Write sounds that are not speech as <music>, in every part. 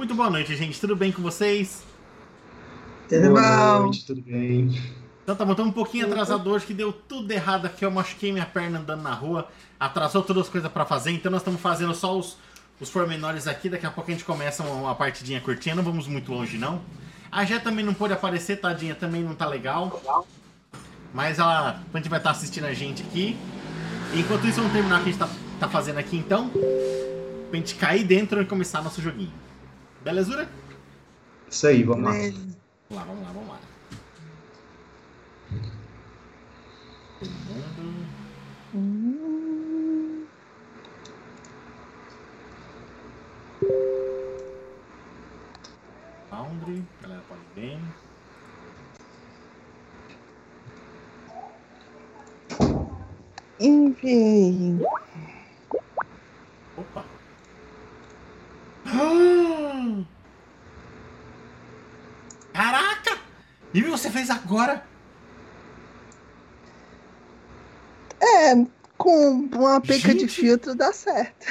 Muito boa noite, gente. Tudo bem com vocês? Tudo Boa bom? noite, tudo bem? Então tá bom, estamos um pouquinho atrasado hoje, que deu tudo errado aqui. Eu machuquei minha perna andando na rua, atrasou todas as coisas pra fazer, então nós estamos fazendo só os, os pormenores aqui. Daqui a pouco a gente começa uma, uma partidinha curtinha, não vamos muito longe não. A Jé também não pôde aparecer, tadinha, também não tá legal. Mas ela, a gente vai estar assistindo a gente aqui. Enquanto isso, vamos terminar o que a gente tá, tá fazendo aqui então. Pra gente cair dentro e começar nosso joguinho. Belezura? Isso aí, vamos lá. Beleza. Vamos lá, vamos lá, vamos lá. Todo mundo. Hum, Foundry, galera pode ver. enviei. Opa! Ah! Caraca! E você fez agora? É, com uma pica de Gente. filtro dá certo.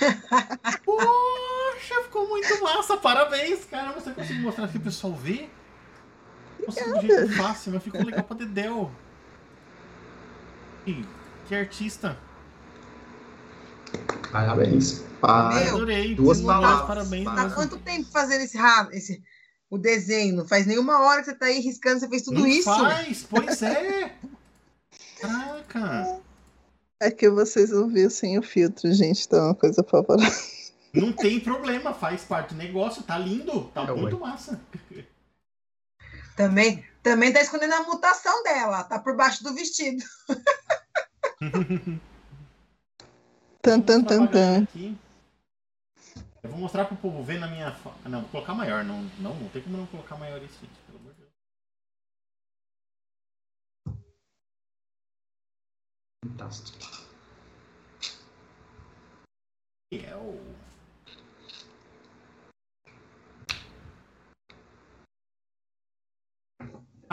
<laughs> Poxa, ficou muito massa! Parabéns, cara! Você conseguiu mostrar aqui pro pessoal ver? Nossa, de jeito fácil, mas ficou legal pra. Ih, Que artista! Parabéns. Pa- Meu, Adorei! duas palavras. Parabéns! Tá Tá quanto tempo fazendo esse, esse o desenho? Não faz nenhuma hora que você tá aí riscando, você fez tudo Não isso. faz, pois é! Caraca! É que vocês não viram sem o filtro, gente. Então é uma coisa favorável. Não tem problema, faz parte do negócio, tá lindo, tá É, muito ué. massa. Também, também tá escondendo a mutação dela, tá por baixo do vestido. <laughs> Tan, tan, tan, tan. Eu vou mostrar pro povo ver na minha. Não, vou colocar maior, não, não, não tem como não colocar maior isso, gente, pelo amor de Deus. Fantástico. É o.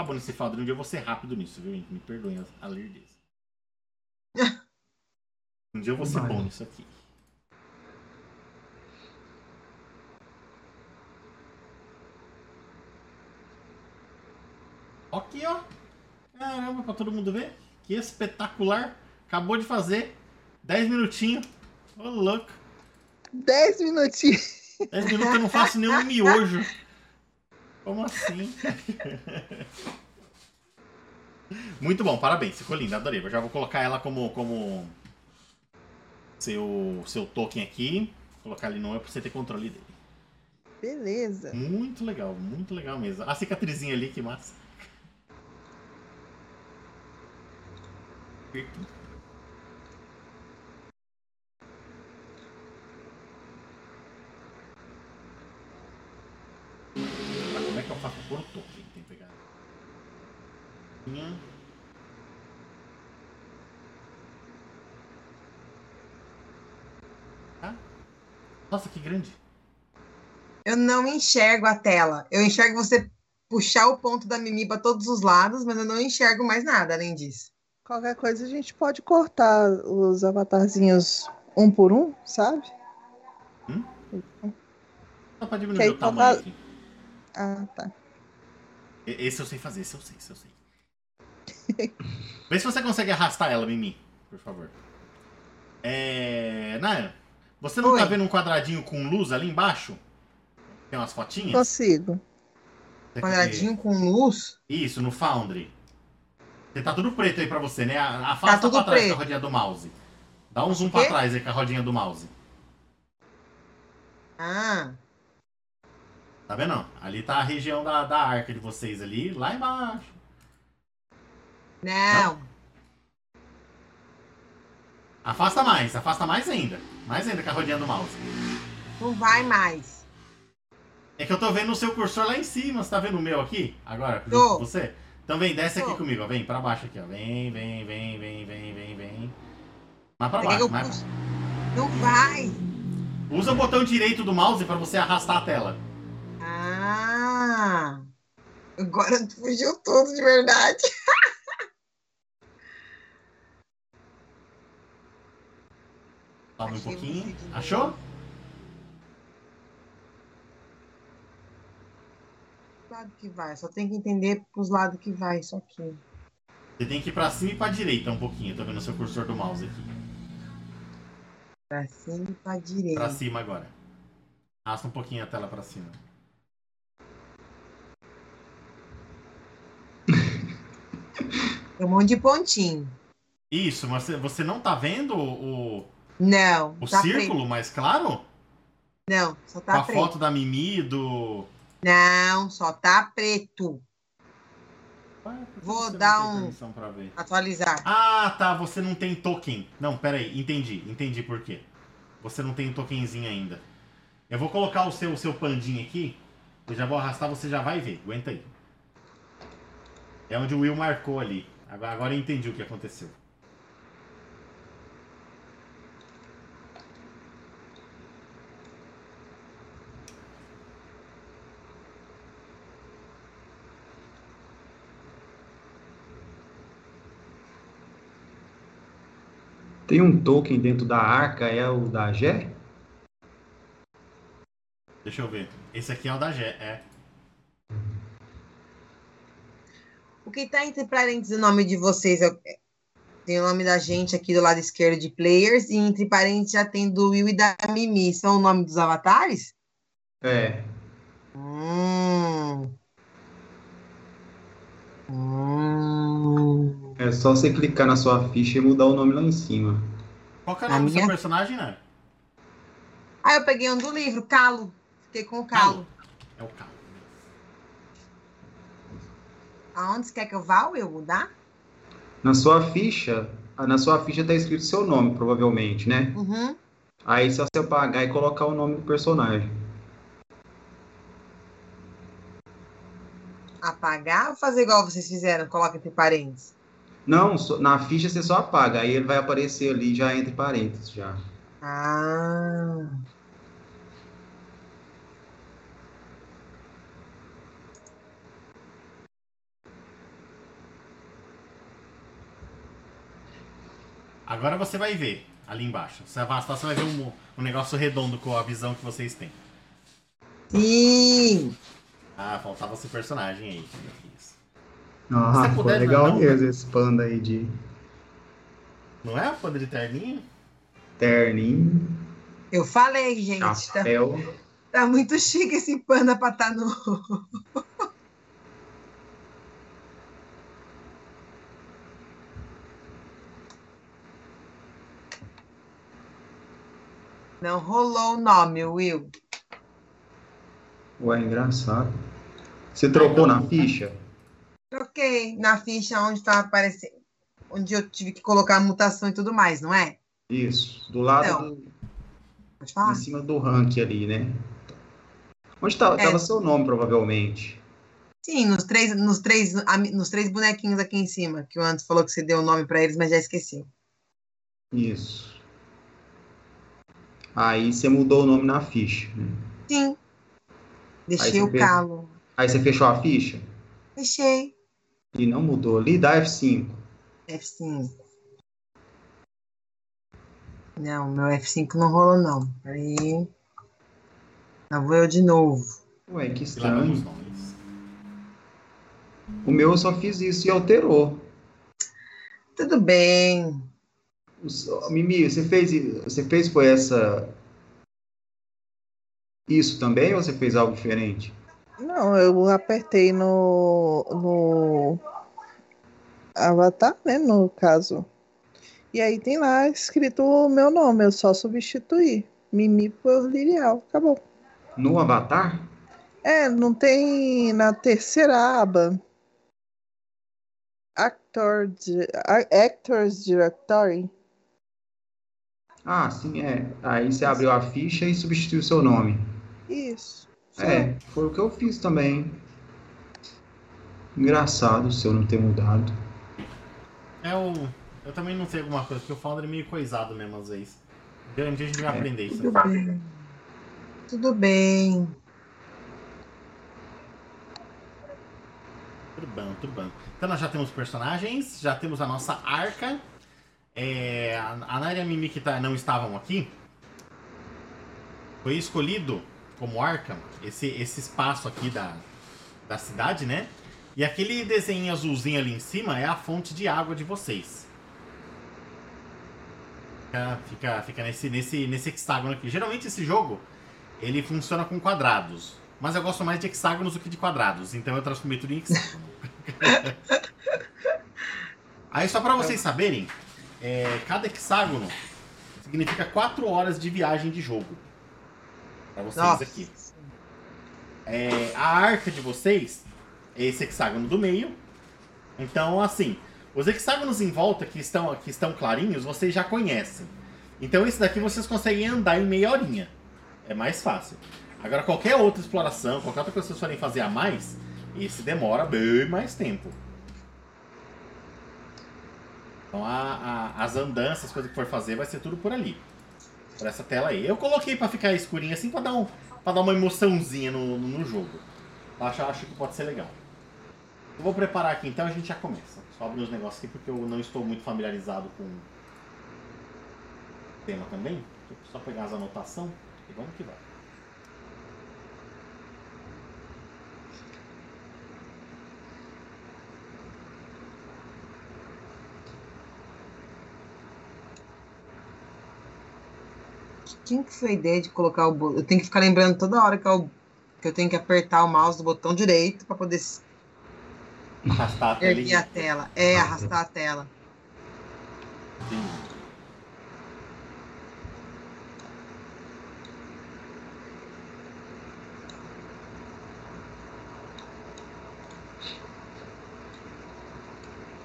Bom, nesse dia eu vou ser rápido nisso, viu, gente? Me perdoem a- a lerdeza. Um dia eu vou ser Vai. bom nisso aqui. Aqui, ó. Caramba, pra todo mundo ver. Que espetacular. Acabou de fazer. 10 minutinhos. Ô, louco. Dez minutinhos. 10 minutos eu não faço nenhum miojo. Como assim? <laughs> Muito bom, parabéns. Ficou linda, adorei. Eu já vou colocar ela como, como seu, seu token aqui. Colocar ali no E pra você ter controle dele. Beleza. Muito legal, muito legal mesmo. A cicatrizinha ali, que massa. Mas como é que eu faço por token? Tem que pegar. Minha. Nossa, que grande. Eu não enxergo a tela. Eu enxergo você puxar o ponto da Mimi para todos os lados, mas eu não enxergo mais nada além disso. Qualquer coisa a gente pode cortar os avatarzinhos um por um, sabe? Só pra diminuir o tamanho toca- aqui. Ah, tá. Esse eu sei fazer, esse eu sei, esse eu sei. <laughs> Vê se você consegue arrastar ela, Mimi, por favor. É. Naya, você não tá Oi. vendo um quadradinho com luz ali embaixo? Tem umas fotinhas? Consigo. Você- Quadradinho com luz. Isso, no Foundry. Você tá tudo preto aí pra você, né? A- Afasta Tá tudo pra trás preto. com a rodinha do mouse. Dá um zoom pra trás aí com a rodinha do mouse. Ah, Tá vendo? Ali tá a região da, da arca de vocês ali, lá embaixo. não. Afasta mais, afasta mais ainda. Mais ainda com a rodinha do mouse. Não vai mais. É que eu tô vendo o seu cursor lá em cima. Você tá vendo o meu aqui? Agora, Tô. você? Então vem, desce aqui Tô. comigo, ó. Vem pra baixo aqui, ó. Vem, vem, vem, vem, vem, vem, vem. Mais pra que baixo, mais puxe? Não vai. Usa o botão direito do mouse pra você arrastar a tela. Ah. Agora fugiu tudo de verdade. <laughs> Um pouquinho. Achou? lado que vai. Só tem que entender pros lados que vai isso aqui. Você tem que ir pra cima e pra direita um pouquinho. Tô vendo o seu cursor do mouse aqui. Pra cima e pra direita. Pra cima agora. Arrasta um pouquinho a tela pra cima. Tem um monte de pontinho. Isso, mas você- você não tá vendo o, Não. o tá círculo mais claro? Não, só Com tá a preto. foto da Mimi e do. Não, só tá preto. Ué, Vou dar um-? Atualizar. Ah, tá. Você não tem token. Não, pera aí. Entendi. Entendi por quê. Você não tem um tokenzinho ainda. Eu vou colocar o seu, o seu pandinho aqui. Eu já vou arrastar, você já vai ver. Aguenta aí. É onde o Will marcou ali. Agora, agora eu entendi o que aconteceu. Tem um token dentro da arca, é o da Gé? Deixa eu ver. Esse aqui é o da Gé. É. O que tá entre parênteses o nome de vocês? é- Tem o nome da gente aqui do lado esquerdo de players, e entre parênteses já tem do Will e da Mimi. São o nome dos avatares? É. Hum. Hum. É só você clicar na sua ficha e mudar o nome lá em cima. Qual que é o nome do seu minha? personagem, né? Ah, eu peguei um do livro, Calo. Fiquei com o Calo. É o Carlos. Aonde você quer que eu vá, Will? Mudar? Na sua ficha, na sua ficha tá escrito seu nome, provavelmente, né? Uhum. Aí só você apagar e colocar o nome do personagem. Apagar ou fazer igual vocês fizeram? Coloca entre parênteses. Não, na ficha você só apaga, aí ele vai aparecer ali já entre parênteses já. Ah. Agora você vai ver ali embaixo. Se afastar, você vai ver um, um negócio redondo com a visão que vocês têm. Sim. Ah, faltava esse personagem aí. Ah, ficou puder, legal não, mesmo esse panda aí de Não é? Poder de terninho? terninho, Eu falei, gente. Tá, chapéu. tá muito chique esse panda pra estar no. Não rolou o nome, Will. Ué, engraçado. Você trocou na ficha? Troquei na ficha onde tá aparecendo. Onde eu tive que colocar a mutação e tudo mais, não é? Isso, do lado Não. do, Pode falar? em cima do rank ali, né? Onde tá, É. seu nome, provavelmente. Sim, nos três, nos, três, nos três bonequinhos aqui em cima, que o Antes falou que você deu o nome pra eles, mas já esqueceu. Isso. Aí você mudou o nome na ficha. né? Sim. Deixei o fez- calo. Aí você fechou a ficha Deixei. E não mudou ali, dá F5. F5. Não, meu F5 não rolou, não. Peraí. Lá vou eu de novo. Ué, que estranho. nós. O meu eu só fiz isso e alterou. Tudo bem. Mimi, você fez, você fez foi essa. Isso também ou você fez algo diferente? Não, eu apertei no, no avatar, né, no caso. E aí tem lá escrito o meu nome, eu só substituí. Mimi por Lirial, acabou. No Avatar? É, não tem na terceira aba. Actor, di- Actors Directory. Ah, sim, é. Aí você abriu a ficha e substituiu seu nome. Isso. É, foi o que eu fiz também. Engraçado o seu não ter mudado. É o. Eu também não sei alguma coisa, porque o Founder é meio coisado mesmo às vezes. Grande a gente vai É. aprender isso. Tudo bem. Tudo bem. Tudo bom, tudo bom. Então nós já temos personagens, já temos a nossa arca. É, a a Naira e a Mimi que tá- não estavam aqui. Foi escolhido como arca esse, esse espaço aqui da, da cidade, né? E aquele desenho azulzinho ali em cima é a fonte de água de vocês. Fica, fica, fica nesse, nesse, nesse hexágono aqui. Geralmente esse jogo, ele funciona com quadrados. Mas eu gosto mais de hexágonos do que de quadrados. Então eu transformei tudo em hexágono. <laughs> Aí só pra vocês saberem, é, cada hexágono significa 4 horas de viagem de jogo. Pra vocês Nossa. aqui. É, a arca de vocês é esse hexágono do meio. Então, assim, os hexágonos em volta que estão, que estão clarinhos, vocês já conhecem. Então, esse daqui vocês conseguem andar em meia horinha. É mais fácil. Agora, qualquer outra exploração, qualquer outra coisa que vocês forem fazer a mais, esse demora bem mais tempo. Então, a- a- as andanças, as coisas que for fazer, vai ser tudo por ali. Por essa tela aí. Eu coloquei pra ficar escurinho assim, pra dar, um, pra dar uma emoçãozinha no, no, jogo. Acho, acho que pode ser legal. Eu vou preparar aqui então a gente já começa. Só abrir os negócios aqui porque eu não estou muito familiarizado com o tema também. Só pegar as anotações e vamos que vai. Quem que foi a ideia de colocar o? Eu tenho que ficar lembrando toda hora que eu, que eu tenho que apertar o mouse do botão direito para poder Arrastar a erguer a tela. É, arrastar a tela.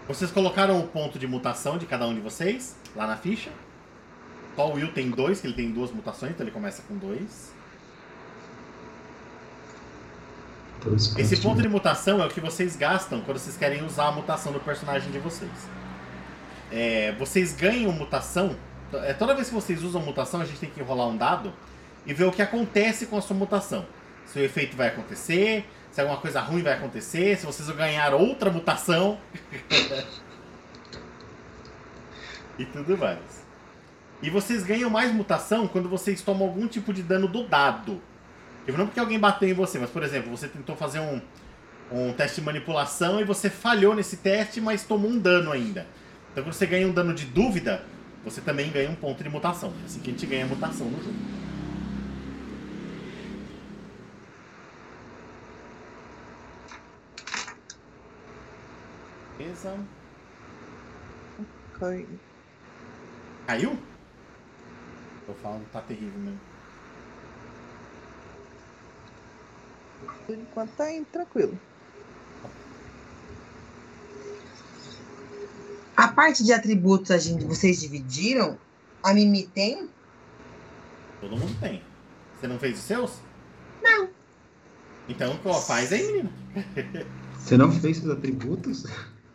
Vocês colocaram o ponto de mutação de cada um de vocês lá na ficha. O Will tem dois, que ele tem duas mutações, então ele começa com dois. Esse ponto de mutação é o que vocês gastam quando vocês querem usar a mutação do personagem de vocês. É, vocês ganham mutação. é, Toda vez que vocês usam mutação, a gente tem que rolar um dado e ver o que acontece com a sua mutação. Se o efeito vai acontecer, se alguma coisa ruim vai acontecer, se vocês vão ganhar outra mutação. <laughs> e tudo mais. E vocês ganham mais mutação quando vocês tomam algum tipo de dano do dado. Não porque alguém bateu em você, mas por exemplo, você tentou fazer um, um teste de manipulação e você falhou nesse teste, mas tomou um dano ainda. Então quando você ganha um dano de dúvida, você também ganha um ponto de mutação. É assim que a gente ganha mutação no jogo. Beleza. Coi- Caiu? Tô falando, tá terrível mesmo. Por enquanto tá indo tranquilo. A parte de atributos a gente, vocês dividiram? A Mimi tem? Todo mundo tem. Você não fez os seus? Não. Então, ó, faz aí, menina. Você não fez seus atributos?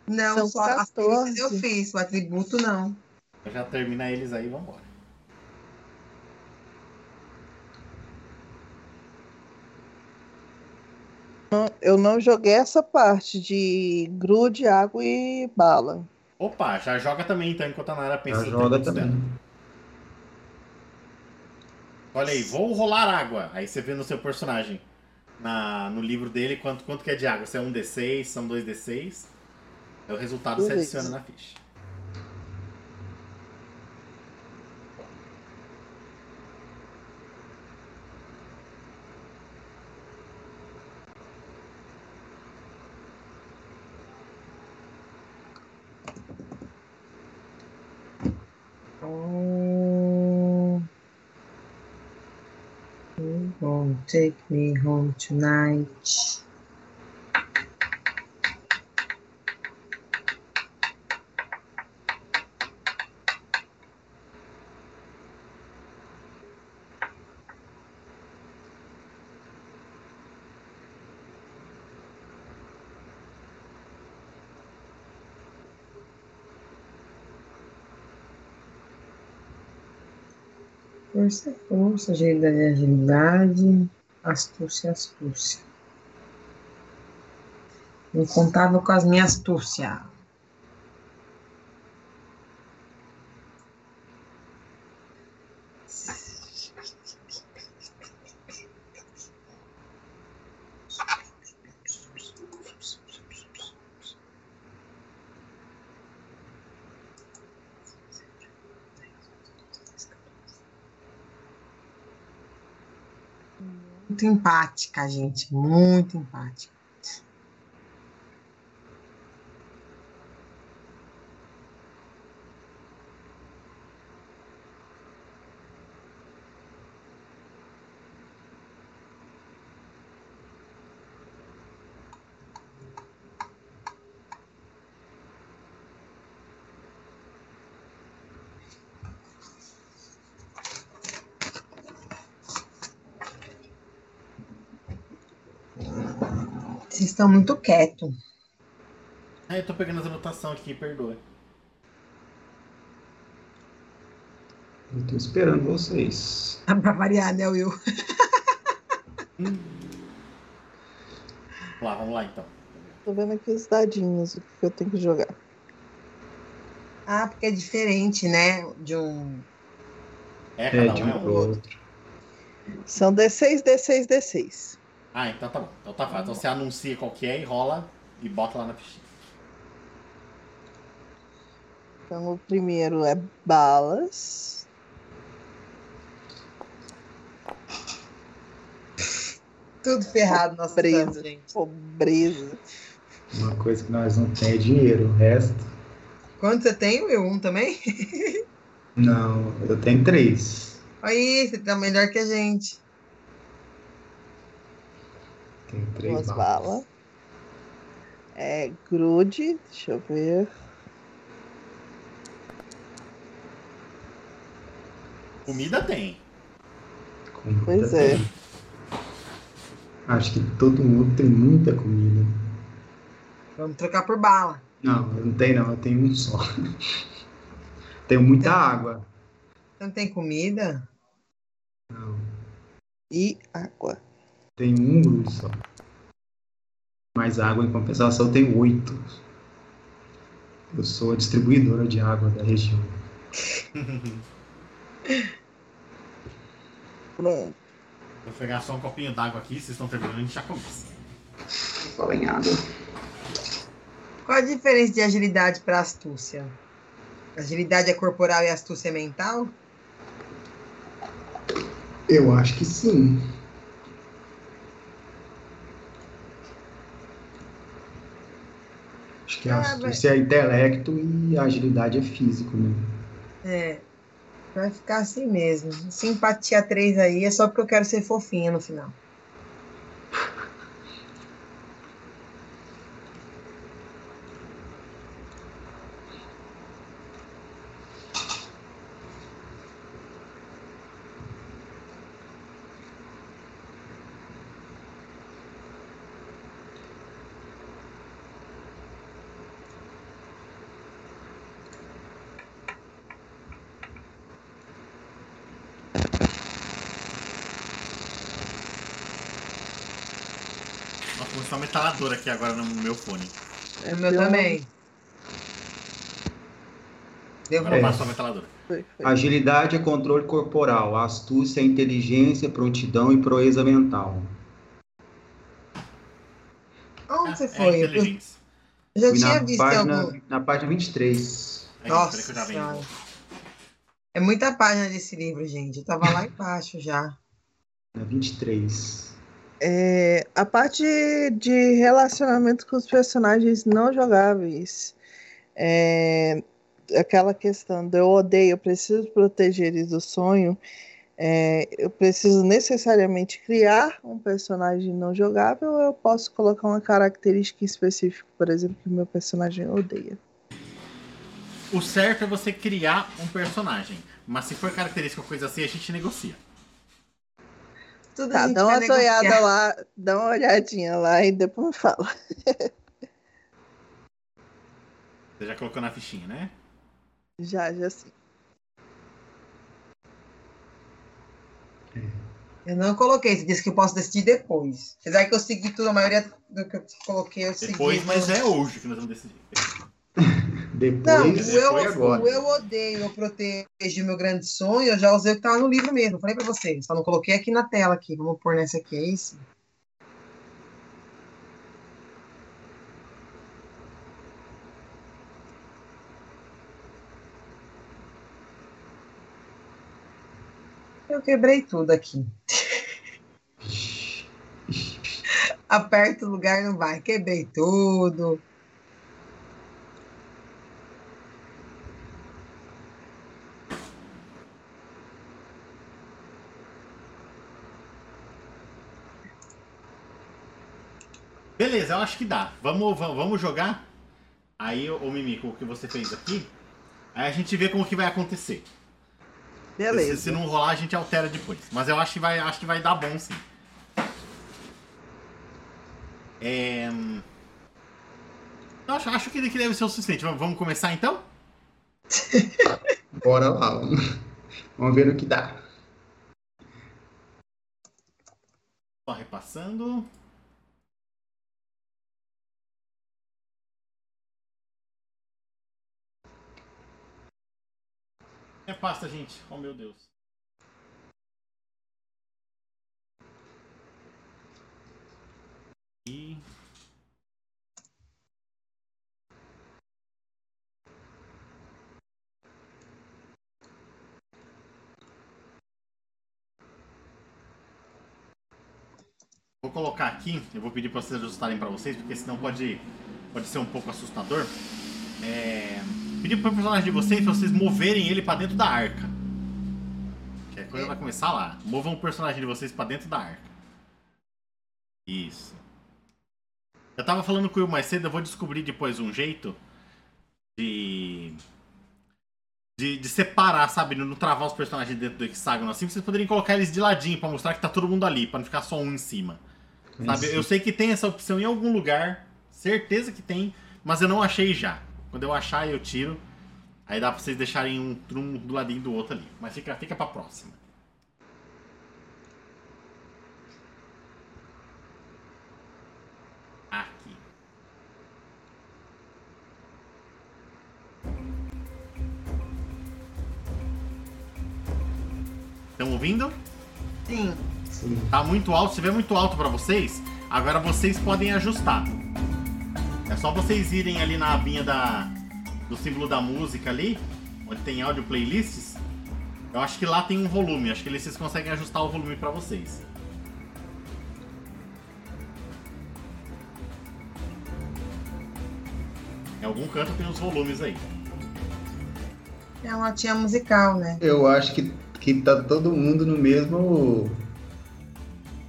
Não, São só as 14. coisas eu fiz, o atributo não. Eu já termina eles aí, vambora. Não- Eu não joguei essa parte de grude, água e bala. Opa, já joga também então, enquanto a Nara pensa Já joga também. dela. Olha aí, vou rolar água. Aí você vê no seu personagem, na, no livro dele, quanto, quanto que é de água. Se é um D6, são dois D6. É o resultado que você adiciona na ficha. Take me home tonight. Força, força, agilidade, agilidade, astúcia, astúcia. Não contava com as minhas astúcias. Muito empática, gente. Muito empática. Estão muito quietos. Ah, eu tô pegando as anotações aqui, perdoa. Eu tô esperando vocês. Pra variar, né, Will? Vamos lá, vamos lá então. Tô vendo aqui os dadinhos, o que eu tenho que jogar. Ah, porque é diferente, né? De um. É, É, cada de um é um um. pro outro. São D6, D6, D6. Ah, então tá bom. Então tá fácil. Então você anuncia qual que é e rola e bota lá na fichinha. Então o primeiro é balas. Tudo ferrado, nossa Pobreza. gente. Pobreza. Uma coisa que nós não temos é dinheiro. O resto. Quanto você tem, Will? Um também? Não, eu tenho três. Aí, você tá melhor que a gente. Tenho três Duas balas. balas. É grude, deixa eu ver. Comida tem. Comida Pois é. tem. Acho que todo mundo tem muita comida. Vamos trocar por bala. Não, eu não tenho não, eu tenho um só. <laughs> tenho muita água. Você não tem comida? Não, E água. Tenho um grude só. Mas água, em compensação, eu tenho oito. Eu sou a distribuidora de água da região. <laughs> Pronto. Vou pegar só um copinho d'água aqui, vocês estão terminando, a gente já começa. Água. Qual a diferença de agilidade para astúcia? Agilidade é corporal e astúcia é mental? Eu acho que sim. Que a Ah, astúcia é intelecto e a agilidade é físico, né? É. Vai ficar assim mesmo. Simpatia 3 aí é só porque eu quero ser fofinha no final. Nossa, aqui agora no meu fone. É o meu também. Deu Agora É. passou a metaladora. Agilidade é controle corporal, astúcia é inteligência, prontidão e proeza mental. Onde você É foi? eu, eu já Fui tinha na visto página, algum. na página 23. É, Nossa eu. É muita página desse livro, gente. Eu tava lá embaixo já. Na 23. É, a parte de relacionamento com os personagens não jogáveis. É, aquela questão do eu odeio, eu preciso proteger eles do sonho. é, eu preciso necessariamente criar um personagem não jogável ou eu posso colocar uma característica específica, por exemplo, que meu personagem odeia. O certo é você criar um personagem. Mas se for característica ou coisa assim, a gente negocia. Tudo a Tá, gente dá uma olhada lá, dá uma olhadinha lá e depois me fala. <laughs> Você já colocou na fichinha, né? Já, já sim. Eu não coloquei, você disse que eu posso decidir depois. Apesar que eu segui tudo, a maioria do que eu coloquei, eu segui. Depois, mas é hoje que nós vamos decidir. Depois, Não, foi eu, agora. o eu odeio, eu protejo meu grande sonho, eu já usei o que tava no livro mesmo. Falei pra vocês, só não coloquei aqui na tela aqui. Vamos pôr nessa aqui, é isso? Eu quebrei tudo aqui. <laughs> Aperta o lugar, não vai. Quebrei tudo. Beleza, eu acho que dá. Vamos, vamos, vamos jogar. Aí, o Mimico, o que você fez aqui. Aí a gente vê como que vai acontecer. Beleza. Se, se não rolar, a gente altera depois. Mas eu acho que vai, acho que vai dar bom, sim. É... Eu acho, acho que deve ser o suficiente. Vamos, começar então? <laughs> Bora lá. Vamos, vamos ver o que dá. Só repassando. É pasta, gente. Oh, meu Deus. E... Vou colocar aqui, eu vou pedir para vocês ajustarem para vocês, porque senão pode, pode ser um pouco assustador. É... Pedir pro personagem de vocês pra vocês moverem ele pra dentro da arca. Que a coisa vai começar lá. Movam o personagem de vocês pra dentro da arca. Isso. Eu tava falando com o Will mais cedo, eu vou descobrir depois um jeito de. De, de separar, sabe? Não travar os personagens dentro do hexágono assim, vocês poderiam colocar eles de ladinho pra mostrar que tá todo mundo ali, pra não ficar só um em cima. Sabe? Eu sei que tem essa opção em algum lugar, certeza que tem, mas eu não achei já. Quando eu achar, eu tiro. Aí dá pra vocês deixarem um, um do ladinho do outro ali. Mas fica, fica pra próxima. Aqui. Estão ouvindo? Sim. Sim. Tá muito alto. Se estiver muito alto pra vocês, agora vocês podem ajustar. É só vocês irem ali na abinha da, do símbolo da música ali, onde tem áudio playlists. Eu acho que lá tem um volume. Acho que vocês conseguem ajustar o volume pra vocês. Em algum canto tem os volumes aí. É uma tia musical, né? Eu acho que, que tá todo mundo no mesmo.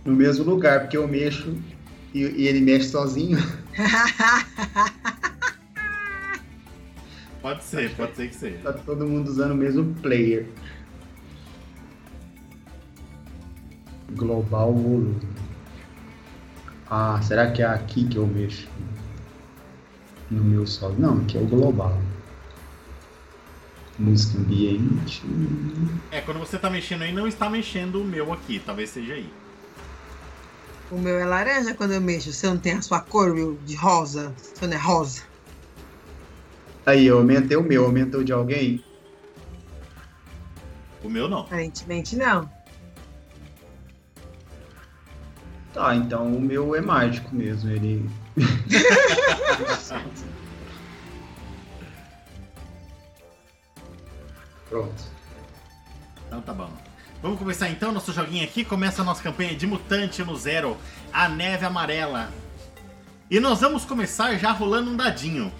no mesmo lugar, porque eu mexo e, e ele mexe sozinho. <laughs> <laughs> Pode ser, pode ser que seja. Tá todo mundo usando o mesmo player. Global volume. Ah, será que é aqui que eu mexo? No meu solo? Não, aqui é o global. Música ambiente. É, quando você tá mexendo aí, não está mexendo o meu aqui. Talvez seja aí. O meu é laranja quando eu mexo. Você não tem a sua cor, Will, de rosa? Você não é rosa? Aí, eu aumentei o meu, aumentou o de alguém? O meu não. Aparentemente não. Tá, então o meu é mágico mesmo, ele. <laughs> Pronto. Então tá bom. Vamos começar então nosso joguinho aqui. Começa a nossa campanha de mutante no zero, a neve amarela. E nós vamos começar já rolando um dadinho.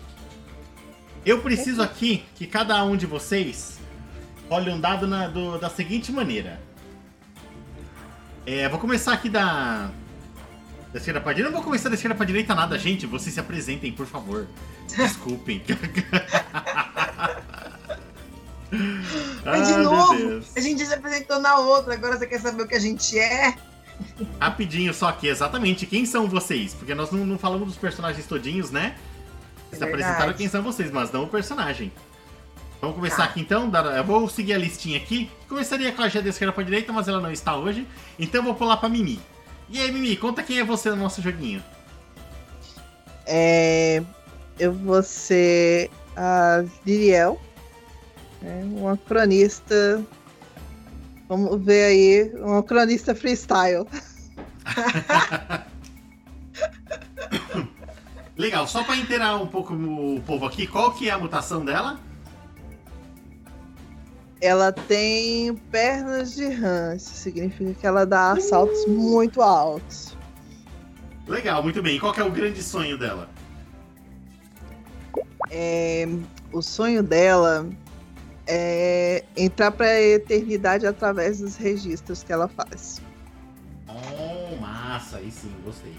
Eu preciso aqui que cada um de vocês role um dado na- do- da seguinte maneira. É, vou começar aqui da. Da esquerda pra direita. Não vou começar da esquerda pra direita nada, gente. Vocês se apresentem, por favor. <laughs> Desculpem. <laughs> <laughs> Mas de meu novo, a gente já se apresentou na outra. Agora você quer saber o que a gente é? Rapidinho só aqui, exatamente. Quem são vocês? Porque nós não, não falamos dos personagens todinhos, né? Vocês É apresentaram quem são vocês, mas não o personagem. Vamos começar Tá. aqui então. Eu vou seguir a listinha aqui. Começaria com a G da esquerda pra direita, mas ela não está hoje. Então eu vou pular pra Mimi. E aí, Mimi, conta quem é você no nosso joguinho. É, eu vou ser a Liriel, né, uma cronista. Vamos ver aí, uma cronista freestyle. <laughs> Legal, só pra inteirar um pouco o povo aqui, qual que é a mutação dela? Ela tem pernas de rã, isso significa que ela dá saltos muito altos. Legal, muito bem. E qual que é o grande sonho dela? É, o sonho dela é entrar para a eternidade através dos registros que ela faz. Oh, massa, aí sim, gostei.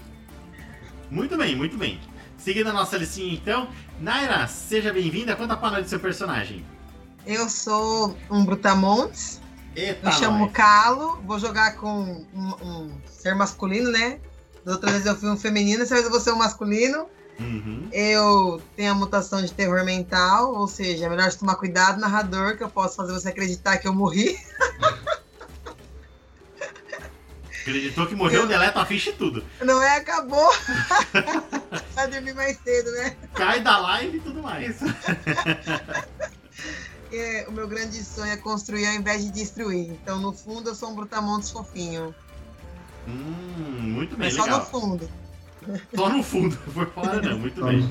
Muito bem, muito bem. Seguindo a nossa listinha então, Naira, seja bem-vinda. Conta pra nós do seu personagem. Eu sou um Brutamontes. Eita, Me chamo nós. Calo. Vou jogar com um, um ser masculino, né? Da outra vez eu fui um feminino, dessa vez eu vou ser um masculino. Uhum. Eu tenho a mutação de terror mental, ou seja, é melhor você tomar cuidado, narrador, que eu posso fazer você acreditar que eu morri. <laughs> Acreditou que morreu, deleta a ficha e tudo. Não é? Acabou. <laughs> Vai dormir mais cedo, né? Cai da live e tudo mais. É, <laughs> o meu grande sonho é construir ao invés de destruir. Então, no fundo, eu sou um brutamontes fofinho. Hum, muito bem, Mas só no legal. fundo. Só no fundo, por fora não, muito bem.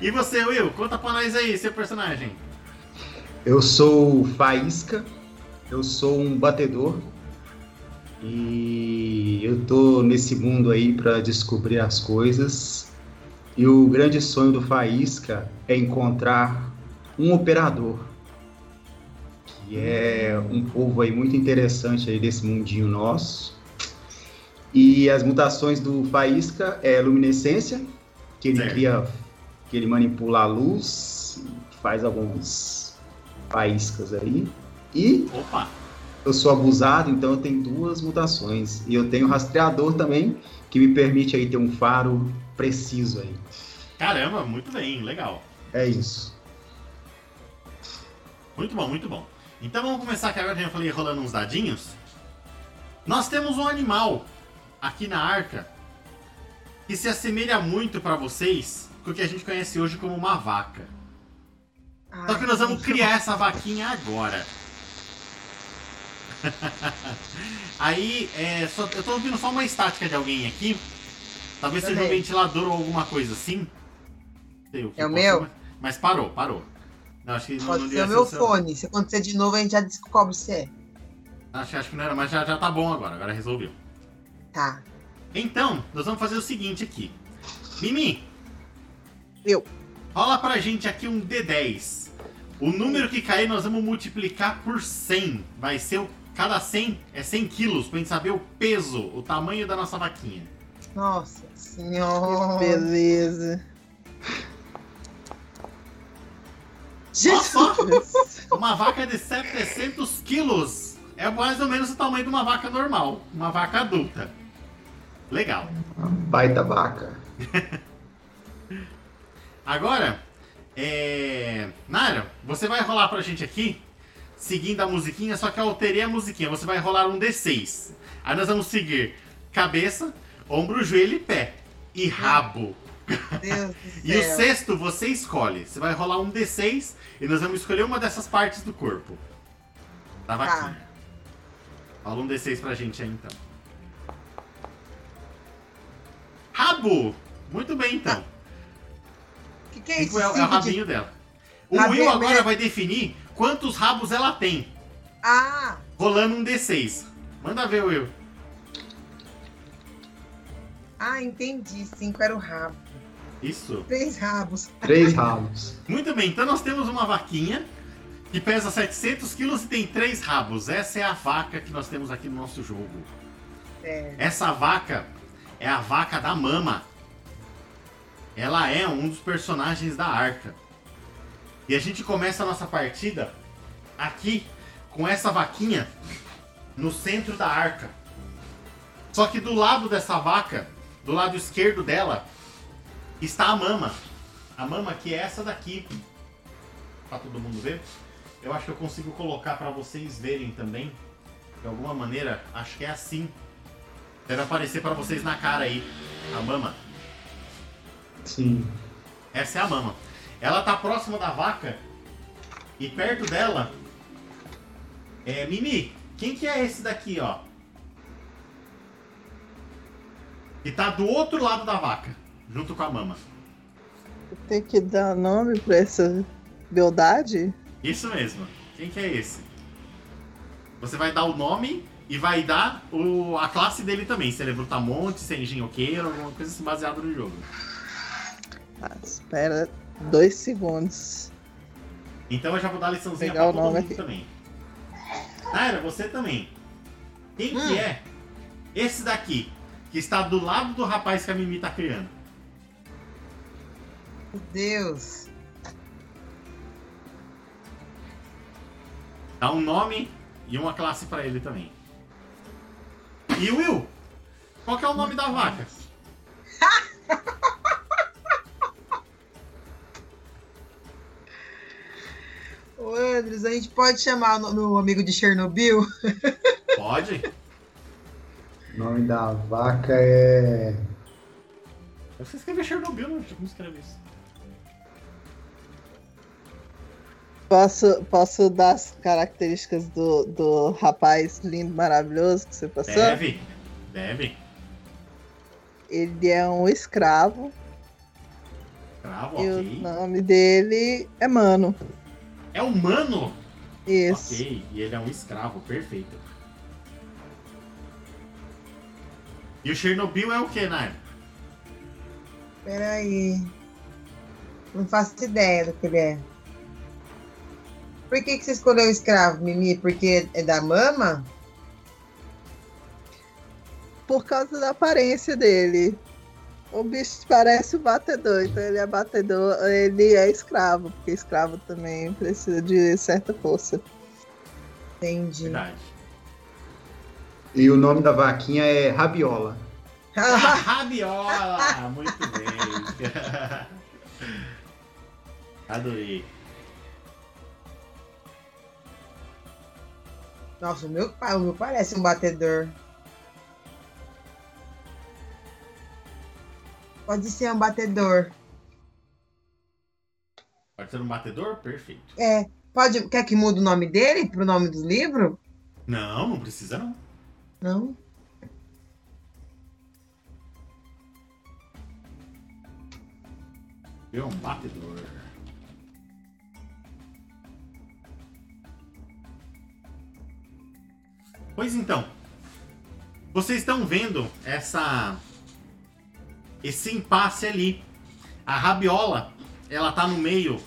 E você, Will, conta pra nós aí, seu personagem. Eu sou Faísca, eu sou um batedor e eu tô nesse mundo aí para descobrir as coisas. E o grande sonho do Faísca é encontrar um operador, que é um povo aí muito interessante aí desse mundinho nosso. E as mutações do Faísca é luminescência, que ele Certo. cria, que ele manipula a luz, faz alguns faíscas aí. E Opa, eu sou abusado, então eu tenho duas mutações. E eu tenho rastreador também, que me permite aí ter um faro preciso aí. caramba, muito bem, legal. É isso. Muito bom, muito bom. Então vamos começar que agora eu falei rolando uns dadinhos. Nós temos um animal aqui na arca que se assemelha muito pra vocês com o que a gente conhece hoje como uma vaca. Só que nós vamos <laughs> criar essa vaquinha agora. <laughs> Aí, é, só- eu tô ouvindo só uma estática de alguém aqui. Talvez seja um Também. ventilador ou alguma coisa assim. Sei que É o meu? Mas parou, parou. Não, acho que não, Pode não ser devia o meu fone. Se acontecer de novo, a gente já descobre se é. Acho, acho que não era, mas já, já tá bom agora, agora resolveu. Tá. Então, nós vamos fazer o seguinte aqui. Mimi. Eu. Rola pra gente aqui um D10. O número que cair nós vamos multiplicar por 100. Vai ser o. Cada 100 é 100 quilos, pra gente saber o peso, o tamanho da nossa vaquinha. Nossa senhora. Beleza. Olha só! Uma vaca de 700 quilos é mais ou menos o tamanho de uma vaca normal, uma vaca adulta. Legal. Uma baita vaca. <laughs> Agora, é... Nara, você vai rolar pra gente aqui, seguindo a musiquinha, só que eu alterei a musiquinha. Você vai rolar um D6. Aí nós vamos seguir cabeça, ombro, joelho e pé. E rabo. <laughs> Deus do E o sexto você escolhe. Você vai rolar um D6 e nós vamos escolher uma dessas partes do corpo. Da vaquinha. Rola um D6 pra gente aí então. Rabo! Muito bem então. O que, que é isso? Cinco é, é o de- rabinho dela. O Rabinho Will agora mesmo. vai definir quantos rabos ela tem. Ah, Rolando um D6. Manda ver, Will. ah, entendi. Cinco era o rabo. Isso. Três rabos. Três rabos. Muito bem, então nós temos uma vaquinha que pesa 700 quilos e tem três rabos. Essa é a vaca que nós temos aqui no nosso jogo. É. Essa vaca é a vaca da mama. Ela é um dos personagens da arca. E a gente começa a nossa partida aqui com essa vaquinha no centro da arca. Só que do lado dessa vaca, do lado esquerdo dela, está a mama. A mama que é essa daqui. Pra todo mundo ver. Eu acho que eu consigo colocar para vocês verem também. De alguma maneira, acho que é assim. Deve aparecer para vocês na cara aí. A mama. Sim. Essa é a mama. Ela tá próxima da vaca e perto dela é Mimi. Quem que é esse daqui, ó? Que tá do outro lado da vaca, junto com a mama. Tem que dar nome pra essa beldade? Isso mesmo. Quem que é esse? Você vai dar o nome e vai dar o, a classe dele também. Se ele é brutamonte, se é engenhoqueiro, alguma coisa assim baseada no jogo. Ah, espera dois segundos. Então eu já vou dar a liçãozinha Pegar pra o todo nome mundo aqui. também. Naira, você também. Quem Hum. que é esse daqui, que está do lado do rapaz que a Mimi tá criando? Meu Deus. Dá um nome e uma classe pra ele também. E Will, qual que é o nome da vaca? <laughs> Ô, Andres, a gente pode chamar o meu amigo de Chernobyl? <laughs> Pode? O nome da vaca é. Você escreveu Chernobyl, não? Como escreve isso? Posso, posso dar as características do, do rapaz lindo, maravilhoso que você passou? Deve. Deve. Ele é um escravo Bravo, e o ok. nome dele é Mano. É humano? Isso. Ok, e ele é um escravo, perfeito. E o Chernobyl é o que, Nai? Peraí. Não faço ideia do que ele é. Por que, que você escolheu o escravo, Mimi? Porque é da mama? Por causa da aparência dele. O bicho parece o batedor, então ele é batedor, ele é escravo, porque escravo também precisa de certa força. Entendi. Verdade. E o nome da vaquinha é Rabiola. <laughs> Rabiola! Muito bem. <laughs> Adorei. Nossa, o meu, o meu parece um batedor. Pode ser um batedor. Pode ser um batedor? Perfeito. É. Pode, quer que mude o nome dele pro nome do livro? Não, não precisa não. Não. É um batedor. Pois então, vocês estão vendo essa esse impasse ali. A rabiola, ela tá no meio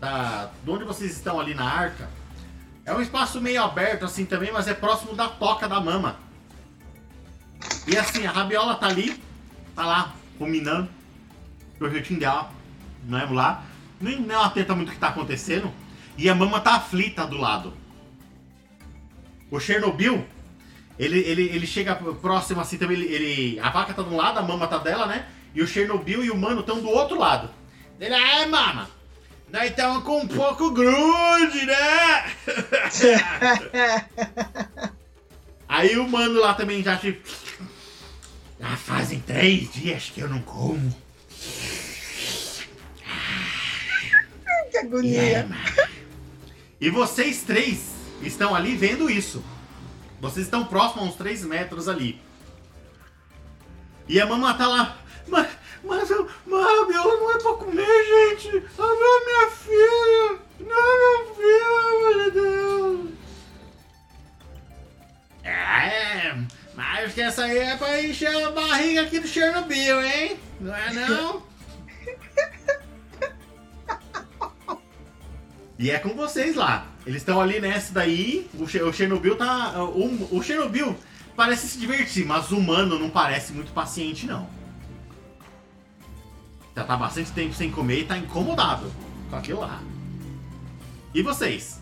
da de onde vocês estão ali na arca. É um espaço meio aberto assim também, mas é próximo da toca da mama. E assim, a rabiola tá ali, tá lá, ruminando o projetinho dela, não é lá. Não atenta muito o que tá acontecendo. E a mama tá aflita do lado. O Chernobyl, ele, ele, ele chega próximo assim também. Ele, ele- a vaca tá de um lado, a mama tá dela, né? E o Chernobyl e o mano estão do outro lado. Ele, ai, mama, nós estamos com um pouco grude, né? <laughs> Aí o mano lá também já tipo. Já fazem três dias que eu não como. que É, agonia. mano. E vocês três estão ali vendo isso. Vocês estão próximos a uns 3 metros ali. E a mamãe tá lá. Mas, mas, eu- a Rabiola não é pra comer, gente. A Rabiola é minha filha. Não, minha filha, meu Deus. É, mas que essa aí é pra encher a barriga aqui do Chernobyl, hein? Não é não? <laughs> E é com vocês lá. Eles estão ali nessa daí. O, o Chernobyl tá. O, o Chernobyl parece se divertir, mas o humano não parece muito paciente, não. Já tá bastante tempo sem comer e tá incomodado com aquilo lá. E vocês?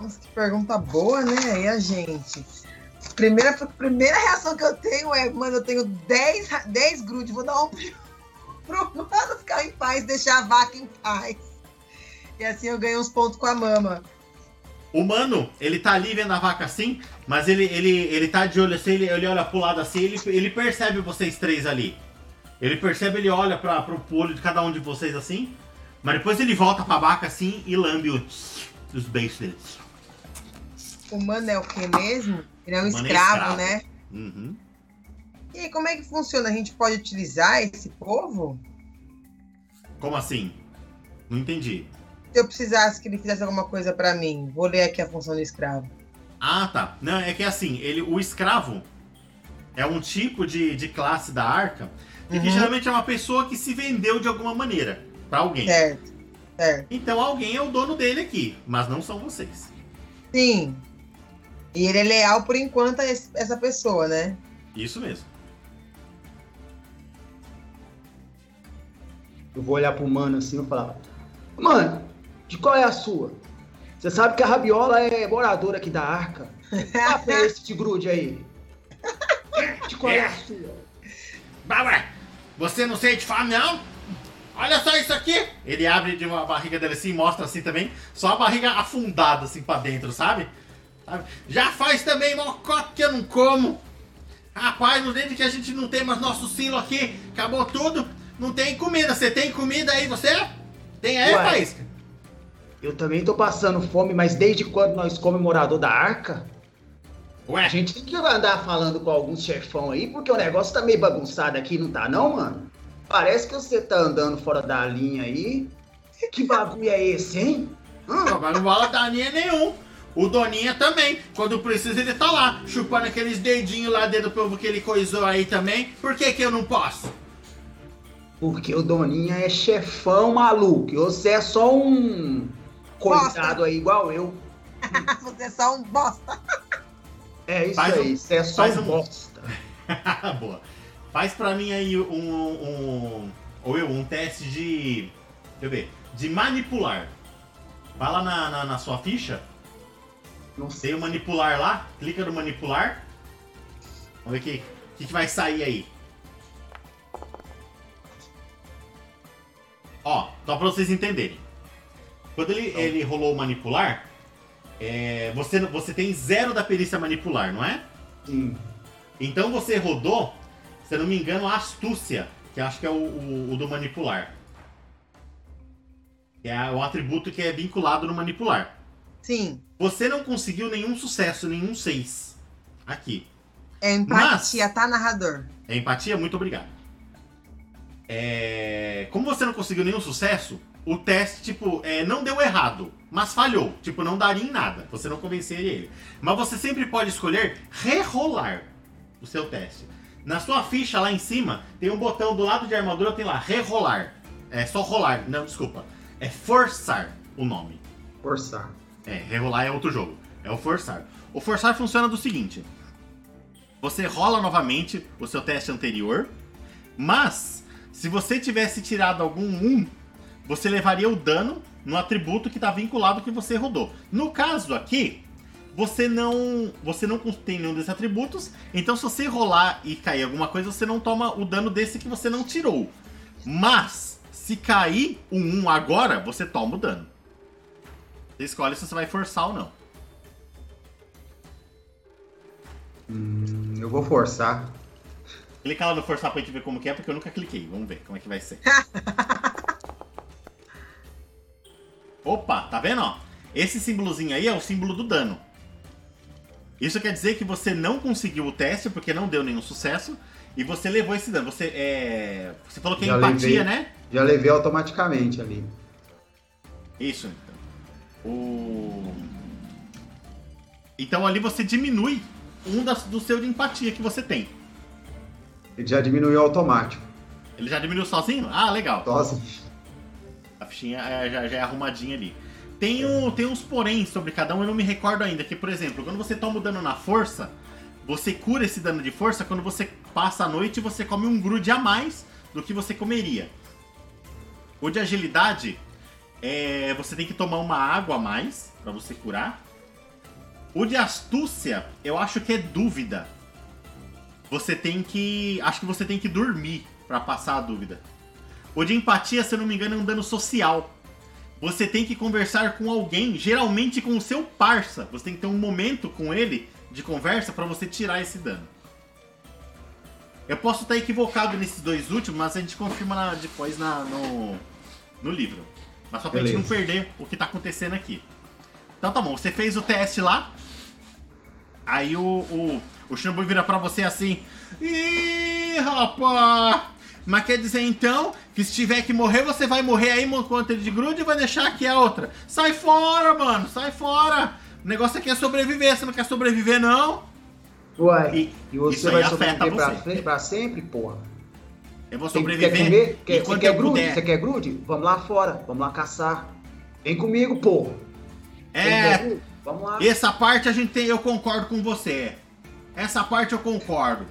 Nossa, que pergunta boa, né? E a gente? Primeira, primeira reação que eu tenho é, mano, eu tenho 10, ra- 10 grudes, vou dar um <laughs> pro mano ficar em paz, deixar a vaca em paz. E assim eu ganho uns pontos com a mama. O mano, ele tá ali vendo a vaca assim, mas ele, ele, ele tá de olho assim, ele, ele olha pro lado assim, ele, ele percebe vocês três ali. Ele percebe, ele olha pra, pro olho de cada um de vocês assim, mas depois ele volta pra vaca assim e lambe os, os beiços dele. O mano é o que mesmo? Ele é um O mano é escravo, escravo. né? Uhum. E aí, como é que funciona? A gente pode utilizar esse povo? Como assim? Não entendi. Se eu precisasse que ele fizesse alguma coisa pra mim, vou ler aqui a função do escravo. Ah, tá. Não, é que assim, ele, o escravo é um tipo de, de classe da arca e que Uhum. geralmente é uma pessoa que se vendeu de alguma maneira pra alguém. Certo. Certo. Então alguém é o dono dele aqui, mas não são vocês. Sim. E ele é leal por enquanto a esse- essa pessoa, né? Isso mesmo. Eu vou olhar pro mano assim e vou falar: Mano, de qual é a sua? Você sabe que a Rabiola é moradora aqui da arca. <laughs> Qual é esse de grude aí? De qual é a sua? Bárbara, você não sente fome, não? Olha só isso aqui! Ele abre de uma barriga dele assim, mostra assim também, só a barriga afundada assim pra dentro, sabe? Já faz também mocota que eu não como. Rapaz, no dentro que a gente não tem mais nosso silo aqui, acabou tudo. Não tem comida. Você tem comida aí, você? Tem aí, Ué. Faísca? Eu também tô passando fome, mas desde quando nós comemos morador da arca? Ué, A gente tem que andar falando com alguns chefão aí, porque o negócio tá meio bagunçado aqui, não tá não, mano? Parece que você tá andando fora da linha aí. Que bagulho é esse, hein? Hã? Agora não bola Daninha nenhum. O Doninha também. Quando precisa, ele tá lá, chupando aqueles dedinhos lá dentro do povo que ele coisou aí também. Por que que eu não posso? Porque o Doninha é chefão maluco. E você é só um coitado aí igual eu. <laughs> Você é só um bosta. É isso Faz um- aí, você é só um um- bosta. <laughs> Boa. Faz pra mim aí um, um. Ou eu, um teste de. Deixa eu ver. De manipular. Vai lá na, na, na sua ficha. Não sei. Tem o manipular lá. Clica no manipular. Vamos ver o que, que, que vai sair aí. Ó, só pra vocês entenderem. Quando ele, ele rolou o manipular, é, você, você tem zero da perícia manipular, não é? Sim. Então você rodou, se eu não me engano, a astúcia, que acho que é o, o- o do manipular. Que é o atributo que é vinculado no manipular. Sim. Você não conseguiu nenhum sucesso, nenhum 6. Aqui. É empatia, tá, narrador? É empatia? Muito obrigado. É, Como você não conseguiu nenhum sucesso, o teste, tipo, é, não deu errado, mas falhou. Tipo, não daria em nada. Você não convenceria ele. Mas você sempre pode escolher rerolar o seu teste. Na sua ficha lá em cima, tem um botão do lado de armadura, tem lá, rerolar. É só rolar. Não, desculpa. É forçar o nome. Forçar. É, rerolar é outro jogo. É o forçar. O forçar funciona do seguinte: você rola novamente o seu teste anterior, mas se você tivesse tirado algum 1, você levaria o dano no atributo que está vinculado que você rodou. No caso aqui, você não, você não tem nenhum desses atributos, então se você rolar e cair alguma coisa, você não toma o dano desse que você não tirou. Mas se cair um 1 agora, você toma o dano. Você escolhe se você vai forçar ou não. Hum, eu vou forçar. Clica lá no forçar pra gente ver como que é, porque eu nunca cliquei. Vamos ver como é que vai ser. <laughs> Opa, tá vendo, ó? Esse símbolozinho aí é o símbolo do dano. Isso quer dizer que você não conseguiu o teste, porque não deu nenhum sucesso, e você levou esse dano. Você é. Você falou que é Já empatia, levei. né? Já levei automaticamente ali. Isso, então. O... Então ali você diminui um das, do seu de empatia que você tem. Ele já diminuiu automático. Ele já diminuiu sozinho? Ah, legal. A fichinha é- já, já é arrumadinha ali. Tem, um, tem uns porém sobre cada um, eu não me recordo ainda. Que, por exemplo, quando você toma o dano na força, você cura esse dano de força quando você passa a noite e você come um grude a mais do que você comeria. O de agilidade, é, você tem que tomar uma água a mais pra você curar. O de astúcia, eu acho que é dúvida. Você tem que. Acho que você tem que dormir pra passar a dúvida. O de empatia, se eu não me engano, é um dano social. Você tem que conversar com alguém, geralmente com o seu parça. Você tem que ter um momento com ele de conversa pra você tirar esse dano. Eu posso estar equivocado nesses dois últimos, mas a gente confirma na- depois na- no, no livro. Mas só pra gente não Beleza. perder o que tá acontecendo aqui. Então tá bom, você fez o teste lá. Aí o, o, o Shinobu vira pra você assim. Ih, rapaz! Mas quer dizer então que se tiver que morrer, você vai morrer aí enquanto ele de grude e vai deixar aqui a outra. Sai fora, mano, sai fora! O negócio aqui é sobreviver. Você não quer sobreviver, não? Uai, E e, você vai sobreviver pra, você. frente, pra sempre, porra? Eu vou sobreviver Quer comer? Quer, você quer grude? puder. Você quer grude? Vamos lá fora, vamos lá caçar. Vem comigo, porra. É? Vamos lá. essa parte a gente tem, eu concordo com você. Essa parte eu concordo.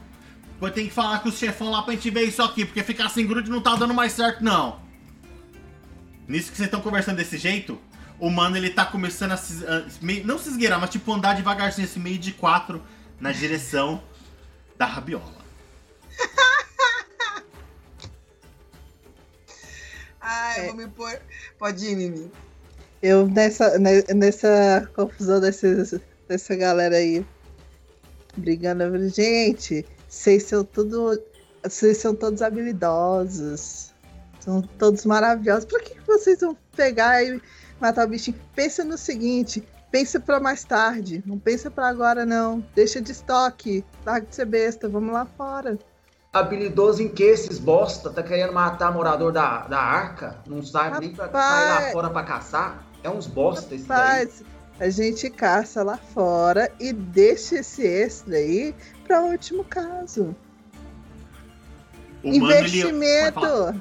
Eu tenho que falar com os chefão lá pra gente ver isso aqui, porque ficar sem grude não tá dando mais certo, não. Nisso que vocês estão conversando desse jeito, o mano ele tá começando a se, a- meio- não se esgueirar, mas tipo andar devagarzinho, esse meio de quatro, na direção da rabiola. <laughs> Ai, É. vou me pôr. Pode ir, Mimi. Eu, nessa, ne- nessa confusão desses, dessa galera aí, brigando, eu gente, vocês são tudo. Vocês são todos habilidosos. São todos maravilhosos. Por que que vocês vão pegar e matar o bichinho? Pensa no seguinte, pensa pra mais tarde. Não pensa pra agora, não. Deixa de estoque. Larga de ser besta, vamos lá fora. Habilidoso em que esses bosta? Tá querendo matar morador da, da arca? Não sabe nem pra Rapaz. sair lá fora pra caçar? É uns bosta esse daí. Rapaz, a gente caça lá fora e deixa esse extra aí pra último caso. O mano, ele, Investimento. pode falar.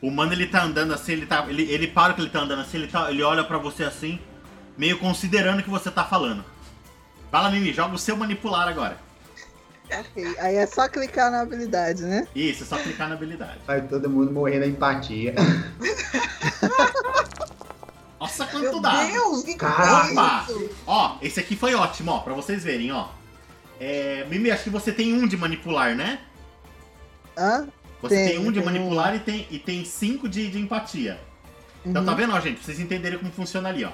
o mano ele tá andando assim, ele tá. Ele, ele para que ele tá andando assim, ele, tá, ele olha pra você assim, meio considerando o que você tá falando. Fala, Mimi, joga o seu manipular agora. Aí é só clicar na habilidade, né? Isso, é só clicar na habilidade. Vai todo mundo morrer na empatia. <laughs> Nossa, Meu quanto dá! Deus, que Caramba! coisa é isso? Ó, esse aqui foi ótimo, ó, pra vocês verem, ó. É, Mimi, acho que você tem um de manipular, né? Hã? Você tem, Tenho, um de tenho manipular e tem, e tem cinco de, de empatia. Então Uhum. tá vendo, ó, gente? Pra vocês entenderem como funciona ali, ó.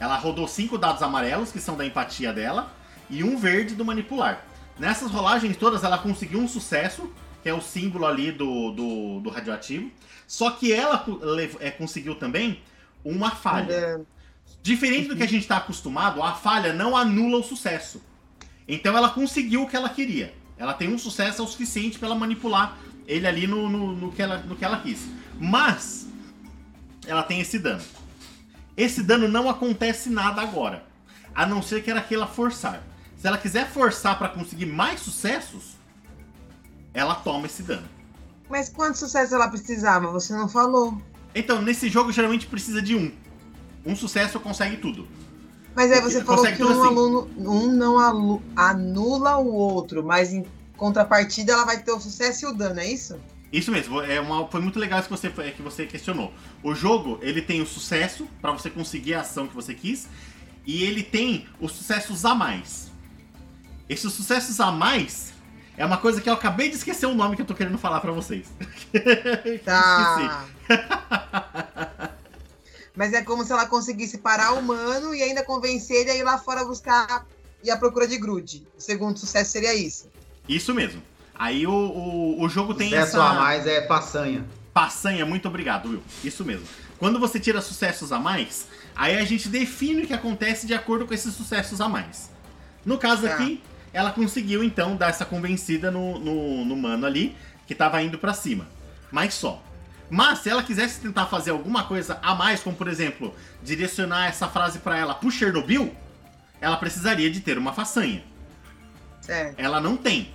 Ela rodou cinco dados amarelos, que são da empatia dela, e um verde do manipular. Nessas rolagens todas, ela conseguiu um sucesso, que é o símbolo ali do, do, do radioativo. Só que ela é, conseguiu também uma falha. É, Diferente do que a gente está acostumado, a falha não anula o sucesso. Então ela conseguiu o que ela queria. Ela tem um sucesso é o suficiente para ela manipular ele ali no, no, no que ela, no que ela quis. Mas ela tem esse dano. Esse dano não acontece nada agora. A não ser que ela queira forçar. Se ela quiser forçar para conseguir mais sucessos, ela toma esse dano. Mas quanto sucesso ela precisava? Você não falou. Então, nesse jogo geralmente precisa de um. Um sucesso consegue tudo. Mas aí você falou que um assim. aluno um não alu- anula o outro, mas em contrapartida ela vai ter o sucesso e o dano, é isso? Isso mesmo, é uma, foi muito legal isso que você, que você questionou. O jogo, ele tem o sucesso para você conseguir a ação que você quis, e ele tem os sucessos a mais. Esses sucessos a mais é uma coisa que eu acabei de esquecer o nome que eu tô querendo falar para vocês. <laughs> Tá. <laughs> Mas é como se ela conseguisse parar o humano e ainda convencer ele a ir lá fora buscar e à procura de grude. O segundo sucesso seria isso. Isso mesmo. Aí o, o, o jogo tem Sucesso essa a mais é façanha. façanha, muito obrigado, Will. Isso mesmo. Quando você tira sucessos a mais, aí a gente define o que acontece de acordo com esses sucessos a mais. No caso Tá. aqui, ela conseguiu então dar essa convencida no, no, no mano ali, que tava indo pra cima. Mas só. Mas se ela quisesse tentar fazer alguma coisa a mais, como por exemplo, direcionar essa frase pra ela pro Chernobyl, ela precisaria de ter uma façanha. Certo. Ela não tem.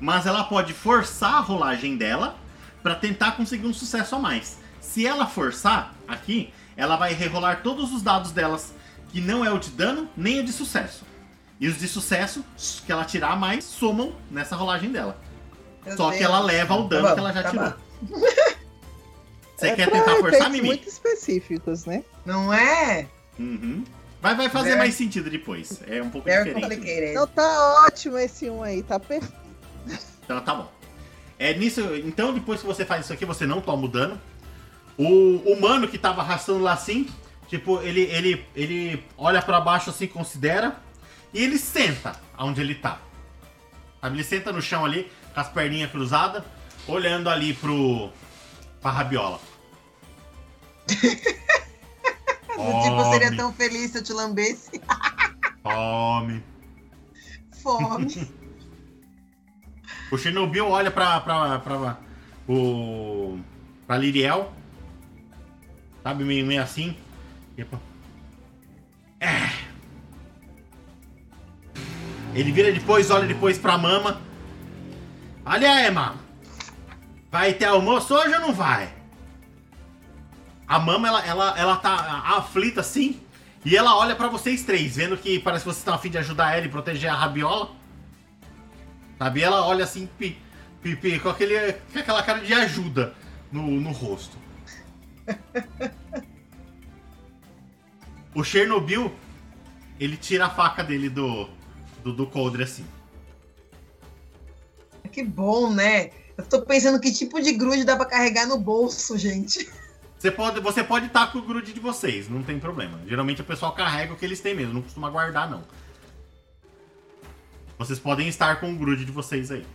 Mas ela pode forçar a rolagem dela pra tentar conseguir um sucesso a mais. Se ela forçar aqui, ela vai rerolar todos os dados delas, que não é o de dano nem o de sucesso. E os de sucesso que ela tirar a mais somam nessa rolagem dela. Só que ela leva o dano Tá bom, que ela já tá tirou. <laughs> Você É quer tentar forçar, Mimi? muito específicos, né? Não é? Uhum. Vai, vai fazer Very- mais sentido depois. É um pouco Very diferente. Então tá ótimo esse um aí, tá perfeito. Então tá bom. É nisso, então depois que você faz isso aqui, você não toma o dano. O humano que tava arrastando lá assim, tipo, ele ele ele olha pra baixo assim, considera e ele senta onde ele tá. Sabe? Ele senta no chão ali, com as perninhas cruzadas, olhando ali pro pra rabiola. <laughs> Do tipo, seria tão feliz se eu te lambesse. <laughs> Fome. Fome. o Chernobyl olha pra, pra, pra, o, pra Liriel. Sabe, meio, meio assim. E, é, é. Ele vira depois, olha depois pra mama. Olha aí, mama. Vai ter almoço hoje ou não vai? A mama, ela, ela, ela tá aflita assim. E ela olha pra vocês três, vendo que parece que vocês estão a fim de ajudar ela e proteger a rabiola. Sabe? E ela olha assim, pi, pi, pi, com, aquele, com aquela cara de ajuda no, no rosto. o Chernobyl, ele tira a faca dele do, do, do coldre assim. Que bom, né? Eu tô pensando que tipo de grude dá pra carregar no bolso, gente. Você pode você pode estar com o grude de vocês, não tem problema. Geralmente o pessoal carrega o que eles têm mesmo, não costuma guardar, não. Vocês podem estar com o grude de vocês aí.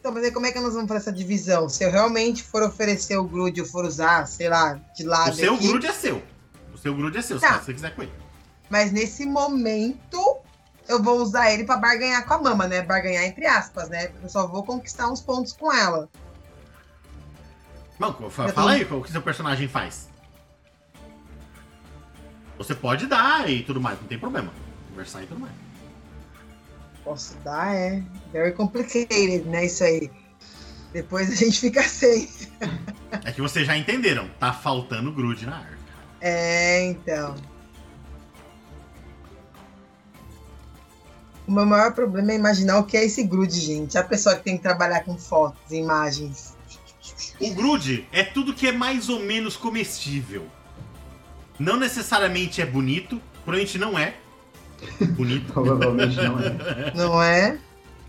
Então, mas aí como é que nós vamos fazer essa divisão? Se eu realmente for oferecer o grude ou for usar, sei lá, de lado. O seu aqui, grude é seu. O seu grude é seu, Tá. se você quiser com ele. Mas nesse momento, eu vou usar ele pra barganhar com a mama, né? Barganhar entre aspas, né? Eu só vou conquistar uns pontos com ela. Não, Eu fala aí o que seu personagem faz. Você pode dar e tudo mais, não tem problema. Conversar e tudo mais. Posso dar, é. Very complicated, né? Isso aí. Depois a gente fica sem. É que vocês já entenderam, tá faltando grude na arca. É, então. O meu maior problema é imaginar o que é esse grude, gente. A pessoa que tem que trabalhar com fotos, imagens. O grude é tudo que é mais ou menos comestível. Não necessariamente é bonito, provavelmente não é bonito, <laughs> Provavelmente não é. Não é?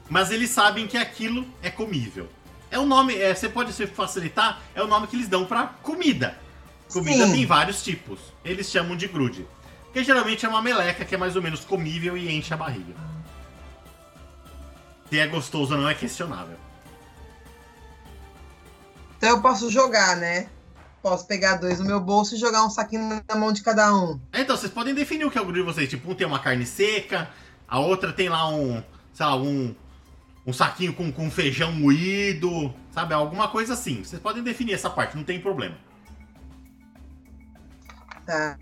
mas eles sabem que aquilo é comível. É o nome, é, você pode se facilitar, é o nome que eles dão pra comida. Comida Sim. tem vários tipos. Eles chamam de grude. Que geralmente é uma meleca que é mais ou menos comível e enche a barriga. Se é gostoso ou não é questionável. Então eu posso jogar, né? Posso pegar dois no meu bolso e jogar um saquinho na mão de cada um. É, Então, vocês podem definir o que é o grude de vocês. Tipo, um tem uma carne seca, a outra tem lá um, sei lá, um, um saquinho com, com feijão moído, sabe? Alguma coisa assim. Vocês podem definir essa parte, não tem problema. Tá.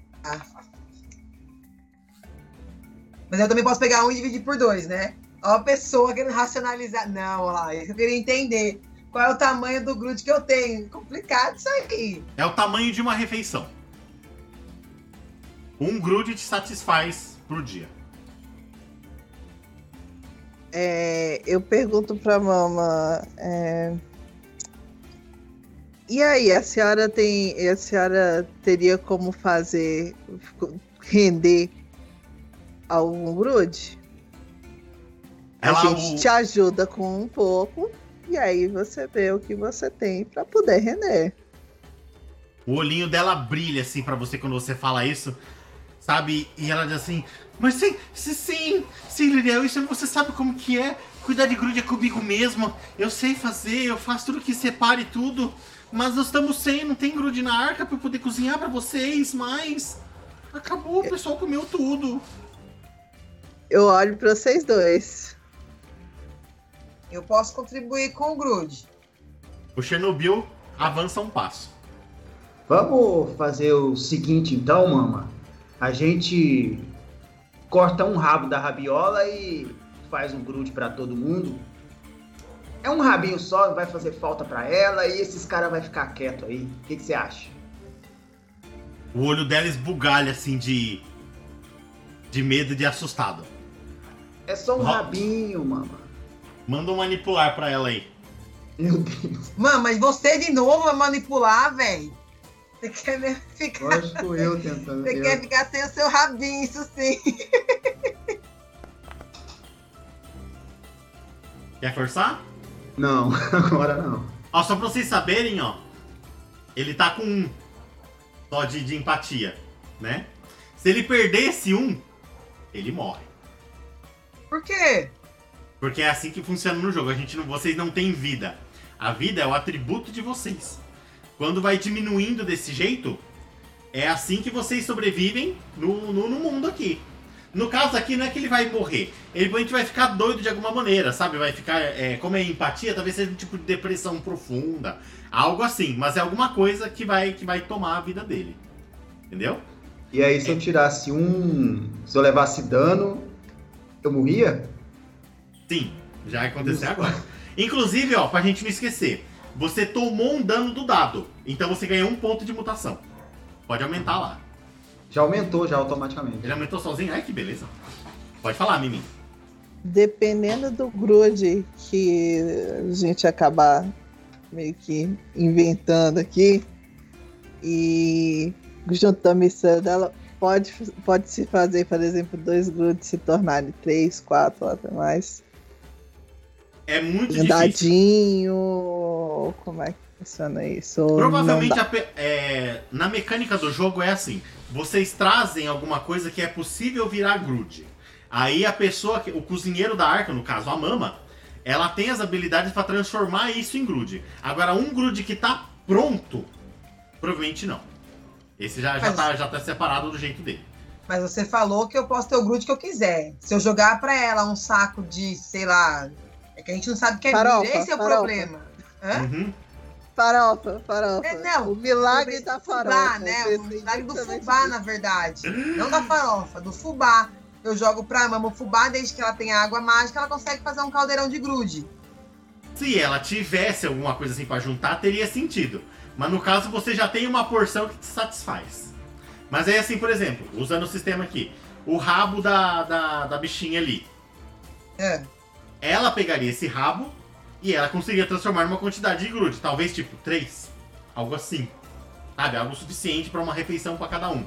Mas eu também posso pegar um e dividir por dois, né? Ó, a pessoa querendo racionalizar. Não, olha lá, eu queria entender qual é o tamanho do grude que eu tenho. Complicado isso aí. É o tamanho de uma refeição. Um grude te satisfaz pro dia. É, eu pergunto pra mama. é, e aí, a senhora tem. A senhora teria como fazer render algum grude? Ela, a gente o- te ajuda com um pouco e aí você vê o que você tem pra poder render. O olhinho dela brilha assim pra você quando você fala isso, sabe? E ela diz assim: Mas sim, sim, sim, sim, Liriel, isso você sabe como que é? Cuidar de grude é comigo mesmo. Eu sei fazer, eu faço tudo que separe tudo. Mas nós estamos sem, não tem grude na arca pra eu poder cozinhar pra vocês, mas. Acabou, o pessoal comeu tudo. Eu olho pra vocês dois. Eu posso contribuir com o grude. O Chernobyl avança um passo. Vamos fazer o seguinte então, mama. A gente corta um rabo da rabiola e faz um grude pra todo mundo. É um rabinho só, não vai fazer falta pra ela e esses caras vai ficar quieto aí. O que você acha? O olho dela esbugalha assim de. de medo e de assustado. É só um Ó. rabinho, mama. Manda um manipular pra ela aí. Meu Deus. Mano, mas você de novo vai manipular, velho. Você quer mesmo ficar. Lógico eu tentando. Você eu- quer ficar sem o seu rabinho, isso sim. <laughs> Quer forçar? Não, <laughs> agora não. Ó, só pra vocês saberem, ó. Ele tá com um só de, de empatia, né? Se ele perder esse um, ele morre. Por quê? Porque é assim que funciona no jogo. A gente não, vocês não têm vida. A vida é o atributo de vocês. Quando vai diminuindo desse jeito, é assim que vocês sobrevivem no, no, no mundo aqui. No caso aqui, não é que ele vai morrer. Ele provavelmente vai ficar doido de alguma maneira, sabe? Vai ficar. é, como é empatia, talvez seja um tipo de depressão profunda. Algo assim. Mas é alguma coisa que vai, que vai tomar a vida dele. Entendeu? E aí, se eu tirasse um. Se eu levasse dano, eu morria? Sim, já vai acontecer agora. Inclusive, ó, pra gente não esquecer, você tomou um dano do dado, então você ganhou um ponto de mutação. Pode aumentar lá. Já aumentou, já automaticamente. Ele aumentou sozinho? Ai, que beleza. Pode falar, Mimi. Dependendo do grude que a gente acabar meio que inventando aqui e junto da missão dela, pode, pode se fazer, por exemplo, dois grudes se tornarem três, quatro, até mais. É muito difícil. Andadinho. Como é que funciona isso? Provavelmente a é, na mecânica do jogo é assim: vocês trazem alguma coisa que é possível virar grude. Aí a pessoa, que- o cozinheiro da arca, no caso a mama, ela tem as habilidades para transformar isso em grude. Agora, um grude que tá pronto, provavelmente não. Esse já, já, Mas- tá, já tá separado do jeito dele. Mas você falou que eu posso ter o grude que eu quiser. Se eu jogar pra ela um saco de, sei lá. É que a gente não sabe o que é Farofa, grude. Esse é o farofa. problema. Hã? Uhum. Farofa, farofa. É, não, o milagre da fubá, farofa. né? Eu O milagre do fubá, na verdade. Não da farofa, do fubá. Eu jogo pra mama o fubá, desde que ela tenha água mágica, ela consegue fazer um caldeirão de grude. Se ela tivesse alguma coisa assim pra juntar, teria sentido. Mas no caso, você já tem uma porção que te satisfaz. Mas aí, assim, por exemplo, usando o sistema aqui, o rabo da, da, da bichinha ali. É. Ela pegaria esse rabo e ela conseguiria transformar numa quantidade de grude. Talvez tipo três. Algo assim. Sabe? Algo suficiente pra uma refeição pra cada um.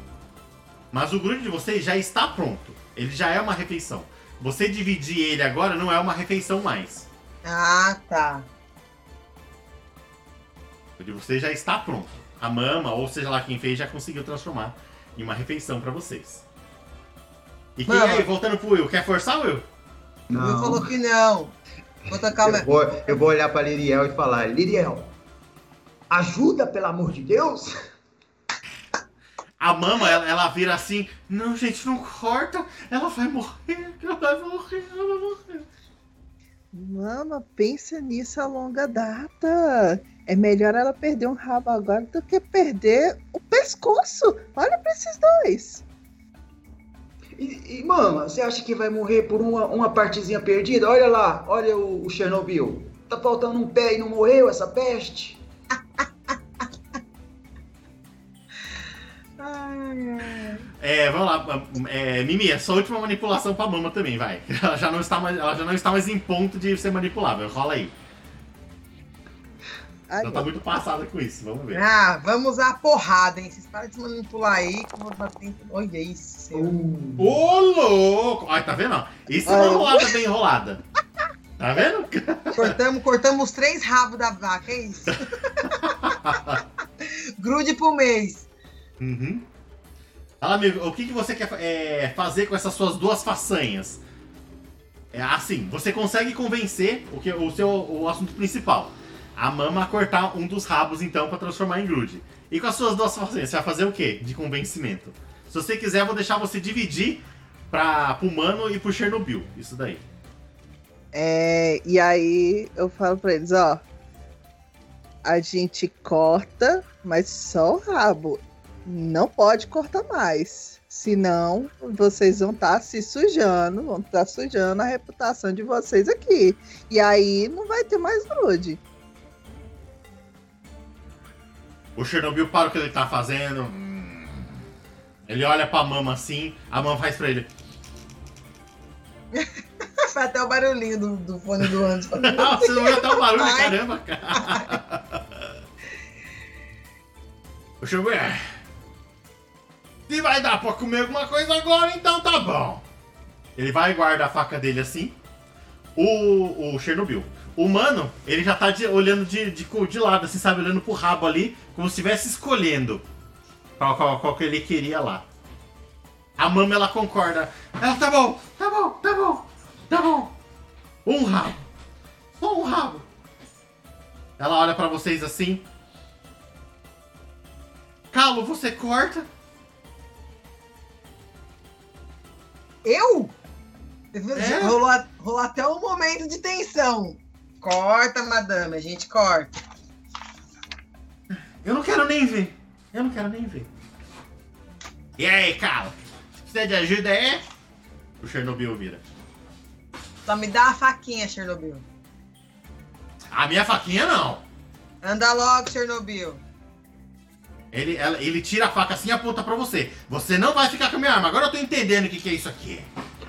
Mas o grude de vocês já está pronto. Ele já é uma refeição. Você dividir ele agora não é uma refeição mais. Ah, tá. O de vocês já está pronto. A mama, ou seja lá quem fez, já conseguiu transformar em uma refeição pra vocês. E quem Mama. aí, voltando pro Will, quer forçar, Will? O Will falou que não. Vou Eu vou, eu vou olhar pra Liriel e falar, Liriel, ajuda, pelo amor de Deus. A mama, ela, ela vira assim, não, gente, não corta, ela vai morrer, ela vai morrer, ela vai morrer. Mama, pensa nisso a longa data. É melhor ela perder um rabo agora do que perder o pescoço. Olha pra esses dois. E, e, mama, você acha que vai morrer por uma, uma partezinha perdida? Olha lá, olha o, o Chernobyl. Tá faltando um pé e não morreu essa peste? <laughs> É, vamos lá, é, Mimi, é só a última manipulação pra mama também, vai. <laughs> Ela já não está mais, ela já não está mais em ponto de ser manipulável, rola aí. Ai, Ela tá muito passada com isso, vamos ver. Ah, vamos usar a porrada, hein? Vocês param de se manipular aí que eu vou bater. Olha isso, Uh, Ô, louco! Olha, tá vendo? Isso é uma Ai. rolada bem enrolada. Tá vendo? Cortamos, cortamos os três rabos da vaca, é isso? <laughs> Grude por mês. Uhum. Fala, amigo, o que, que você quer é, fazer com essas suas duas façanhas? É assim, você consegue convencer o, que, o seu o assunto principal. A mama a cortar um dos rabos, então, pra transformar em grude. E com as suas duas façanhas, você vai fazer o quê? De convencimento. Se você quiser, eu vou deixar você dividir pra, pro humano e pro Chernobyl. Isso daí. É, e aí eu falo pra eles, ó. A gente corta, mas só o rabo. Não pode cortar mais. Senão vocês vão estar se sujando, vão estar sujando a reputação de vocês aqui. E aí não vai ter mais grude. O Chernobyl para o que ele tá fazendo. Ele olha pra mama assim, a mama faz pra ele. <laughs> Foi até o barulhinho do, do fone do antes. Ah, <laughs> você não viu até o barulho, Ai. caramba, cara. <laughs> O é. Se vai dar pra comer alguma coisa agora, então tá bom. Ele vai e guarda a faca dele assim. O, o Chernobyl. O mano, ele já tá de- olhando de, de, de lado, assim, sabe? Olhando pro rabo ali, como se estivesse escolhendo qual, qual, qual que ele queria lá. A mama, ela concorda. Ela, tá bom, tá bom, tá bom, tá bom. Um rabo. Só um rabo. Ela olha pra vocês assim. Calo, você corta? Eu? É. Rolou, rolou até um momento de tensão. Corta, madame, a gente corta. Eu não quero nem ver. Eu não quero nem ver. E aí, Calo? Precisa de ajuda é? O Chernobyl vira. Só me dá a faquinha, Chernobyl. A minha faquinha não. Anda logo, Chernobyl. Ele, ela- ele tira a faca assim e aponta pra você. Você não vai ficar com a minha arma. Agora eu tô entendendo o que, que é isso aqui.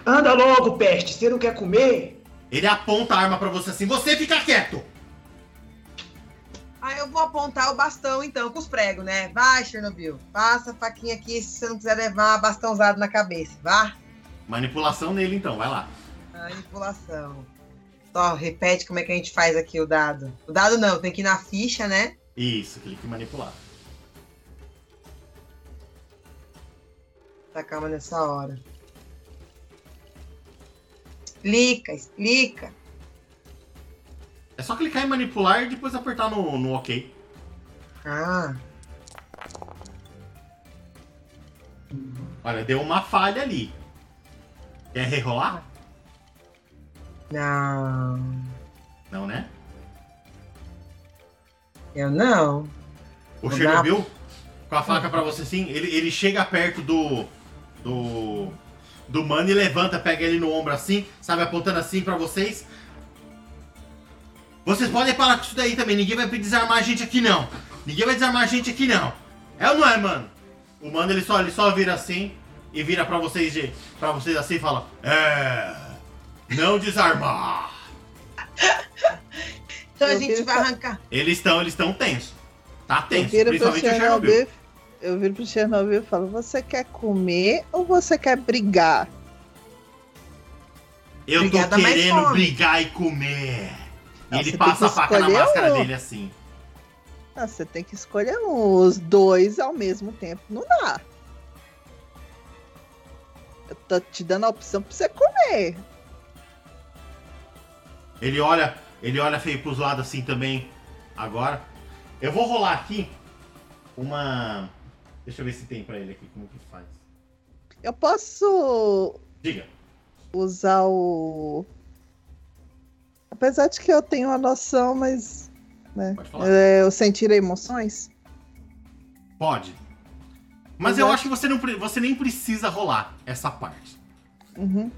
Anda logo, peste, você não quer comer? Ele aponta a arma pra você assim. Você fica quieto. Aí eu vou apontar o bastão então com os pregos, né? Vai, Chernobyl. Passa a faquinha aqui se você não quiser levar bastãozado na cabeça. Vá. Manipulação nele então, vai lá. Manipulação. Só repete como é que a gente faz aqui o dado. O dado não, tem que ir na ficha, né? Isso, clique em manipular. Tá calma nessa hora. Explica, explica. É só clicar em manipular e depois apertar no, no OK. Ah, Olha, deu uma falha ali. Quer rerolar? não. Não, né? Eu não. O Vou Chernobyl, com a faca pra você assim, ele, ele chega perto do. do. do mano e levanta, pega ele no ombro assim, sabe, apontando assim pra vocês. Vocês podem parar com isso daí também, ninguém vai desarmar a gente aqui não. Ninguém vai desarmar a gente aqui não. É ou não é, mano? O mano ele só, ele só vira assim e vira pra vocês, de- pra vocês assim e fala: É. Não desarmar. Então a gente vai arrancar. Eles estão, eles estão tensos. Tá tenso, principalmente o Chernobyl. Chernobyl. Eu viro pro Chernobyl e falo: Você quer comer ou você quer brigar? Eu tô querendo brigar e comer. E Ah, ele passa a faca na máscara um. dele assim. Ah, você tem que escolher um. Os dois ao mesmo tempo. Não dá. Eu tô te dando a opção pra você comer. Ele olha, ele olha feio pros lados assim também. Agora. Eu vou rolar aqui uma. Deixa eu ver se tem pra ele aqui, como que faz. Eu posso Diga. usar o. Apesar de que eu tenho uma noção, mas. Né, Pode falar. é, eu sentir emoções. Pode. Mas Mas eu eu- acho que você, não, você nem precisa rolar essa parte. Uhum.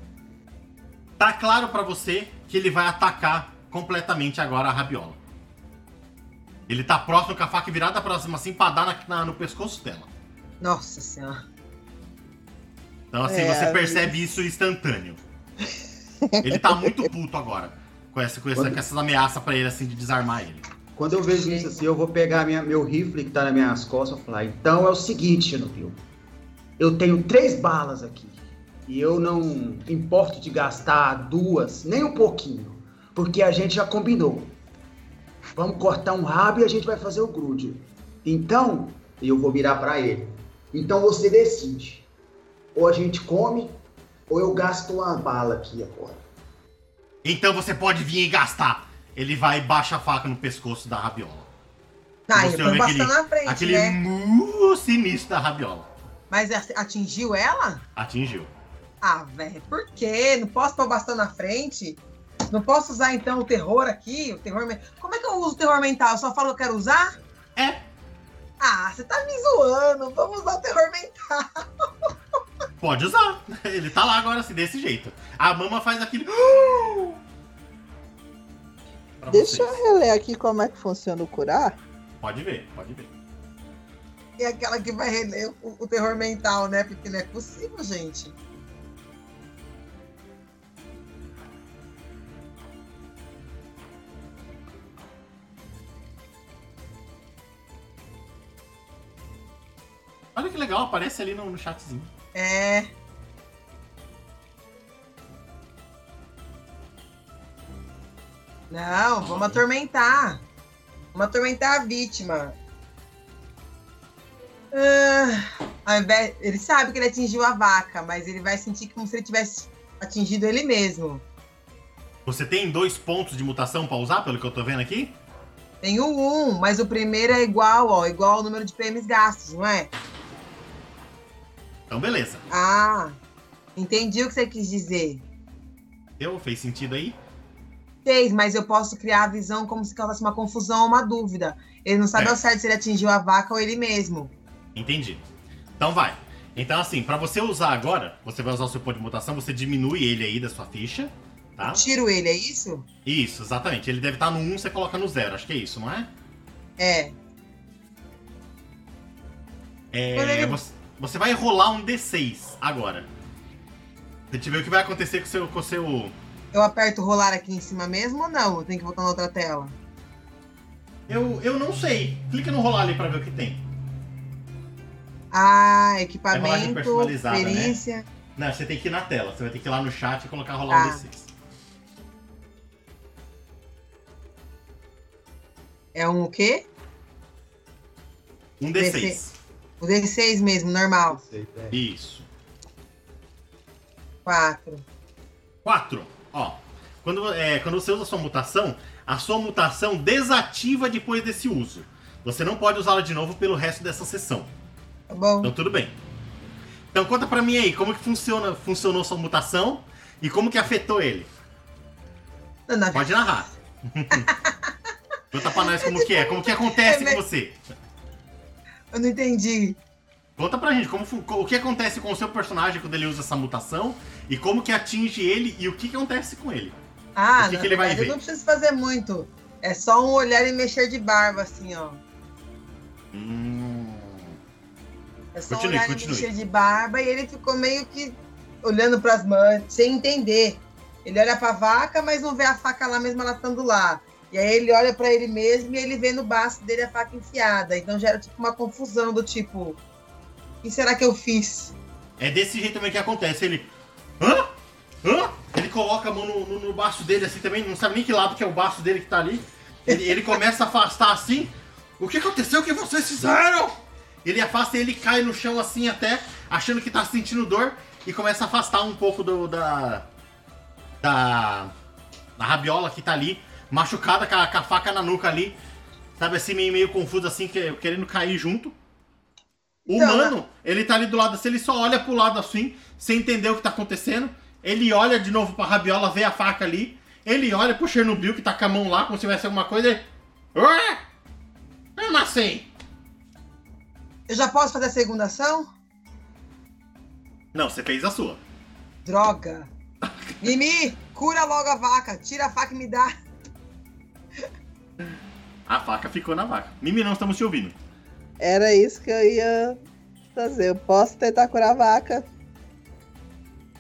Tá claro pra você que ele vai atacar completamente agora a rabiola. Ele tá próximo com a faca virada pra cima assim pra dar na- na- no pescoço dela. Nossa senhora. Então, assim, É, você percebe isso instantâneo. Ele tá muito puto agora. Com, essa, com, essa, Quando- com essas ameaças pra ele, assim, de desarmar ele. Quando eu vejo isso assim, eu vou pegar minha, meu rifle que tá nas minhas costas e falar, então é o seguinte, Chernobyl. Eu tenho três balas aqui. E eu não importo de gastar duas, nem um pouquinho. Porque a gente já combinou. Vamos cortar um rabo e a gente vai fazer o grude. Então, eu vou virar pra ele. Então você decide. Ou a gente come, ou eu gasto uma bala aqui agora. Então você pode vir e gastar. Ele vai e baixa a faca no pescoço da rabiola. Tô olha bastando aquele- na frente, Aquele né? mu sinistro da rabiola. Mas atingiu ela? Atingiu. Ah, velho, por quê? Não posso pôr o bastão na frente? Não posso usar então o terror aqui? O terror men- Como é que eu uso o terror mental? Eu só falo que eu quero usar? É, Ah, você tá me zoando. Vamos usar o terror mental. <laughs> pode usar. <laughs> Ele tá lá agora, assim, desse jeito. A mama faz aquele. <gasps> Pra Deixa vocês. eu reler aqui como é que funciona o curar. Pode ver, pode ver. E aquela que vai reler o, o terror mental, né? Porque não é possível, gente. Olha que legal, aparece ali no, no chatzinho. É. Não, vamos atormentar. Vamos atormentar a vítima. Ah, invés- ele sabe que ele atingiu a vaca, mas ele vai sentir como se ele tivesse atingido ele mesmo. Você tem dois pontos de mutação pra usar, pelo que eu tô vendo aqui? Tem o 1, mas o primeiro é igual, ó, igual ao número de PMs gastos, não é? Então, beleza. Ah, entendi o que você quis dizer. Deu? Fez sentido aí? Fez, mas eu posso criar a visão como se causasse uma confusão ou uma dúvida. Ele não sabe É. ao certo se ele atingiu a vaca ou ele mesmo. Entendi. Então vai. Então assim, pra você usar agora, você vai usar o seu ponto de mutação, você diminui ele aí da sua ficha, tá? Tiro ele, é isso? Isso, exatamente. Ele deve estar no 1, você coloca no 0. Acho que é isso, não é? É. É, ele- você, você vai rolar um D6 agora. A gente vê o que vai acontecer com o seu, com o seu. Eu aperto rolar aqui em cima mesmo ou não? Eu tenho que voltar na outra tela. Eu, eu não sei. Clica no rolar ali pra ver o que tem. Ah, equipamento, personalizada, né? experiência. Não, você tem que ir na tela. Você vai ter que ir lá no chat e colocar rolar um Tá. D6. É um o quê? Um D6. D6. O D6 mesmo, normal. Isso. 4. 4. Ó. Quando, é, quando você usa a sua mutação, a sua mutação desativa depois desse uso. Você não pode usá-la de novo pelo resto dessa sessão. Tá bom. Então tudo bem. Então conta pra mim aí, como que funciona, funcionou sua mutação e como que afetou ele. Não, não. Pode narrar. <laughs> conta pra nós como que é, como que acontece É, com você. Eu não entendi. Conta pra gente como, o que acontece com o seu personagem quando ele usa essa mutação e como que atinge ele e o que, que acontece com ele. Ah, O que que ele vai ver? eu não preciso fazer muito. É só um olhar e mexer de barba, assim, ó. Hum, É só Continue, olhar continue. e mexer de barba e ele ficou meio que olhando pras mãos, sem entender. Ele olha pra vaca, mas não vê a faca lá mesmo ela estando lá. E aí ele olha pra ele mesmo e ele vê no baço dele a faca enfiada. Então gera tipo uma confusão do tipo, o que será que eu fiz? é desse jeito também que acontece. Ele. Hã? Hã? Ele coloca a mão no, no, no baço dele assim também, não sabe nem que lado que é o baço dele que tá ali. Ele, ele começa a afastar assim. O que aconteceu? O que vocês fizeram? Ele afasta e ele cai no chão assim até, achando que tá sentindo dor, e começa a afastar um pouco do, da. Da. Da rabiola que tá ali, machucada com a, com a faca na nuca ali. Sabe assim, meio, meio confuso assim, que- querendo cair junto. O Não, humano, ele tá ali do lado assim, ele só olha pro lado assim, sem entender o que tá acontecendo. Ele olha de novo pra rabiola, vê a faca ali. Ele olha pro Chernobyl que tá com a mão lá, como se tivesse alguma coisa. Ele... Ué? Como assim? Eu já posso fazer a segunda ação? Não, você fez a sua. Droga! <laughs> Mimi, cura logo a vaca, tira a faca e me dá. A faca ficou na vaca. Mimi, não estamos te ouvindo. Era isso que eu ia fazer. Eu posso tentar curar a vaca.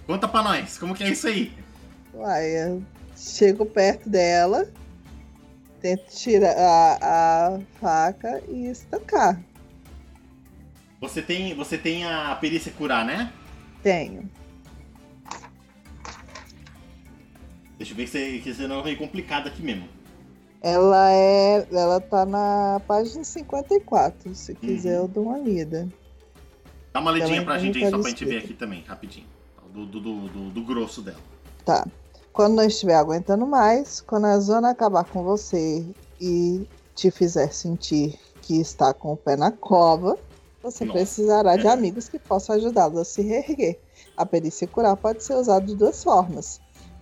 Conta pra nós, como que é isso aí? Uai, eu chego perto dela, tento tirar a, a faca e estancar. Você tem, você tem a perícia curar, né? Tenho. Deixa eu ver que você, que você não é meio complicado aqui mesmo. Ela é. Ela tá na página 54. Se quiser, Uhum. eu dou uma lida. Dá uma lidinha Ela pra não gente aí, só pra gente ver aqui também, rapidinho. Do, do, do, do- do grosso dela. Tá. Quando não estiver aguentando mais, quando a zona acabar com você e te fizer sentir que está com o pé na cova, você Nossa. precisará de É. amigos que possam ajudá-lo a se reerguer. A perícia curar pode ser usada de duas formas.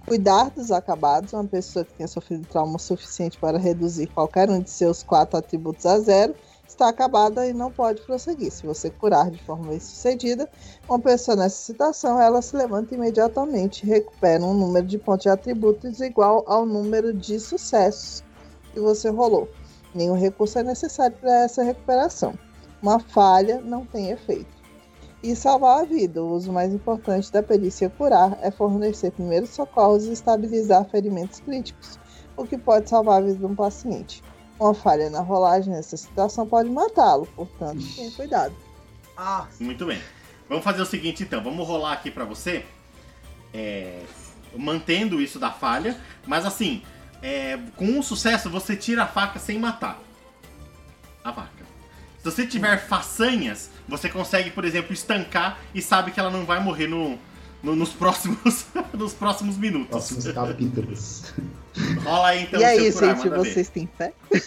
Cuidar dos acabados, uma pessoa que tenha sofrido trauma suficiente para reduzir qualquer um de seus quatro atributos a zero, está acabada e não pode prosseguir. Se você curar de forma bem-sucedida, uma pessoa nessa situação, ela se levanta imediatamente e recupera um número de pontos de atributos igual ao número de sucessos que você rolou. Nenhum recurso é necessário para essa recuperação. Uma falha não tem efeito. E salvar a vida. O uso mais importante da perícia curar é fornecer primeiros socorros e estabilizar ferimentos críticos, o que pode salvar a vida de um paciente. Uma falha na rolagem nessa situação pode matá-lo, portanto, tenha cuidado. Ah, Muito bem. Vamos fazer o seguinte então, vamos rolar aqui pra você, é, mantendo isso da falha, mas assim, é, com um sucesso você tira a faca sem matar a vaca. Se você tiver façanhas, você consegue, por exemplo, estancar e sabe que ela não vai morrer no, no- nos, próximos, <laughs> nos próximos minutos. Próximos capítulos. Rola aí então e aí, curar, gente, vocês têm fé? <laughs>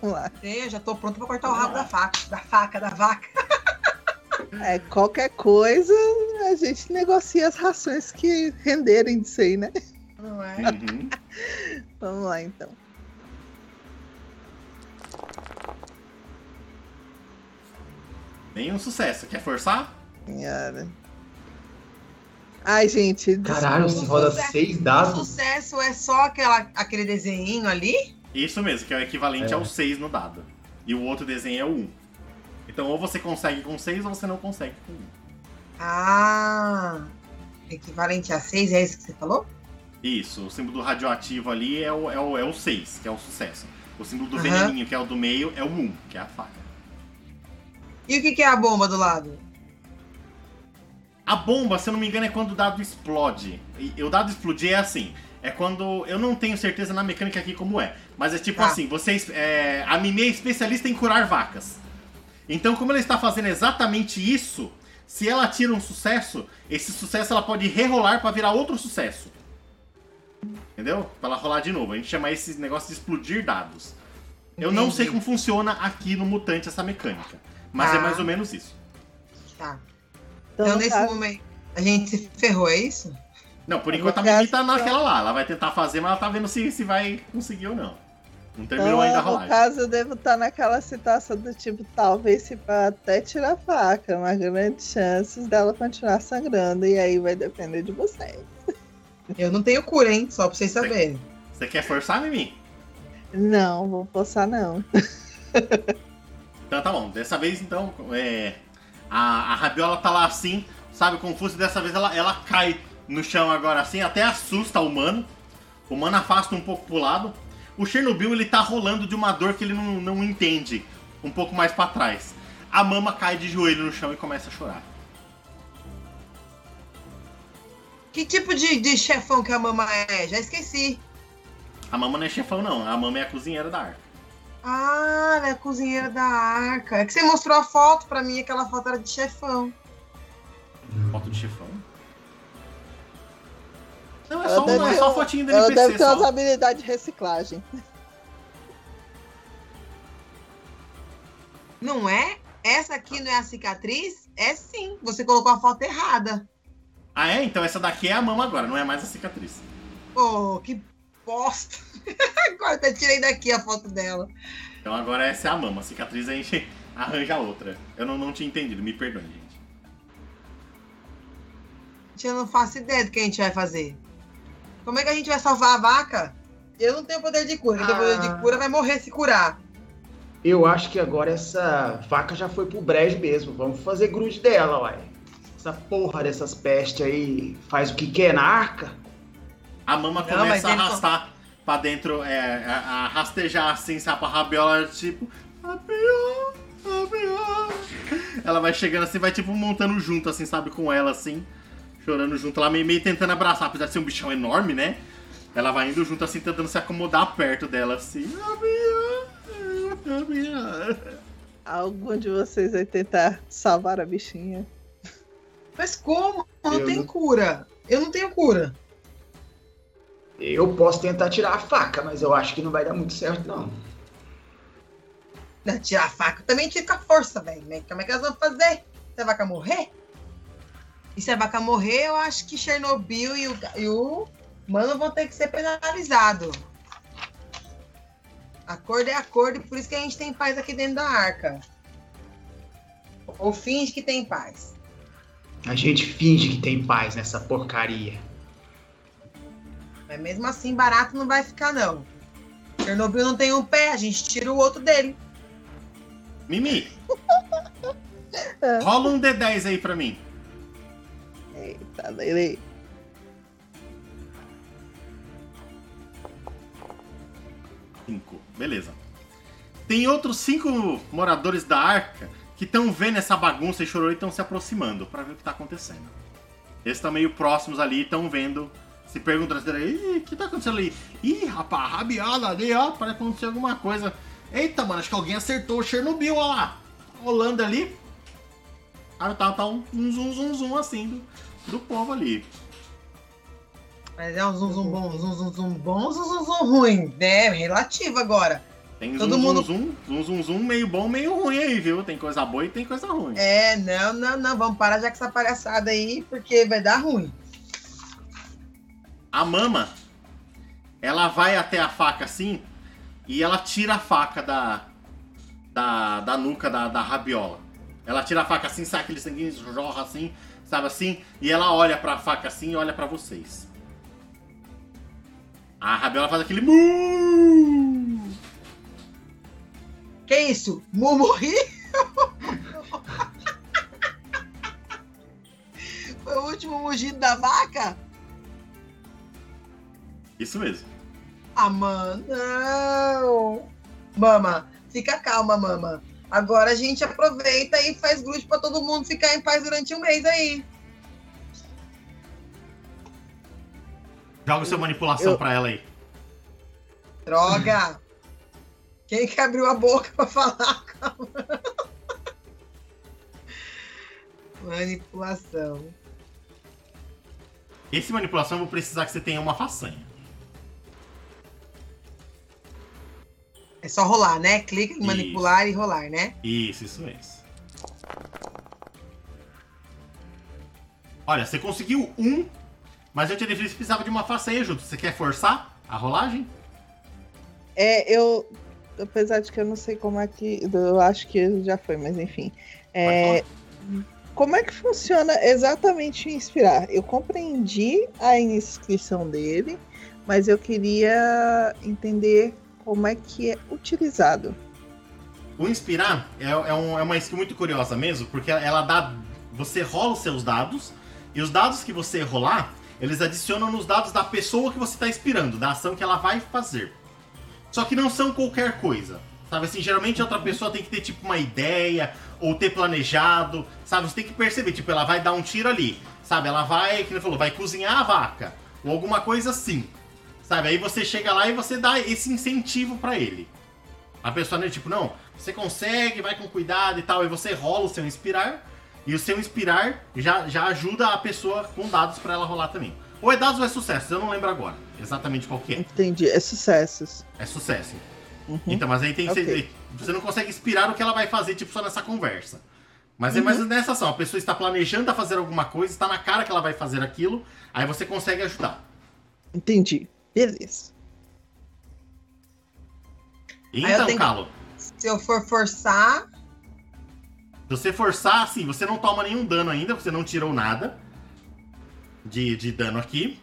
Vamos lá. eu já tô pronto pra cortar o rabo da faca, da faca, da vaca. É, qualquer coisa, a gente negocia as rações que renderem disso aí, né? Não é? Uhum. Vamos lá, então. Nenhum sucesso. Quer forçar? Senhora. Ai, gente. Caralho, se roda Sucesso. seis O dados. sucesso é só aquela, aquele desenhinho ali? Isso mesmo, que é o equivalente É. ao 6 no dado. E o outro desenho é o 1. Então ou você consegue com 6 ou você não consegue com 1. Ah, equivalente a 6, é isso que você falou? Isso, o símbolo do radioativo ali é o, é o, é o 6, que é o sucesso. O símbolo do Aham. veneninho, que é o do meio, é o 1, que é a faca. E o que, que é a bomba do lado? A bomba, se eu não me engano, é quando o dado explode. E o dado explodir é assim. É quando. Eu não tenho certeza na mecânica aqui como é. Mas é tipo Tá. assim, vocês. É, a Mimi é especialista em curar vacas. Então, como ela está fazendo exatamente isso, se ela tira um sucesso, esse sucesso ela pode rerolar pra virar outro sucesso. Entendeu? Pra ela rolar de novo. A gente chama esse negócio de explodir dados. Eu não Entendi. sei como funciona aqui no Mutante essa mecânica. Mas é Tá. mais ou menos isso. Tá. Então, Então, no nesse caso- momento, a gente se ferrou, é isso? Não, por No enquanto a Mimi tá então- naquela lá. Ela vai tentar fazer, mas ela tá vendo se, se vai conseguir ou não. Não terminou Então, ainda a no rolagem. caso, eu devo estar naquela situação do tipo, talvez se vá até tirar a faca, mas grandes chances dela continuar sangrando, e aí vai depender de vocês. Eu não tenho cura, hein? Só pra vocês saberem. Você quer forçar, Mimi? Não, vou forçar não. <laughs> Então tá bom. Dessa vez, então, é, a, a rabiola tá lá assim, sabe, confusa, e dessa vez ela, ela cai no chão agora assim, até assusta o humano. O humano afasta um pouco pro lado. O Chernobyl, ele tá rolando de uma dor que ele não, não entende, um pouco mais pra trás. A mama cai de joelho no chão e começa a chorar. Que tipo de, de chefão que a mama é? Já esqueci. A mama não é chefão, não. A mama é a cozinheira da arca. Ah, ela é a cozinheira da arca. É que você mostrou a foto pra mim, aquela foto era de chefão. Foto de chefão? Não, é Ela só, deve uma, é só fotinho do Ela deve ter só. umas habilidades de reciclagem. Não é? Essa aqui não é a cicatriz? É sim. Você colocou a foto errada. Ah, é? Então essa daqui é a mama agora, não é mais a cicatriz. Pô, que bosta. <laughs> Agora até tirei daqui a foto dela. Então agora essa é a mama. A cicatriz a gente <laughs> arranja outra. Eu não, não tinha entendido, me perdoe, gente. Eu não faço ideia do que a gente vai fazer. Como é que a gente vai salvar a vaca? Eu não tenho poder de cura. Quem tem poder Ah. de cura vai morrer se curar. Eu acho que agora essa vaca já foi pro brejo mesmo. Vamos fazer grude dela, uai. Essa porra dessas pestes aí faz o que quer na arca. A mama Não, começa a arrastar pra dentro, é, a, a rastejar assim, sabe? A rabiola, tipo, rabiola, rabiola. Ela vai chegando assim, vai tipo montando junto, assim, sabe? Com ela, assim, chorando junto. Ela meio, meio tentando abraçar, apesar de ser um bichão enorme, né? Ela vai indo junto, assim, tentando se acomodar perto dela, assim. Rabiola, rabiola. Algum de vocês vai tentar salvar a bichinha. Mas como? Não Eu tem não- cura. Eu não tenho cura. Eu posso tentar tirar a faca, mas eu acho que não vai dar muito certo, não. Né, Tirar a faca também tira com a força, velho. né? Como é que elas vão fazer? Se a vaca morrer? E se a vaca morrer, eu acho que Chernobyl e o, e o mano vão ter que ser penalizados. Acordo é acordo, e por isso que a gente tem paz aqui dentro da arca. Ou finge que tem paz. A gente finge que tem paz nessa porcaria. Mas mesmo assim, barato não vai ficar, não. Chernobyl não tem um pé, a gente tira o outro dele. Mimi, <laughs> rola um D10 aí pra mim. Eita, Lele. Cinco. Beleza. Tem outros cinco moradores da arca que estão vendo essa bagunça e chorou e estão se aproximando pra ver o que tá acontecendo. Eles estão meio próximos ali e estão vendo, se perguntando assim, Ih, o que tá acontecendo ali? Ih, rapaz, rabiada ali, ó, parece acontecer alguma coisa. Eita, mano, acho que alguém acertou o Chernobyl, ó lá. Rolando ali. Aí tá, tá um, um zum zum zum assim do, do povo ali. Mas é um zum zum bom, zum zum zum bom, zum zum zum ruim. É, relativo agora. Tem Todo zum, mundo- zum, zum, zum, zum, meio bom, meio ruim aí, viu? Tem coisa boa e tem coisa ruim. É, não, não, não, vamos parar já com essa palhaçada aí, porque vai dar ruim. A mama, ela vai até a faca assim e ela tira a faca da, da, da nuca da, da rabiola. Ela tira a faca assim, sai aquele sanguinho, jorra assim, sabe assim? E ela olha pra faca assim e olha pra vocês. A Rabela faz aquele mu. Que isso? Mumurri? <laughs> Foi o último mugido da vaca? Isso mesmo. Ah, mano, não! Mama, fica calma, mama. Agora a gente aproveita e faz grude pra todo mundo ficar em paz durante um mês aí. Joga sua manipulação Eu- pra ela aí. Droga! Quem que abriu a boca pra falar? <laughs> Manipulação. Esse manipulação eu vou precisar que você tenha uma façanha. É só rolar, né? Clica em Isso. manipular e rolar, né? Isso, isso mesmo. Olha, você conseguiu um, mas eu te disse que precisava de uma façanha junto. Você quer forçar a rolagem? É, eu. Apesar de que eu não sei como é que. Eu acho que já foi, mas enfim. É, como é que funciona exatamente o inspirar? Eu compreendi a inscrição dele, mas eu queria entender como é que é utilizado. O inspirar é, é, um- é uma skill muito curiosa mesmo, porque ela dá. Você rola os seus dados, e os dados que você rolar, eles adicionam nos dados da pessoa que você está inspirando, da ação que ela vai fazer. Só que não são qualquer coisa. Sabe assim, geralmente outra pessoa tem que ter tipo uma ideia, ou ter planejado, sabe? Você tem que perceber, tipo, ela vai dar um tiro ali, sabe? Ela vai, que ele falou, vai cozinhar a vaca, ou alguma coisa assim. Sabe? Aí você chega lá e você dá esse incentivo pra ele. A pessoa, né, tipo, não, você consegue, vai com cuidado e tal, e você rola o seu inspirar, e o seu inspirar já, já ajuda a pessoa com dados pra ela rolar também. Ou é dados ou é sucesso, eu não lembro agora exatamente qual que é. Entendi. É sucessos. É sucesso. Uhum. Então, mas aí tem que Ok. ser. Você não consegue inspirar o que ela vai fazer, tipo, só nessa conversa. Mas é Uhum. mais nessa ação. A pessoa está planejando a fazer alguma coisa, está na cara que ela vai fazer aquilo, aí você consegue ajudar. Entendi. Beleza. eu Então, que- Calo, Se eu for forçar, se você forçar, assim, você não toma nenhum dano ainda, você não tirou nada de, de dano aqui.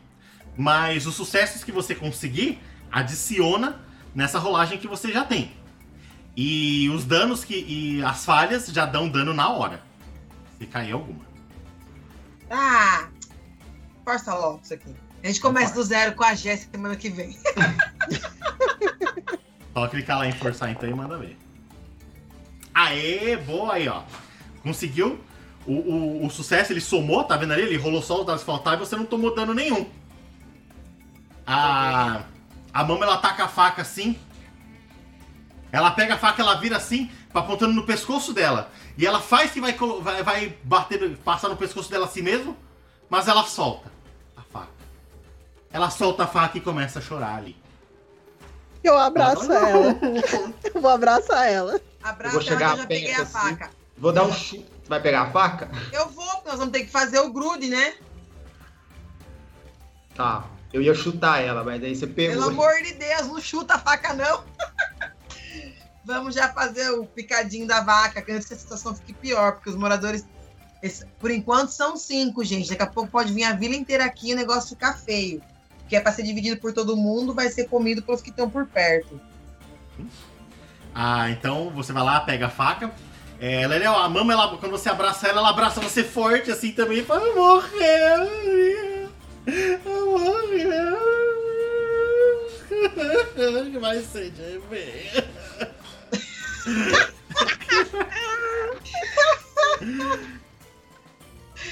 Mas os sucessos que você conseguir, adiciona nessa rolagem que você já tem. E os danos que. E as falhas já dão dano na hora. Se cair alguma. ah, força logo isso aqui. A gente começa do zero com a Jéssica semana que vem. <laughs> Só clicar lá em forçar então e manda ver. Aê, boa aí, ó. Conseguiu. O, o, o sucesso ele somou, tá vendo ali? Ele rolou só os dados que faltavam e você não tomou dano nenhum. A, a mama ela taca a faca assim. Ela pega a faca, ela vira assim, apontando no pescoço dela. E ela faz que vai, vai, vai bater, passar no pescoço dela assim mesmo, mas ela solta. Ela solta a faca e começa a chorar ali. Eu abraço ela. <laughs> Eu vou abraçar ela. Abraço, Eu vou chegar ela, eu já peguei a assim. faca. Vou dar um chute. Vai pegar a faca? Eu vou, porque nós vamos ter que fazer o grude, né? Tá. Eu ia chutar ela, mas aí você pegou. Pelo amor de Deus, não chuta a faca, não. <laughs> Vamos já fazer o picadinho da vaca, que antes que a situação fique pior, porque os moradores, esse- por enquanto, são cinco, gente. Daqui a pouco pode vir a vila inteira aqui e o negócio ficar feio. Que é pra ser dividido por todo mundo, vai ser comido pelos que estão por perto. Ah, então você vai lá, pega a faca. É, ela- a mama, ela, quando você abraça ela, ela abraça você forte assim também e fala: Morreu! Morreu! Vai ser de.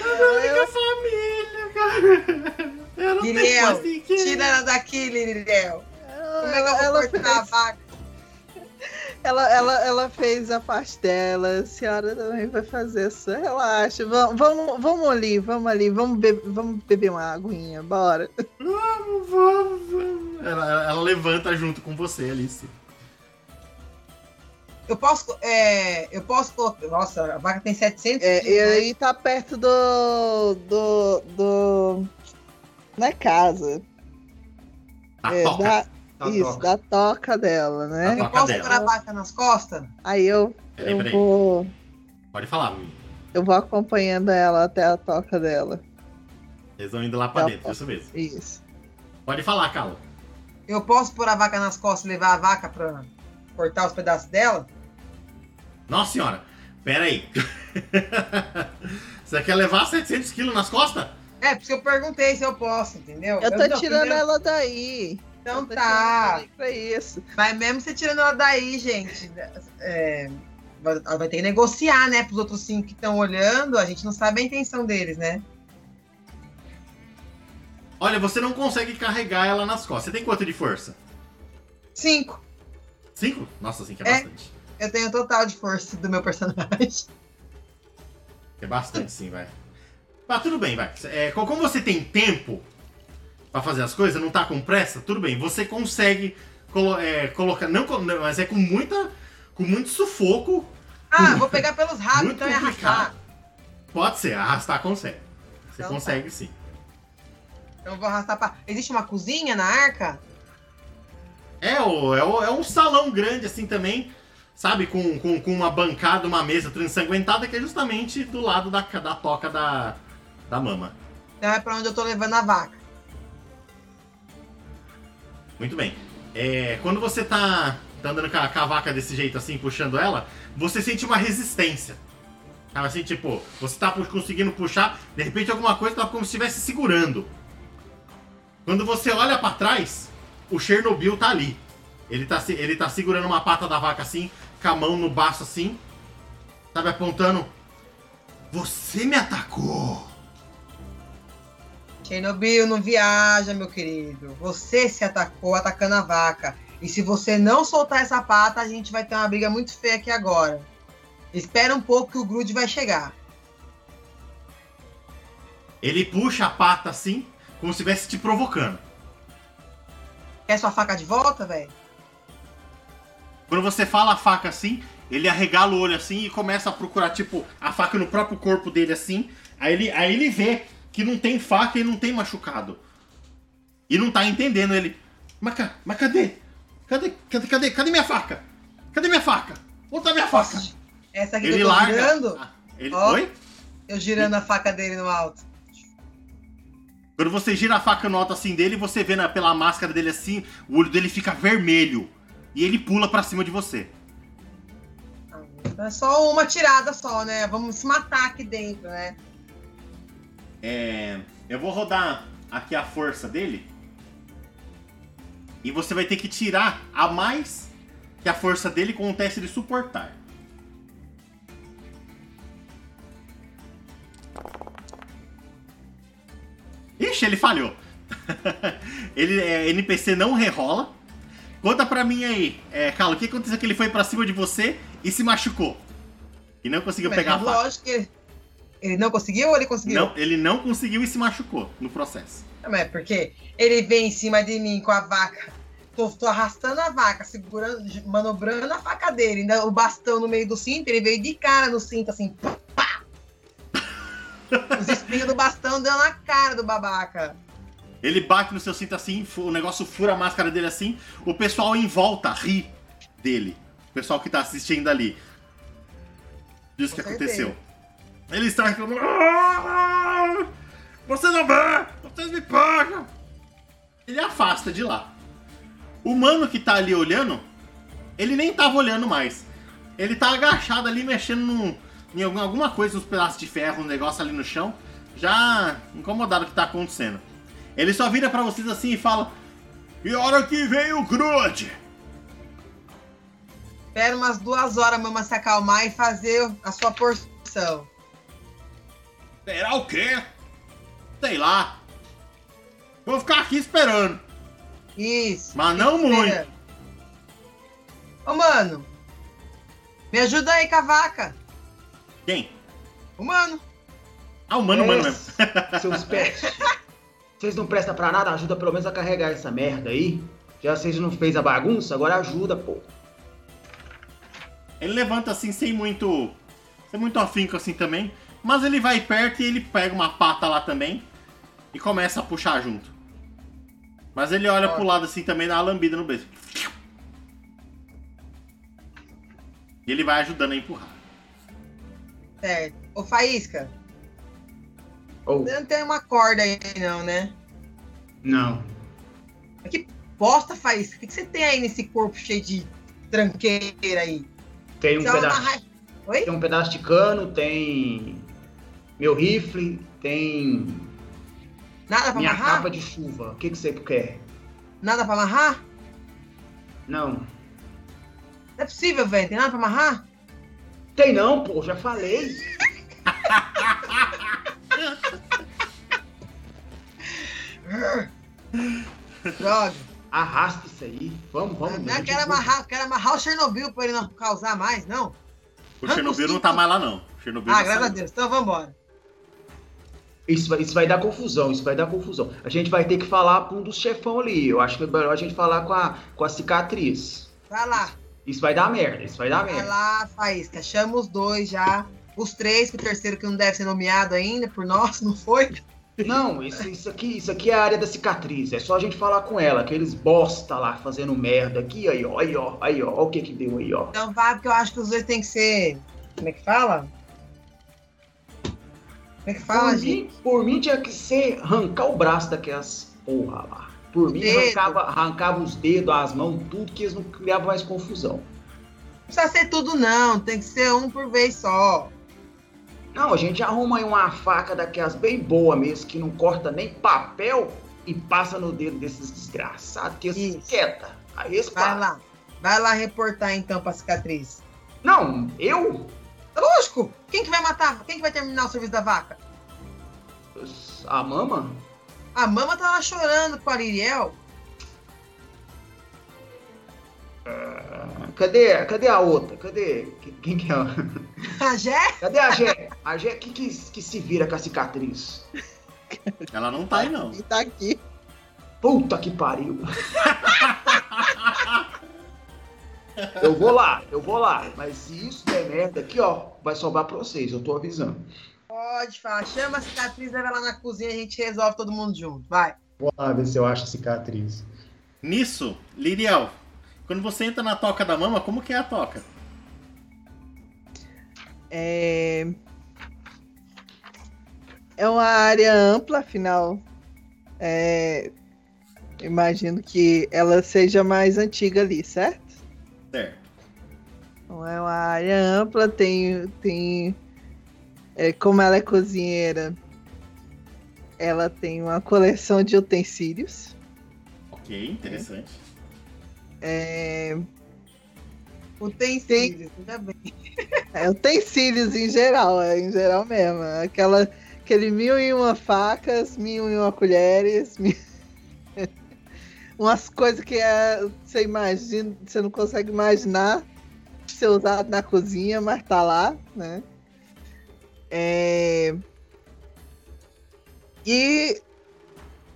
A única <laughs> família, cara. Eu não tenho Liriel. Tira ela daqui, Lirel. Como é que eu vou ela, cortar a vaca? ela, ela, ela fez a parte dela, a senhora também vai fazer a sua. Relaxa. Vamos, vamos, vamos ali, vamos ali, vamos, be vamos beber uma aguinha, bora. Vamos, vamos, vamos. Ela, ela- levanta junto com você, Alice. Eu posso, é, eu posso colocar. Nossa, a vaca tem 700 É, quilos, e né? aí tá perto do. do. do. Não é casa. A é, toca. da, Tá, isso, toca. da toca dela, né? Da Eu toca dela. a vaca nas costas? Aí eu, Peraí, eu peraí. vou. Pode falar. Eu vou acompanhando ela até a toca dela. Eles vão indo lá pra Tá dentro, bom. isso mesmo. Isso. Pode falar, Calo. Eu posso pôr a vaca nas costas e levar a vaca pra cortar os pedaços dela? Nossa senhora, pera aí. <laughs> Você quer levar 700 quilos nas costas? É, por isso que eu perguntei se eu posso, entendeu? Eu tô não, tirando primeiro- ela daí. Então Eu tá. tirando ela Pra isso. Mas mesmo você tirando ela daí, gente, é, vai, ela vai ter que negociar, né? Pros outros cinco que estão olhando, a gente não sabe a intenção deles, né? Olha, você não consegue carregar ela nas costas. Você tem quanto de força? Cinco. Cinco? Nossa, cinco é, É. bastante. Eu tenho o total de força do meu personagem. É bastante, sim, vai. Tá, tudo bem, vai. É, co- como você tem tempo pra fazer as coisas, não tá com pressa, tudo bem. Você consegue colo- é, colocar. Não, mas é com muita. Com muito sufoco. Ah, vou pegar pelos rabos, então é arrastar. Pode ser, arrastar consegue. Você Então tá. consegue sim. Então eu vou arrastar pra. Existe uma cozinha na arca? É, o, é, o- é um salão grande assim também, sabe? Com, com, com uma bancada, uma mesa tudo ensanguentada, que é justamente do lado da, da toca da, da mama. Então é pra onde eu tô levando a vaca. Muito bem. É, quando você tá, tá andando com a, com a vaca desse jeito assim, puxando ela, você sente uma resistência. Sabe assim, tipo, você tá conseguindo puxar, de repente alguma coisa tá como se estivesse segurando. Quando você olha pra trás, o Chernobyl tá ali. Ele tá, ele tá segurando uma pata da vaca assim, com a mão no baço assim, sabe, apontando. Você me atacou! Chernobyl, não viaja, meu querido. Você se atacou atacando a vaca. E se você não soltar essa pata, a gente vai ter uma briga muito feia aqui agora. Espera um pouco que o Grude vai chegar. Ele puxa a pata assim, como se estivesse te provocando. Quer sua faca de volta, velho? Quando você fala a faca assim, ele arregala o olho assim e começa a procurar, tipo, a faca no próprio corpo dele assim. Aí ele, aí ele vê que não tem faca e não tem machucado. E não tá entendendo ele. Mas, mas cadê? Cadê? Cadê? Cadê? Cadê minha faca? Cadê minha faca? Onde tá minha faca? Essa aqui Ele que eu tô larga. girando, Ah, Ele, Ó. Oi? eu girando a faca dele no alto. Quando você gira a faca no alto assim dele, você vê na- pela máscara dele assim, o olho dele fica vermelho. E ele pula pra cima de você. É só uma tirada só, né? Vamos se matar aqui dentro, né? É, eu vou rodar aqui a força dele. E você vai ter que tirar a mais que a força dele com um teste de suportar. Ixi, ele falhou. <laughs> ele é, NPC não rerola. Conta pra mim aí, é, Carlos, o que aconteceu que ele foi pra cima de você e se machucou? E não conseguiu Mas pegar a faca. lógico que ele, não conseguiu ou ele conseguiu? Não, ele não conseguiu e se machucou no processo. Não, é porque ele vem em cima de mim com a vaca. Tô, tô arrastando a vaca, segurando, manobrando a faca dele. Ainda o bastão no meio do cinto, ele veio de cara no cinto, assim. Pá! <laughs> Os espinhos do bastão deu na cara do babaca. Ele bate no seu cinto assim, o negócio fura a máscara dele assim, o pessoal em volta ri dele. O pessoal que tá assistindo ali. Isso que Com aconteceu. Ele está reclamando. "Ah, Você não vê! Vocês me pagam! Ele afasta de lá. O mano que tá ali olhando, ele nem tava olhando mais. Ele tá agachado ali mexendo em algum- alguma coisa, uns pedaços de ferro, um negócio ali no chão, já incomodado com o que tá acontecendo. Ele só vira pra vocês assim e fala: E hora que vem o Groot? Espera umas duas horas a mama se acalmar e fazer a sua porção. Será o quê? Sei lá. Vou ficar aqui esperando. Isso. Mas não muito. Espera. Ô, mano. Me ajuda aí com a vaca. Quem? Ô, mano. Ah, o mano, mano mesmo. <laughs> Seus pets. Vocês não prestam pra nada, ajuda pelo menos a carregar essa merda aí. Já vocês não fez a bagunça, agora ajuda, pô. Ele levanta assim sem muito. sem muito afinco assim também. Mas ele vai perto e ele pega uma pata lá também. E começa a puxar junto. Mas ele olha pro lado assim também, dá uma lambida no beijo. E ele vai ajudando a empurrar. Certo. Ô, Faísca, Ou, você não tem uma corda aí, não, né? não. Bosta, Faísca, o que, que você tem aí nesse corpo cheio de tranqueira aí? Tem um, pedaço, tem um pedaço de cano, tem meu rifle, tem Nada pra minha amarrar? capa de chuva. O que, que você quer? Nada pra amarrar? Não. Não é possível, velho. Tem nada pra amarrar? Tem não, pô, já falei. Droga. Arrasta isso aí. Vamos, vamos. não, quero amarrar, quero amarrar o Chernobyl pra ele não causar mais, não. O Chernobyl não tá mais lá, não. Chernobyl Ah, graças a. Deus. Então vambora. Isso vai, isso vai dar confusão, isso vai dar confusão. A gente vai ter que falar com um dos chefão ali. Eu acho que é melhor a gente falar com a, com a cicatriz. Vai lá. Isso vai dar merda, isso vai dar Vai merda. lá, Faísca. Chama os dois já. Os três, que o terceiro que não deve ser nomeado ainda por nós, não foi? Não, isso, isso aqui, isso aqui é a área da cicatriz. É só a gente falar com ela, aqueles bosta lá fazendo merda aqui, aí, ó, aí, ó, aí, ó, ó o que que deu aí, ó. Então vai, porque eu acho que os dois tem que ser. Como é que fala? Como é que fala, por, gente? mim, por mim tinha que ser arrancar o braço daquelas porra lá. Por mim, Dedo. arrancava, arrancava os dedos, as mãos, tudo, que eles não criavam mais confusão. Não precisa ser tudo, não. Tem que ser um por vez só. Não, a gente arruma aí uma faca daquelas bem boa mesmo, que não corta nem papel e passa no dedo desses desgraçados, que eles quieta. Aí eles Vai lá. Vai lá reportar então pra cicatriz. Não, eu? Lógico! Quem que vai matar? Quem que vai terminar o serviço da vaca? A mama? A mama tá lá chorando com a Liriel. Cadê, cadê a outra? Cadê? Quem que é? A Jé? Cadê a Gé? A Gé que, que, que se vira com a cicatriz? Ela não tá aí, não. E tá aqui. Puta que pariu. <laughs> Eu vou lá, eu vou lá. Mas se isso der merda aqui, ó, vai sobrar pra vocês, eu tô avisando. Pode falar. Chama a cicatriz, leva lá na cozinha e a gente resolve todo mundo junto. Vai. Vou lá ver se eu acho a cicatriz. Nisso, Liriel, quando você entra na toca da mama, como que é a toca? É... é uma área ampla, afinal. É... Imagino que ela seja mais antiga ali, certo? Certo. Então é uma área ampla, tem. tem é, como ela é cozinheira, ela tem uma coleção de utensílios. Ok, interessante. É, Utensílios, ainda bem. <laughs> é, utensílios em geral, é, em geral mesmo. Aquela, aquele mil e uma facas, mil e uma colheres, mil- umas coisas que é, você imagina, você não consegue imaginar ser usado na cozinha, mas tá lá, né? É, E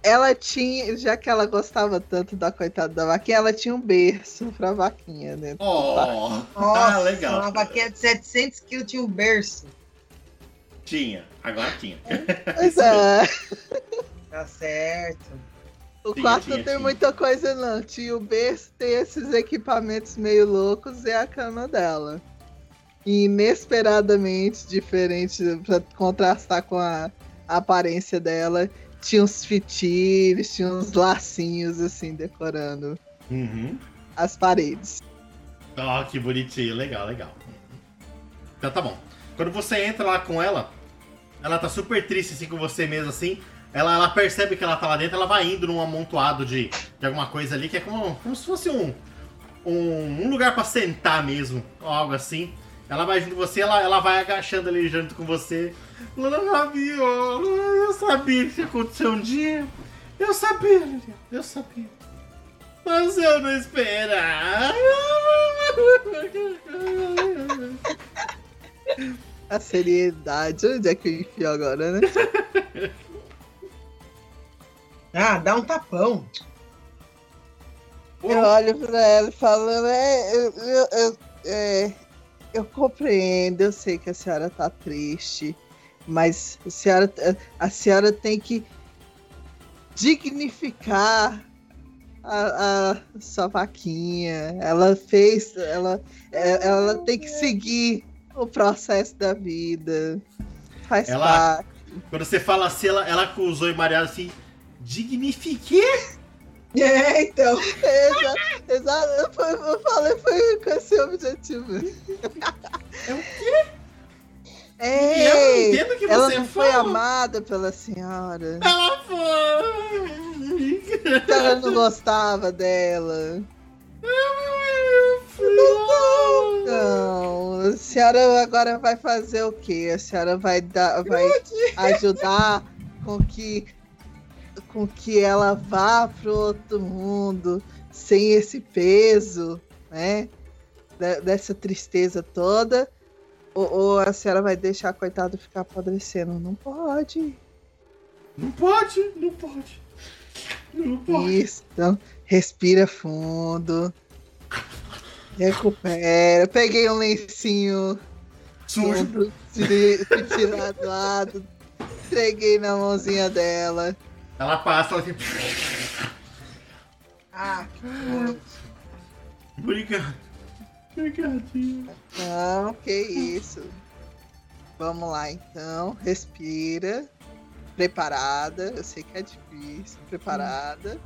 ela tinha, já que ela gostava tanto da coitada da vaquinha, ela tinha um berço pra vaquinha, né? Oh, Nossa, ah, <laughs> legal. Uma vaquinha de 700 quilos tinha um berço. Tinha, agora tinha. Pois é. Tá certo. O Tinha, quarto tinha, não tem tinha. muita coisa, não. Tinha o berço, tem esses equipamentos meio loucos e a cama dela. E inesperadamente diferente, pra contrastar com a, a aparência dela, tinha uns fitilhos, tinha uns lacinhos, assim, decorando Uhum. as paredes. Oh, que bonitinho, legal, legal. Então tá bom. Quando você entra lá com ela, ela tá super triste assim com você mesmo, assim. Ela, ela percebe que ela tá lá dentro, ela vai indo num amontoado de, de alguma coisa ali, que é como, como se fosse um, um, um lugar pra sentar mesmo, ou algo assim. Ela vai junto com você, ela, ela vai agachando ali junto com você. Eu sabia, eu sabia que ia acontecer um dia. Eu sabia, Lilian, eu sabia. Mas eu não esperava. <laughs> A seriedade, onde é que eu enfio agora, né? <laughs> Ah, dá um tapão. Eu olho pra ela falando, é, eu, eu, eu- é, eu compreendo, eu sei que a senhora tá triste, mas a senhora, a senhora tem que dignificar a, a sua vaquinha. Ela fez, ela, é, ela tem que seguir o processo da vida. Faz Ela- parte. Quando você fala assim, ela, ela acusou e Mariana assim. Dignifique? É, então. Exato, exato. Eu, eu falei, foi com esse objetivo. É o É, E eu não entendo o que ela você não foi fala. amada pela senhora. Ela foi. A senhora não gostava dela. Não, a senhora agora vai fazer o quê? A senhora vai dar, vai ajudar com que, com que ela vá pro outro mundo sem esse peso, né? De- dessa tristeza toda. Ou, ou a senhora vai deixar coitado ficar apodrecendo? Não pode. Não pode, não pode. Não pode. Isso. Então, respira fundo. Recupera. Peguei um lencinho Sujo. Tirar do lado, entreguei na mãozinha dela. Ela passa, ela assim. Ah, que. Obrigado. Obrigadinho. Não, que isso. Vamos lá então, respira. Preparada, eu sei que é difícil. Preparada.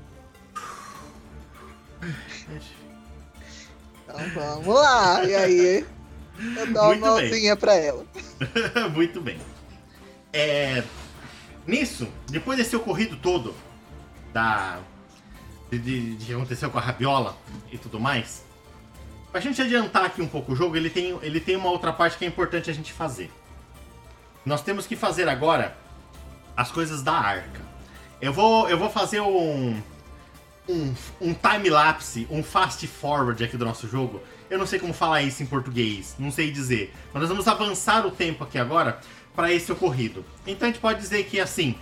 Então vamos lá. E aí, eu dou Muito uma bem. mãozinha pra ela. <laughs> Muito bem. É, nisso, depois desse ocorrido todo, da de, de- de que aconteceu com a rabiola e tudo mais, pra gente adiantar aqui um pouco o jogo, ele tem, ele tem uma outra parte que é importante a gente fazer. Nós temos que fazer agora as coisas da arca. Eu vou, eu vou fazer um, um, um time-lapse, um fast-forward aqui do nosso jogo. Eu não sei como falar isso em português, não sei dizer. Mas nós vamos avançar o tempo aqui agora para esse ocorrido. Então a gente pode dizer que assim,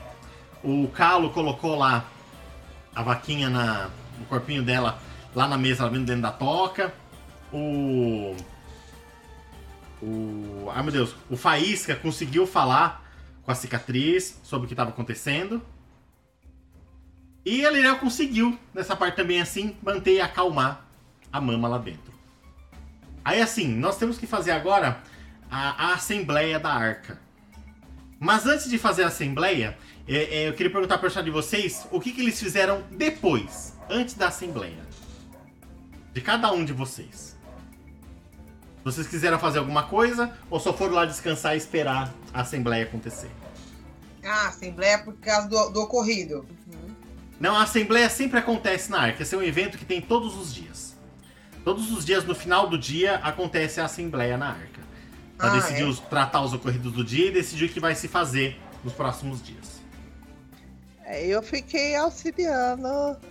o Calo colocou lá a vaquinha na, no corpinho dela lá na mesa, lá dentro da toca. O. O. Ai meu Deus, o Faísca conseguiu falar com a cicatriz sobre o que estava acontecendo. E a Lirel conseguiu, nessa parte também assim, manter e acalmar a mama lá dentro. Aí assim, nós temos que fazer agora a, a assembleia da arca. Mas antes de fazer a assembleia, é, é, eu queria perguntar para de vocês o que, que eles fizeram depois, antes da assembleia. De cada um de vocês. Vocês quiseram fazer alguma coisa ou só foram lá descansar e esperar a assembleia acontecer? Ah, assembleia por causa do, do ocorrido. Não, a assembleia sempre acontece na Arca. Esse é um evento que tem todos os dias. Todos os dias, no final do dia, acontece a assembleia na Arca. Pra Ah, decidir é? os, tratar os ocorridos do dia e decidir o que vai se fazer nos próximos dias. É, eu fiquei auxiliando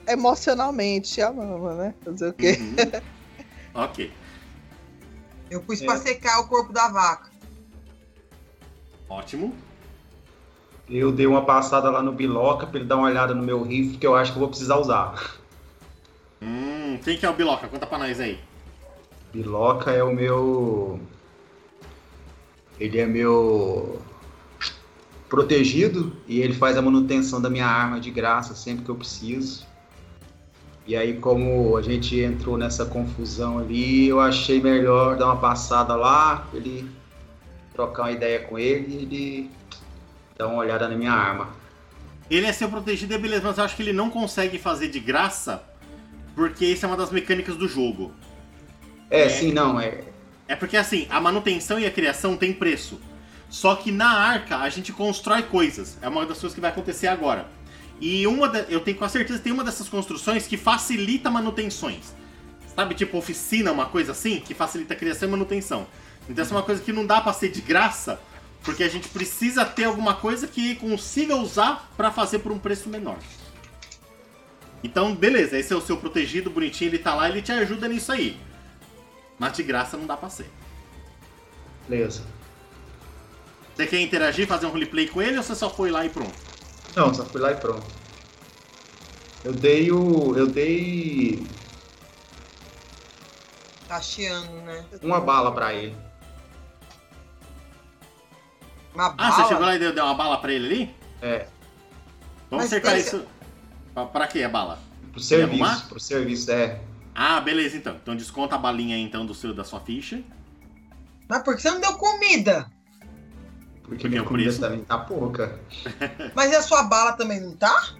emocionalmente a mama, né? Fazer o quê? Uhum. <laughs> ok, Eu pus É. pra secar o corpo da vaca. ótimo. Eu dei uma passada lá no Biloca pra ele dar uma olhada no meu rifle que eu acho que eu vou precisar usar. Hum, quem que é o Biloca? Conta pra nós aí. Biloca é o meu. Ele é meu protegido e ele faz a manutenção da minha arma de graça sempre que eu preciso. E aí, como a gente entrou nessa confusão ali, eu achei melhor dar uma passada lá, ele trocar uma ideia com ele e ele dar uma olhada na minha arma. Ele é seu protegido, é beleza, mas eu acho que ele não consegue fazer de graça, porque isso é uma das mecânicas do jogo. É, É. sim, não, é. É porque assim, a manutenção e a criação tem preço. Só que na arca a gente constrói coisas. É uma das coisas que vai acontecer agora. E uma eu tenho com certeza tem uma dessas construções que facilita manutenções. Sabe, tipo oficina, uma coisa assim, que facilita a criação e manutenção. Então essa é uma coisa que não dá pra ser de graça, porque a gente precisa ter alguma coisa que consiga usar pra fazer por um preço menor. Então, beleza, esse é o seu protegido, bonitinho, ele tá lá, ele te ajuda nisso aí. Mas de graça não dá pra ser. Beleza. Você quer interagir, fazer um roleplay com ele ou você só foi lá e pronto? Não, só fui lá e pronto. Eu dei o. Eu dei Tá chiando, né? uma bala pra ele. Uma Ah, bala. você chegou lá e deu, deu uma bala pra ele ali? É, Vamos Mas cercar isso. Pra, pra quê a bala? pro arrumar? serviço. Pro serviço, é. Ah, beleza então. Então desconta a balinha aí, então do seu, da sua ficha. Mas por que você não deu comida? Porque minha por comida isso? também tá pouca. <laughs> Mas e a sua bala também não tá?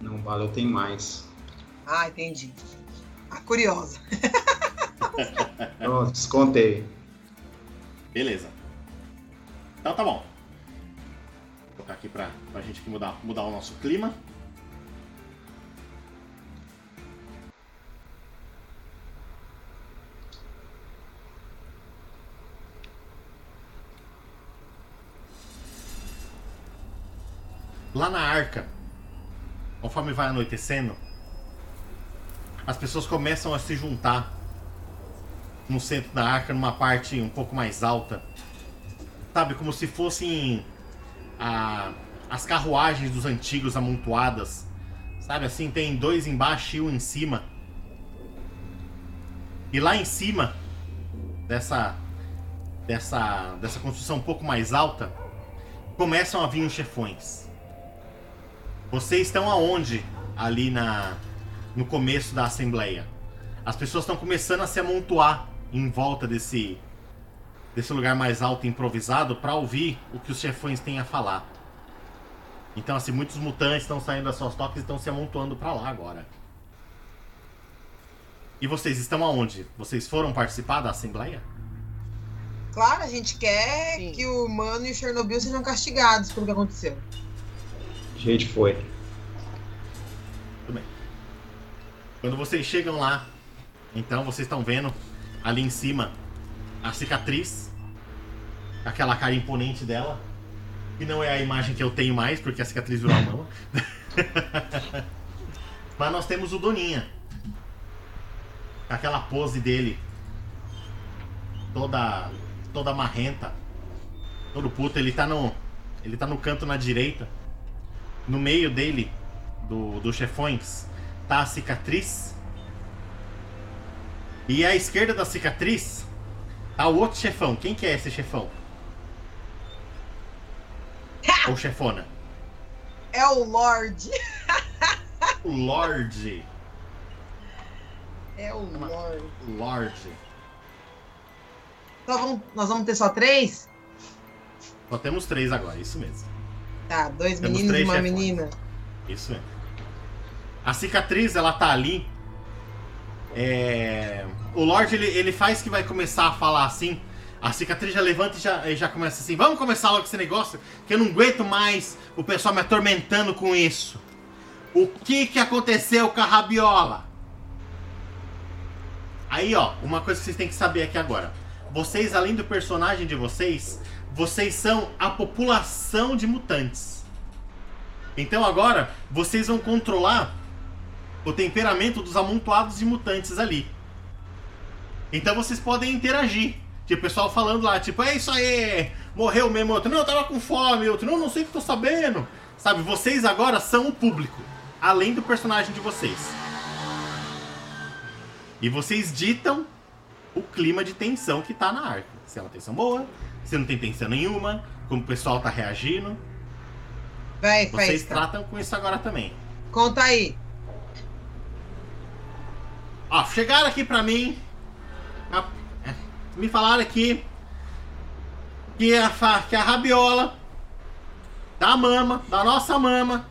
Não, bala eu tenho mais. Ah, entendi. Ah, curiosa. <laughs> Pronto, descontei. Beleza. Então tá bom. Vou colocar aqui pra, pra gente mudar, mudar o nosso clima. Lá na arca, conforme vai anoitecendo, as pessoas começam a se juntar no centro da arca, numa parte um pouco mais alta. Sabe, como se fossem a- as carruagens dos antigos amontoadas. Sabe, assim, tem dois embaixo e um em cima. E lá em cima dessa dessa dessa construção um pouco mais alta, começam a vir os chefões. Vocês estão aonde ali na no começo da assembleia? As pessoas estão começando a se amontoar em volta desse desse lugar mais alto e improvisado para ouvir o que os chefões têm a falar. Então, assim, muitos mutantes estão saindo das suas tocas e estão se amontoando para lá agora. E vocês estão aonde? Vocês foram participar da assembleia? Claro, a gente quer Sim. que o Mano e o Chernobyl sejam castigados pelo que aconteceu. A gente foi. Tudo bem. Quando vocês chegam lá, então vocês estão vendo ali em cima a cicatriz, aquela cara imponente dela, que não é a imagem que eu tenho mais, porque a cicatriz virou a mão. <laughs> Mas nós temos o Doninha. Aquela pose dele, toda toda marrenta, todo puto, ele tá no ele tá no canto na direita. No meio dele do, dos chefões tá a cicatriz. E à esquerda da cicatriz tá o outro chefão. Quem que é esse chefão? <laughs> Ou chefona? É o Lorde. O Lorde. É o Lorde. Lorde. Então vamos- nós vamos ter só três? Só temos três agora, isso mesmo. Tá, dois Temos meninos e uma chefões. menina. Isso mesmo. A cicatriz, ela tá ali. É... O Lorde, ele, ele faz que vai começar a falar assim. A cicatriz já levanta e já, e já começa assim. Vamos começar logo esse negócio, que eu não aguento mais o pessoal me atormentando com isso. O que que aconteceu com a rabiola? Aí, ó, uma coisa que vocês têm que saber aqui agora. Vocês, além do personagem de vocês, vocês são a população de mutantes. Então agora vocês vão controlar o temperamento dos amontoados de mutantes ali. Então vocês podem interagir. Tipo, o pessoal falando lá, tipo, é isso aí, morreu mesmo, outro, não, eu tava com fome, outro, não, não sei o que tô sabendo. Sabe, vocês agora são o público, além do personagem de vocês. E vocês ditam o clima de tensão que tá na arca. Se é uma tensão boa, se não tem tensão nenhuma, como o pessoal tá reagindo. Vai, Vocês festa. tratam com isso agora também. Conta aí. Ó, chegaram aqui pra mim. a- é, me falaram aqui que a, que a rabiola da mama, da nossa mama,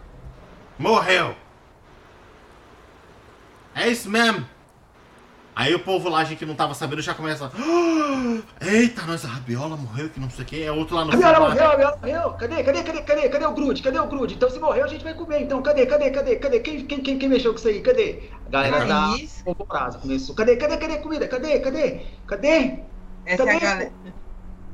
morreu. É isso mesmo. Aí o povo lá, gente que não tava sabendo, já começa. "Ah, Eita, nós, a rabiola morreu, que não sei o que. É outro lá no A Viola fundo lá. morreu, a Viola morreu. Cadê, cadê, cadê, cadê, cadê o Grude? Cadê o Grude? Então se morreu, a gente vai comer. Então cadê, cadê, cadê, cadê? Quem, quem, quem, quem mexeu com isso aí? Cadê? A galera da Thaís. Polvorasa começou. Cadê, cadê, cadê a comida? Cadê, cadê? Cadê? Essa é a Cadê? galera.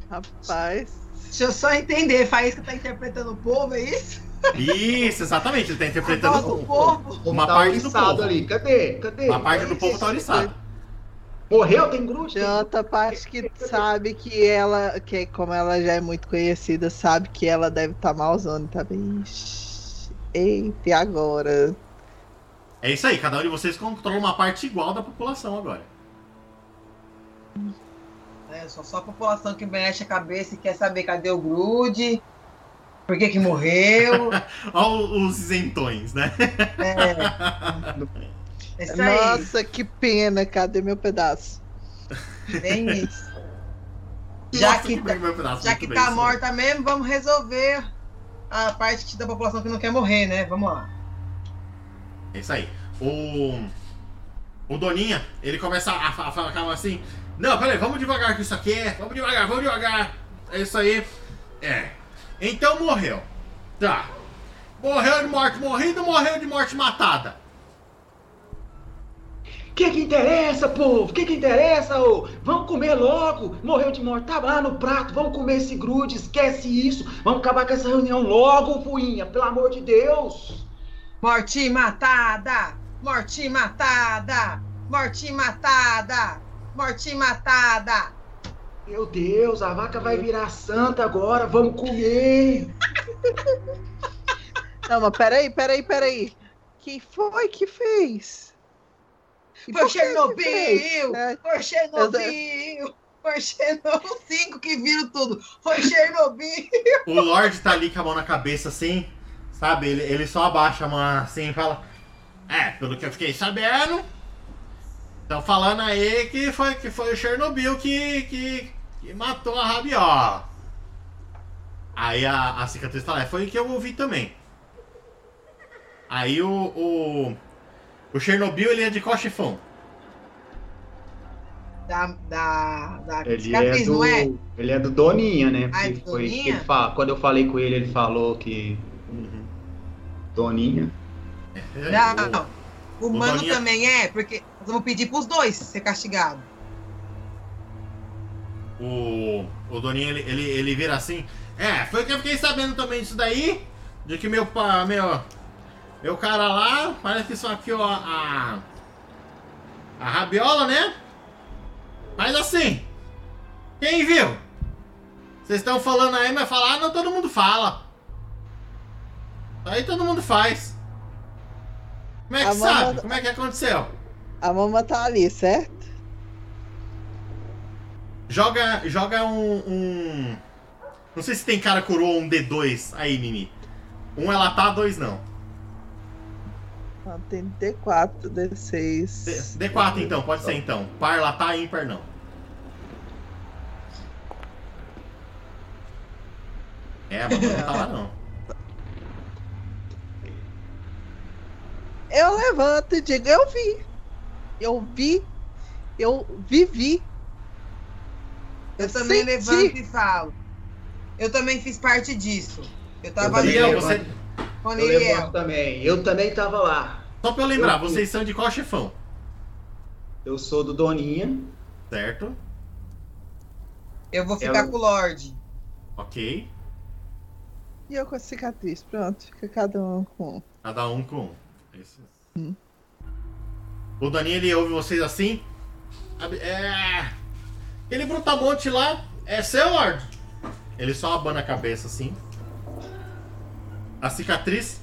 Rapaz. Deixa eu só entender. Faísca tá interpretando o povo, é isso? Isso, exatamente. Ele tá interpretando o- povo. uma Tá parte do oriçado povo. ali. Cadê? Cadê? Uma parte do povo tá oriçado. Morreu? Tem Grude? Tem outra parte que sabe que ela, que como ela já é muito conhecida, sabe que ela deve estar tá malzona, tá bem. Ixi, Eita, e agora? É isso aí, cada um de vocês controla uma parte igual da população agora. É, só, só a população que mexe a cabeça e quer saber cadê o Grude, por que que morreu. <laughs> Olha os isentões, né? É. <laughs> É isso aí. Nossa, que pena, cadê meu pedaço? Bem <laughs> isso. Já Nossa, que, bem meu pedaço, já que bem, tá isso. morta mesmo, vamos resolver a parte da população que não quer morrer, né? Vamos lá. É isso aí. O. O Doninha, ele começa a, a falar assim: Não, peraí, vamos devagar com isso aqui. Vamos devagar, vamos devagar. É isso aí. É. Então morreu. Tá. Morreu de morte morrida, morreu de morte matada. O que que interessa, povo? O que que interessa, ô? Vamos comer logo. Morreu de morte, tá lá no prato. Vamos comer esse grude, esquece isso. Vamos acabar com essa reunião logo, Fuinha, pelo amor de Deus. Morte matada! Morte matada! Morte matada! Morte matada! Meu Deus, a vaca vai virar santa agora. Vamos comer. Não, mas peraí, peraí, peraí. Quem foi que fez? E Foi Chernobyl! É, Foi Chernobyl! Foi Chernobyl! Os cinco que viram tudo! Foi Chernobyl! O Lorde tá ali com a mão na cabeça assim, sabe? Ele, ele só abaixa a mão assim e fala: É, pelo que eu fiquei sabendo, estão falando aí que foi, que foi o Chernobyl que, que, que matou a rabiola. Aí a, a cicatriz fala: É, foi o que eu ouvi também. Aí o. O, o Chernobyl ele é de qual chefão? Da, da, da Ele cicatriz, é, do, não é? ele é do Doninha, né? Ah, é Porque do foi, Doninha? ele fa- quando eu falei com ele, ele falou que Uhum. Doninha. É, Não, o o mano Doninha- também é, porque nós vamos pedir pros dois ser castigado. O, o Doninho, ele, ele, ele vira assim. É, foi que eu fiquei sabendo também disso daí. De que meu, pa- meu, meu cara lá, parece que só aqui, ó, a, a rabiola, né? Mas assim, quem viu? Vocês estão falando aí, mas falar, não, todo mundo fala. Aí todo mundo faz. Como é que A sabe? mama- Como é que aconteceu? A mama tá ali, certo? Joga, joga um, um- Não sei se tem cara coroa um D2 aí, Mimi. Um é latar, dois não. Tem D4, D6. D, D4 então, pode ser então. Par, latar, ímpar não. É, mas não tá lá não. Eu levanto e digo, eu vi. Eu vi. Eu vivi. Eu também senti. levanto e falo. Eu também fiz parte disso. Eu tava ali você. Eu levanto também. Eu também tava lá. Só pra eu lembrar, vocês são de qual chefão? Eu sou do Doninha. Certo? Eu vou ficar Ela- com o Lorde. Ok. E eu com a cicatriz. Pronto, fica cada um com um. Cada um com um. Isso. Hum. O Daninho, ele ouve vocês assim. É. Aquele brutamonte lá é seu, Lorde? Ele só abana a cabeça assim. A cicatriz.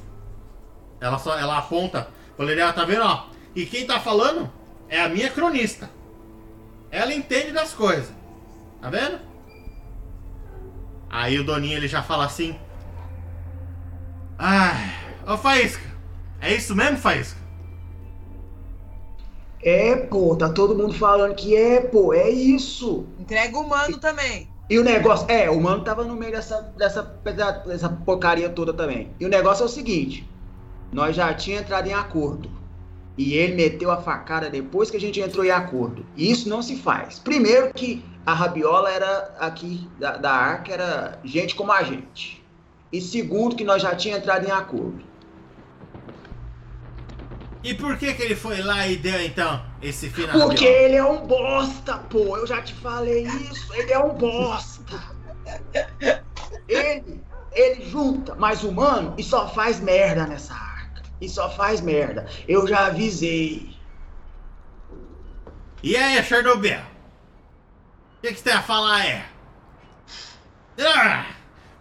Ela só ela aponta. Olha, tá vendo, ó? E quem tá falando é a minha cronista. Ela entende das coisas. Tá vendo? Aí o Doninho ele já fala assim. Ai, ô Faísca, é isso mesmo, Faísca? É, pô, tá todo mundo falando que é, pô, é isso. Entrega o mano também. E o negócio, é, o mano tava no meio dessa, dessa, dessa porcaria toda também. E o negócio é o seguinte: nós já tinha entrado em acordo. E ele meteu a facada depois que a gente entrou em acordo. E isso não se faz. Primeiro que a rabiola era aqui da, da Arca, era gente como a gente. E segundo que nós já tinha entrado em acordo. E por que que ele foi lá e deu então esse fim na Porque ele é um bosta, pô. Eu já te falei isso. Ele é um bosta. Ele, ele junta mais humano e só faz merda nessa arca. E só faz merda. Eu já avisei. E aí, Chernobyl? O que, que você tem a falar é? Ah,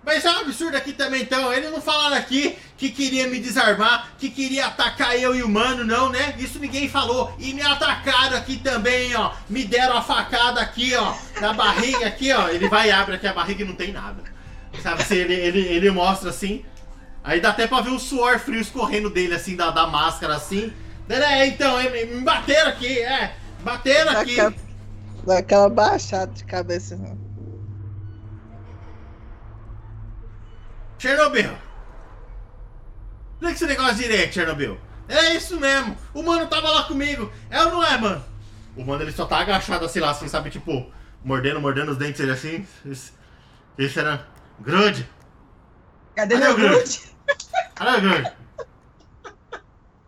mas é um absurdo aqui também, então. Eles não falaram aqui que queria me desarmar, que queria atacar eu e o mano, não, né? Isso ninguém falou. E me atacaram aqui também, ó. Me deram a facada aqui, ó. Na barriga aqui, ó. Ele vai e abre aqui a barriga e não tem nada. Sabe, assim, ele, ele, ele mostra assim. Aí dá até pra ver o suor frio escorrendo dele, assim, da, da máscara, assim. É, então, é, me bateram aqui, é. Bateram dá aqui. Aquela, dá aquela baixada de cabeça. Né? Chernobyl. Explica esse negócio direito, Chernobyl. É isso mesmo. O mano tava lá comigo. É ou não é, mano? O mano ele só tá agachado, assim, lá, assim, sabe? Tipo, mordendo, mordendo os dentes dele assim. Esse, esse era. Grande. Cadê, Cadê meu grande?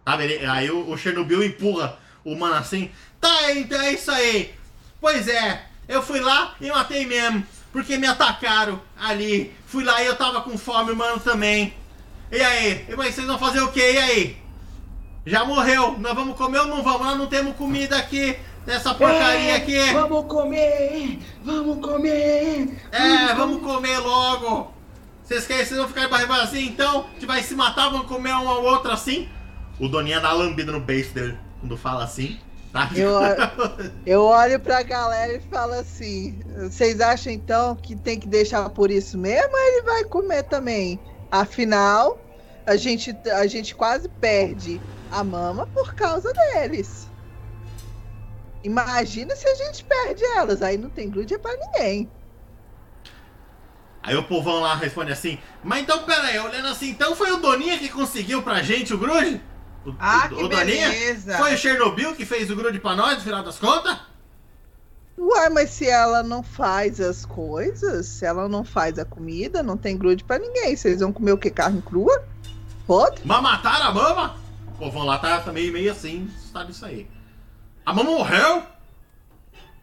Sabe, ele- aí o, o Chernobyl empurra o mano assim. Tá, então é isso aí. Pois é, eu fui lá e matei mesmo. Porque me atacaram ali. Fui lá e eu tava com fome, mano também. E aí? E mas vocês vão fazer o quê? E aí? Já morreu. Nós vamos comer ou não vamos? Nós não temos comida aqui. Nessa porcaria aqui. É, Vamos comer! Vamos comer! É, vamos comer logo. Vocês querem, vocês vão ficar de barriga vazia então? A gente vai se matar, vamos comer um ao outro assim? O Doninha dá lambida no beijo dele quando fala assim. Tá? Eu, <laughs> eu olho pra galera e falo assim: vocês acham então que tem que deixar por isso mesmo ou ele vai comer também? Afinal, a gente, a gente quase perde a mama por causa deles. Imagina se a gente perde elas, aí não tem glútea pra ninguém. Aí o povão lá responde assim: Mas então, pera aí, olhando assim, então foi o Doninha que conseguiu pra gente o grude? O, Ah, o- que o Doninha? beleza. Foi o Chernobyl que fez o grude pra nós, no final das contas? Uai, mas se ela não faz as coisas, se ela não faz a comida, não tem grude pra ninguém. Vocês vão comer o que? Carne crua? Podre? Mas mataram a mama? O povão lá tá, tá meio, meio assim, sabe isso aí. A mama morreu?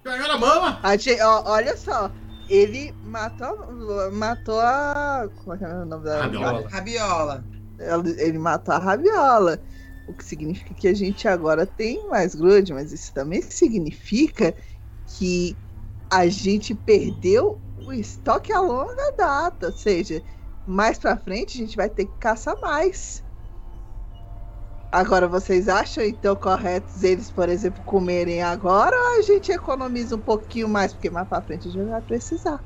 Pegaram a mama? A gente- ó, olha só, ele matou, matou a. Como é que é o nome da Rabiola. Rabiola. Ele matou a rabiola. O que significa que a gente agora tem mais grude, mas isso também significa que a gente perdeu o estoque a longa data. Ou seja, mais pra frente a gente vai ter que caçar mais. Agora, vocês acham então corretos eles, por exemplo, comerem agora ou a gente economiza um pouquinho mais? Porque mais pra frente a gente vai precisar.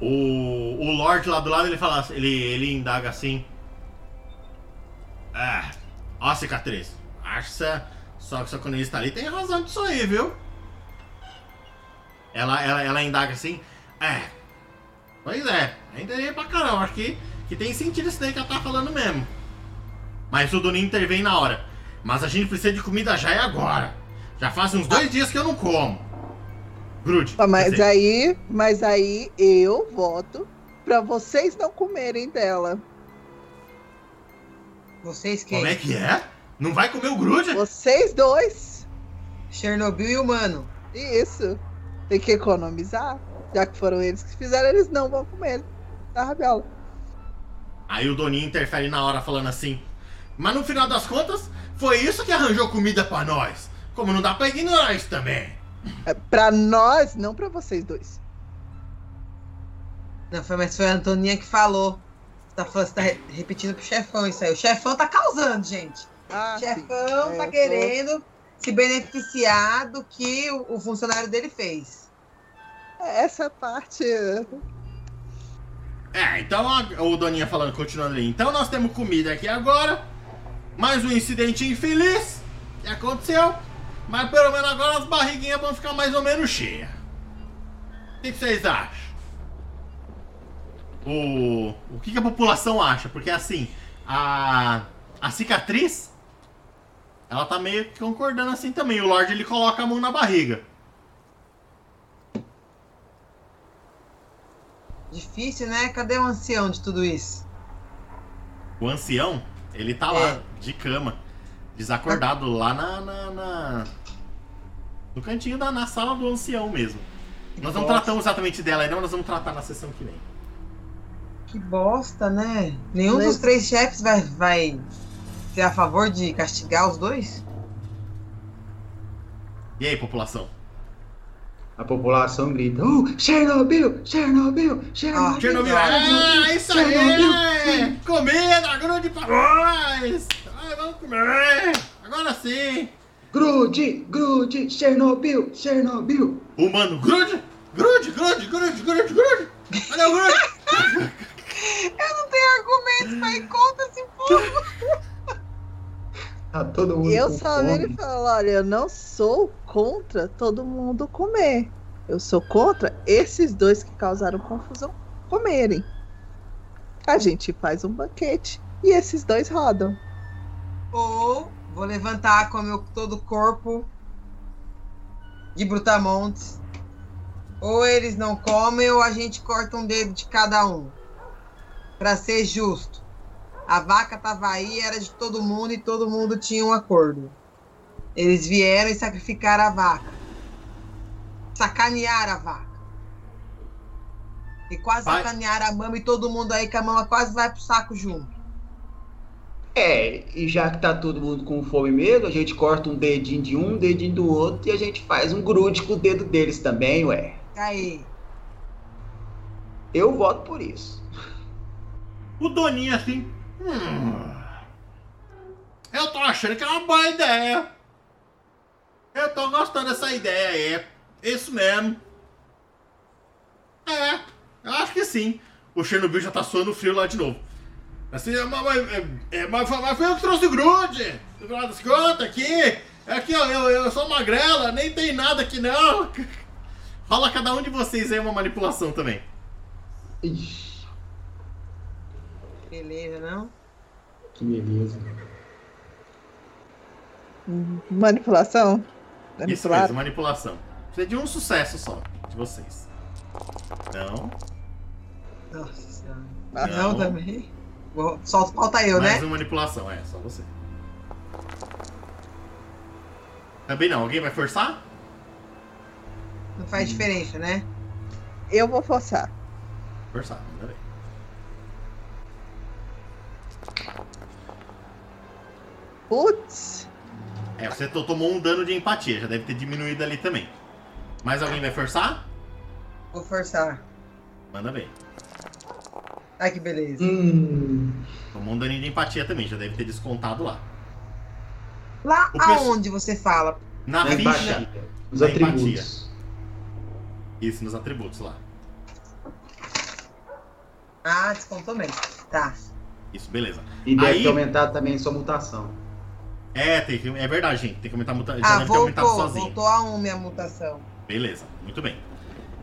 O, o Lorde lá do lado, ele fala, ele, ele indaga assim. Ah, ó a cicatriz. Acho que só que sua colunista ali tem razão disso aí, viu? Ela, ela, ela indaga assim. É. Pois é, eu entendi pra caramba. Acho que, que tem sentido isso daí que ela tá falando mesmo. Mas o Doninho intervém na hora. Mas a gente precisa de comida já e agora. Já faz uns dois dias que eu não como. Grude. Ah, Mas aí, mas aí eu voto pra vocês não comerem dela. Vocês quem? Como é que é? Não vai comer o grude? Vocês dois. Chernobyl e humano. Isso. Tem que economizar. Já que foram eles que fizeram, eles não vão comer da rabiola. Aí o Doninho interfere na hora falando assim. Mas no final das contas, foi isso que arranjou comida pra nós. Como não dá pra ignorar isso também. É pra nós, não pra vocês dois. Não, foi, mas foi a Antoninha que falou. Você tá, falando- você tá re- repetindo pro chefão isso aí. O chefão tá causando, gente. Ah, chefão É, tá tô- querendo se beneficiar do que o, o funcionário dele fez. Essa parte. É, então a- o Doninha falando, continuando ali. Então nós temos comida aqui agora. Mais um incidente infeliz que aconteceu. Mas pelo menos agora as barriguinhas vão ficar mais ou menos cheias. O que, que vocês acham? O, o que, que a população acha? Porque assim, a, a cicatriz, ela tá meio que concordando assim também. O Lorde ele coloca a mão na barriga. Difícil, né? Cadê o ancião de tudo isso? O ancião, ele tá lá, de cama, desacordado, lá na, na, na- No cantinho da na sala do ancião mesmo. Nós não Nossa. tratamos exatamente dela ainda, mas nós vamos tratar na sessão que vem. Que bosta, né? Nenhum Mas- dos três chefes vai, vai ser a favor de castigar os dois? E aí, população? A população grita: uh, Chernobyl, Chernobyl, Chernobyl. Chernobyl, ah, isso aí! Comida, grude pra nós! Ai, vamos comer! Agora sim! Grude, grude, Chernobyl, Chernobyl. Humano, grude! Grude, grude, grude, grude, grude! Cadê o grude? <laughs> Eu não tenho argumentos pra ir contra esse povo. Tá todo mundo Eu com só fome. viro e falo: olha, eu não sou contra todo mundo comer. Eu sou contra esses dois que causaram confusão comerem. A gente faz um banquete e esses dois rodam. Ou vou levantar com meu todo o corpo de brutamontes. Ou eles não comem ou a gente corta um dedo de cada um. Pra ser justo. A vaca tava aí, era de todo mundo e todo mundo tinha um acordo. Eles vieram e sacrificaram a vaca. Sacanearam a vaca. E quase Vai. sacanearam a mama e todo mundo aí que a mama quase vai pro saco junto. É, e já que tá todo mundo com fome mesmo, a gente corta um dedinho de um, um dedinho do outro e a gente faz um grude com o dedo deles também, ué. Aí. Eu voto por isso. O Doninho assim. "Hum, eu tô achando que é uma boa ideia. Eu tô gostando dessa ideia aí. Isso mesmo. É, eu acho que sim. O Chernobyl já tá suando frio lá de novo. Assim, é, mas, mas, é, é, mas, mas foi eu que trouxe o grude. No final das contas, aqui. Aqui, ó, eu, eu sou magrela, nem tem nada aqui não. <laughs> Rola cada um de vocês aí uma manipulação também. Ixi, Beleza, não? Que beleza. Manipulação? Isso Manipular? mesmo, manipulação. Precisa de um sucesso só, de vocês. Não. Nossa senhora. Ah, não, não. também. Vou- Só falta eu, Mais né? uma manipulação, é, só você. Também não, alguém vai forçar? Não faz diferença, né? Eu vou forçar. Forçar, manda bem. Putz, É, você to- tomou um dano de empatia, já deve ter diminuído ali também. Mais alguém vai forçar? Vou forçar. Manda bem. Ai, que beleza. hum, Tomou um daninho de empatia também, já deve ter descontado lá. Lá O pessoal- aonde você fala? Na na ficha. empatia. Os Na atributos. Isso, nos atributos lá. Ah, descontou mesmo. Tá. Isso, beleza. E deve Aí- ter aumentado também sua mutação. É, tem que, é verdade, gente. Tem que aumentar a muta- Já Ah, voltou. Voltou a um minha mutação. Beleza, muito bem.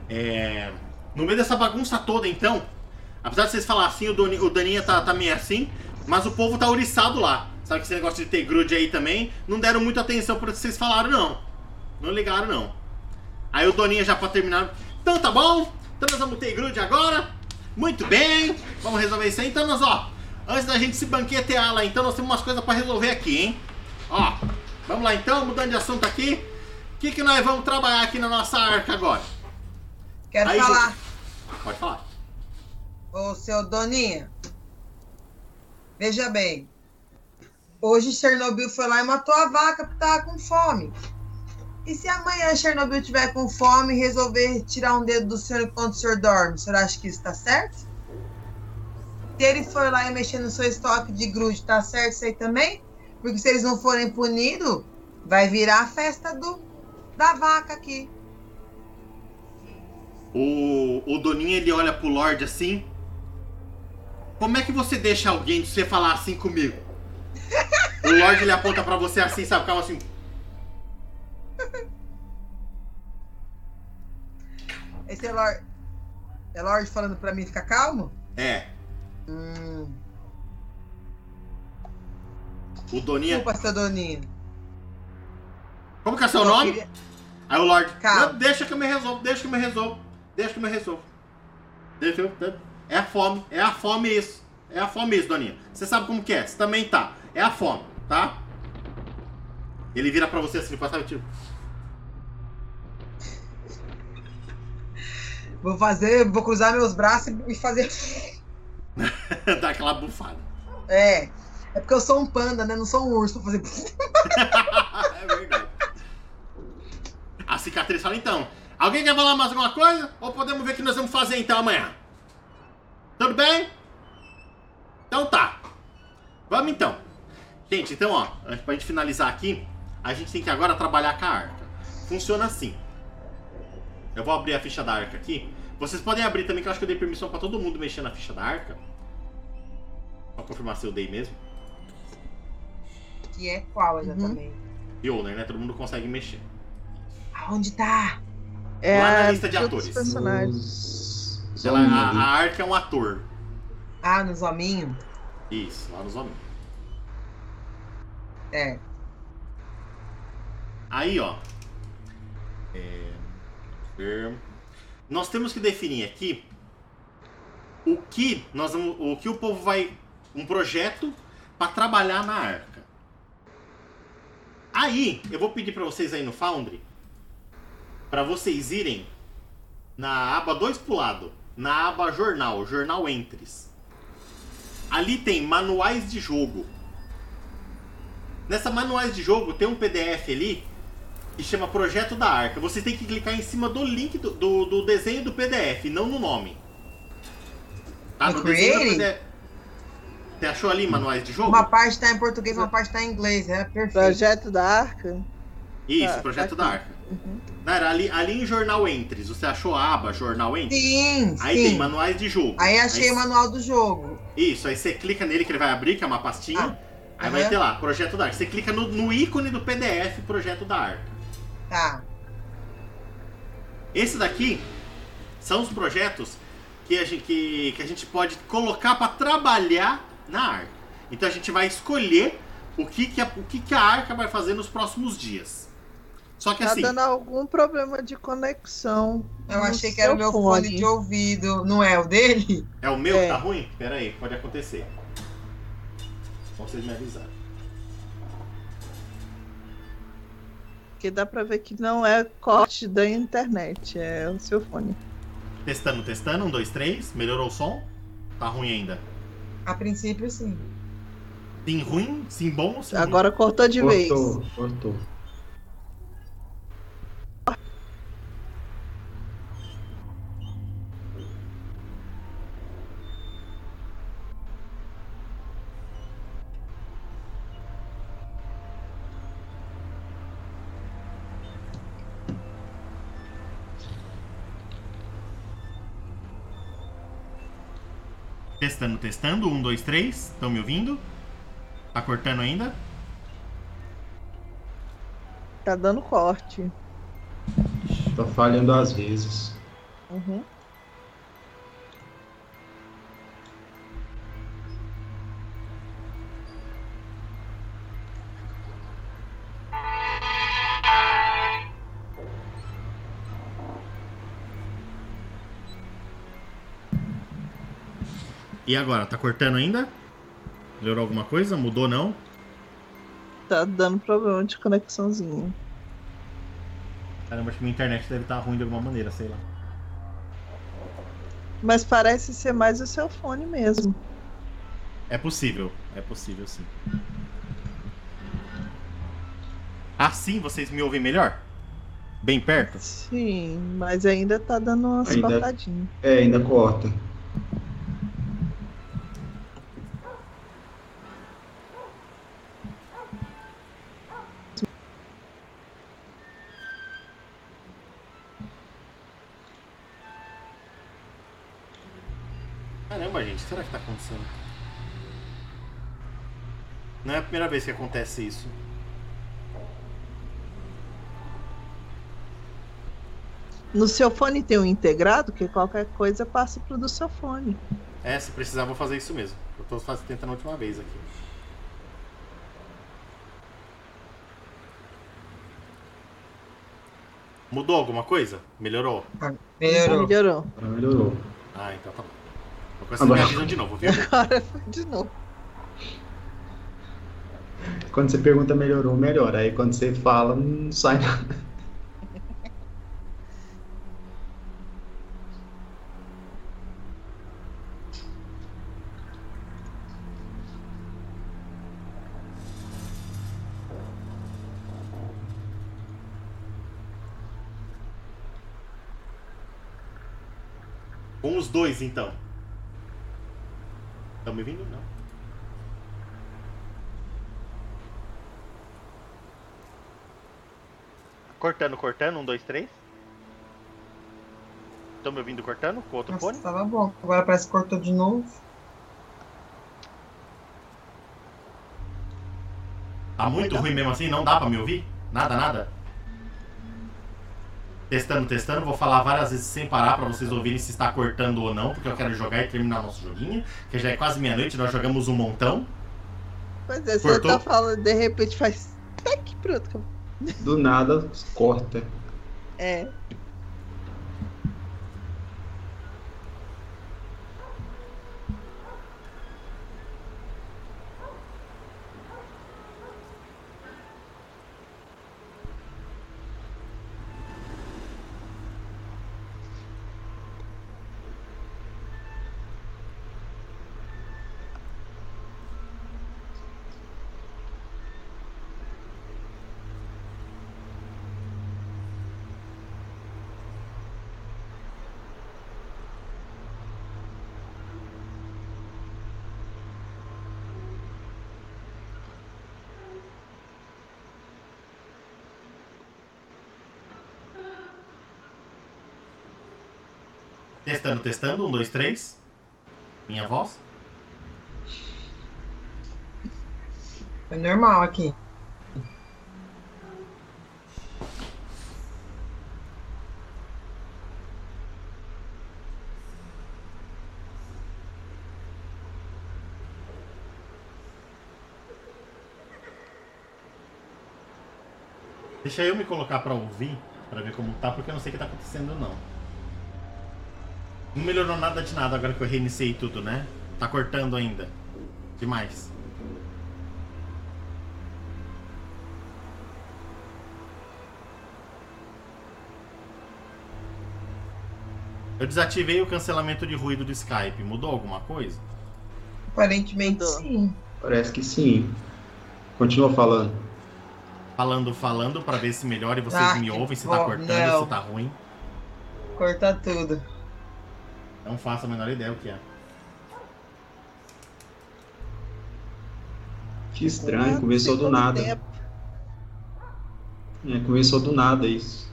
É, No meio dessa bagunça toda, então, apesar de vocês falarem assim, o, Doni- o Daninha tá, tá meio assim, mas o povo tá ouriçado lá. Sabe que esse negócio de ter grude aí também, não deram muita atenção que vocês falaram, não. Não ligaram, não. Aí o Doninha já pra terminar. Então tá bom, então nós vamos ter grude agora. Muito bem, vamos resolver isso aí. Então nós, ó, antes da gente se banquetear lá, então nós temos umas coisas pra resolver aqui, hein? Ó, vamos lá então, mudando de assunto aqui. O que, que nós vamos trabalhar aqui na nossa arca agora? Quero Aí, falar, Pode falar. ô seu Doninha. Veja bem. Hoje Chernobyl foi lá e matou a vaca porque tava com fome. E se amanhã Chernobyl tiver com fome e resolver tirar um dedo do senhor enquanto o senhor dorme, o senhor acha que isso tá certo? Se ele for lá e mexer no seu estoque de grude, tá certo isso aí também? Porque se eles não forem punidos, vai virar a festa do, da vaca aqui. O, o Doninha ele olha pro Lorde assim. Como é que você deixa alguém de você falar assim comigo? O Lorde ele aponta pra você assim, sabe? Calma assim. Esse é Lorde. É Lorde falando pra mim ficar calmo? É. Hum. O Doninha. Desculpa, seu Doninho. Como que é seu Eu nome? queria- Aí o Lorde. Calma. "Não, deixa que eu me resolvo, deixa que eu me resolvo. Deixa que eu me resolvo. Deixa eu. É a fome, é a fome isso. É a fome isso, Doninha. Você sabe como que é? Você também tá. É a fome, tá? Ele vira pra você assim, sabe, tipo. Vou fazer, vou cruzar meus braços e fazer. <laughs> dá aquela bufada. É. É porque eu sou um panda, né? Não sou um urso pra fazer. <laughs> é verdade. A cicatriz fala então. Alguém quer falar mais alguma coisa? Ou podemos ver o que nós vamos fazer então amanhã? Tudo bem? Então tá. Vamos então. Gente, então ó, pra gente finalizar aqui, a gente tem que agora trabalhar com a arca. Funciona assim. Eu vou abrir a ficha da arca aqui. Vocês podem abrir também, que eu acho que eu dei permissão pra todo mundo mexer na ficha da arca. Pra confirmar se eu dei mesmo. Que é qual exatamente? E owner, né? Todo mundo consegue mexer. Aonde tá? É Lá na lista de atores. personagens. Ela, a, a arca é um ator. Ah, nos hominhos? Isso, lá nos homens. É. Aí, ó. É. Nós temos que definir aqui o que nós vamos, o que o povo vai um projeto para trabalhar na arca. Aí, eu vou pedir para vocês aí no Foundry para vocês irem na aba 2 pro lado, na aba jornal, jornal Entres. Ali tem manuais de jogo. Nessa manuais de jogo tem um PDF ali que chama Projeto da Arca. Você tem que clicar em cima do link do, do, do desenho do PDF, não no nome. Tá? No desenho? PDF. Você achou ali manuais de jogo? Uma parte tá em português, uma parte tá em inglês. É perfeito. Projeto da Arca. Isso, Tá, Projeto tá da. Arca. Uhum. Não, era ali, ali em Jornal Entres. Você achou a aba Jornal Entres? Sim, Aí sim. tem manuais de jogo. Aí achei Aí- o manual do jogo. Isso, aí você clica nele que ele vai abrir, que é uma pastinha. Ah, aí aham. vai ter lá, Projeto da Arca. Você clica no, no ícone do PDF Projeto da Arca. Tá. Esse daqui são os projetos que a gente, que, que a gente pode colocar para trabalhar na arca. Então a gente vai escolher o que, que, a, o que, que a arca vai fazer nos próximos dias. Só que Tá assim, dando algum problema de conexão. Eu achei que era o meu fone de ouvido. Não é o dele? é o meu É. que tá ruim? Pera aí, pode acontecer. Só vocês me avisaram. Porque dá pra ver que não é corte da internet, é o seu fone. Testando, testando. Um, dois, três. Melhorou o som? Tá ruim ainda. A princípio, sim. Sim ruim, sim bom ou sim ruim? Agora cortou de vez. Cortou, cortou. Testando, testando. Um, dois, três. Estão me ouvindo? Tá cortando ainda? Tá dando corte. Tá falhando às vezes. Uhum. E agora, tá cortando ainda? Melhorou alguma coisa? Mudou não? Tá dando problema de conexãozinha. Caramba, acho que minha internet deve estar ruim de alguma maneira, sei lá. Mas parece ser mais o seu fone mesmo. É possível, é possível sim. Assim vocês me ouvem melhor? Bem perto? Sim, mas ainda tá dando umas Ainda- cortadinhas. É, ainda corta. Tá? Não é a primeira vez que acontece isso. No seu fone tem um integrado, que qualquer coisa passa pro do seu fone. É, se precisar, vou fazer isso mesmo. Eu tô tentando a última vez aqui. Mudou alguma coisa? Melhorou? Melhorou. Melhorou. Agora melhorou. Ah, então tá bom. Começar me Agora- de novo, viu? Agora foi de novo. Quando você pergunta melhorou, melhora. Aí quando você fala, não sai nada. Com os dois, então. Estão me ouvindo? Não. Cortando, cortando. Um, dois, três. Estão me ouvindo cortando com outro Nossa, fone? tava bom. Agora parece que cortou de novo. Tá muito ruim mesmo assim? Não dá pra me ouvir? Nada, nada? Testando, testando. Vou falar várias vezes sem parar pra vocês ouvirem se está cortando ou não, porque eu quero jogar e terminar nosso joguinho, que já é quase meia-noite, nós jogamos um montão. Pois é, você Cortou? tá falando, de repente faz. Tac, pronto. acabou. Do nada, corta. É. Testando, testando. Um, dois, três. Minha voz. É normal aqui. Deixa eu me colocar pra ouvir, pra ver como tá, porque eu não sei o que tá acontecendo não. Não melhorou nada de nada agora que eu reiniciei tudo, né? Tá cortando ainda. Demais. Eu desativei o cancelamento de ruído do Skype. Mudou alguma coisa? Aparentemente Mudou. sim. Parece que sim. Continua falando. Falando, falando, pra ver se melhora e vocês Ah, me ouvem, se tá cortando, Não. se tá ruim. Corta tudo. Não faço a menor ideia o que é. Que estranho, começou do nada. É, começou do nada isso.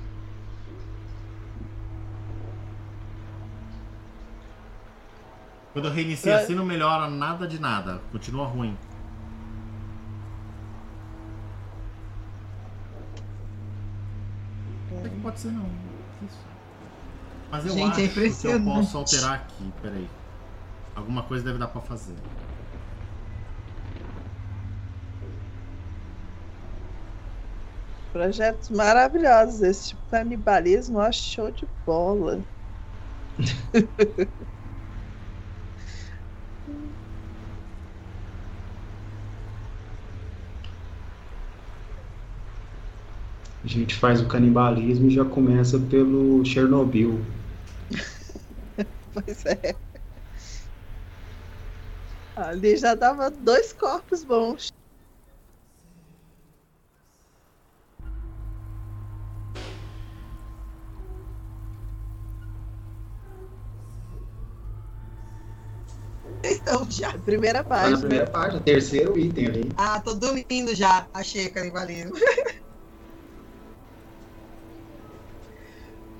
Quando eu reinicio É. assim não melhora nada de nada. Continua ruim. Que pode ser não. Isso. Mas eu Gente, é acho que eu posso alterar aqui. Peraí. Alguma coisa deve dar pra fazer. Projetos maravilhosos. Esse tipo de canibalismo, ó, show de bola. <laughs> A gente faz o canibalismo e já começa pelo Chernobyl. <laughs> Pois é. Ali já dava dois corpos bons. Então já. Primeira Tá na página. primeira página, terceiro item ali. Ah, tô dormindo já. Achei canibalismo. <laughs>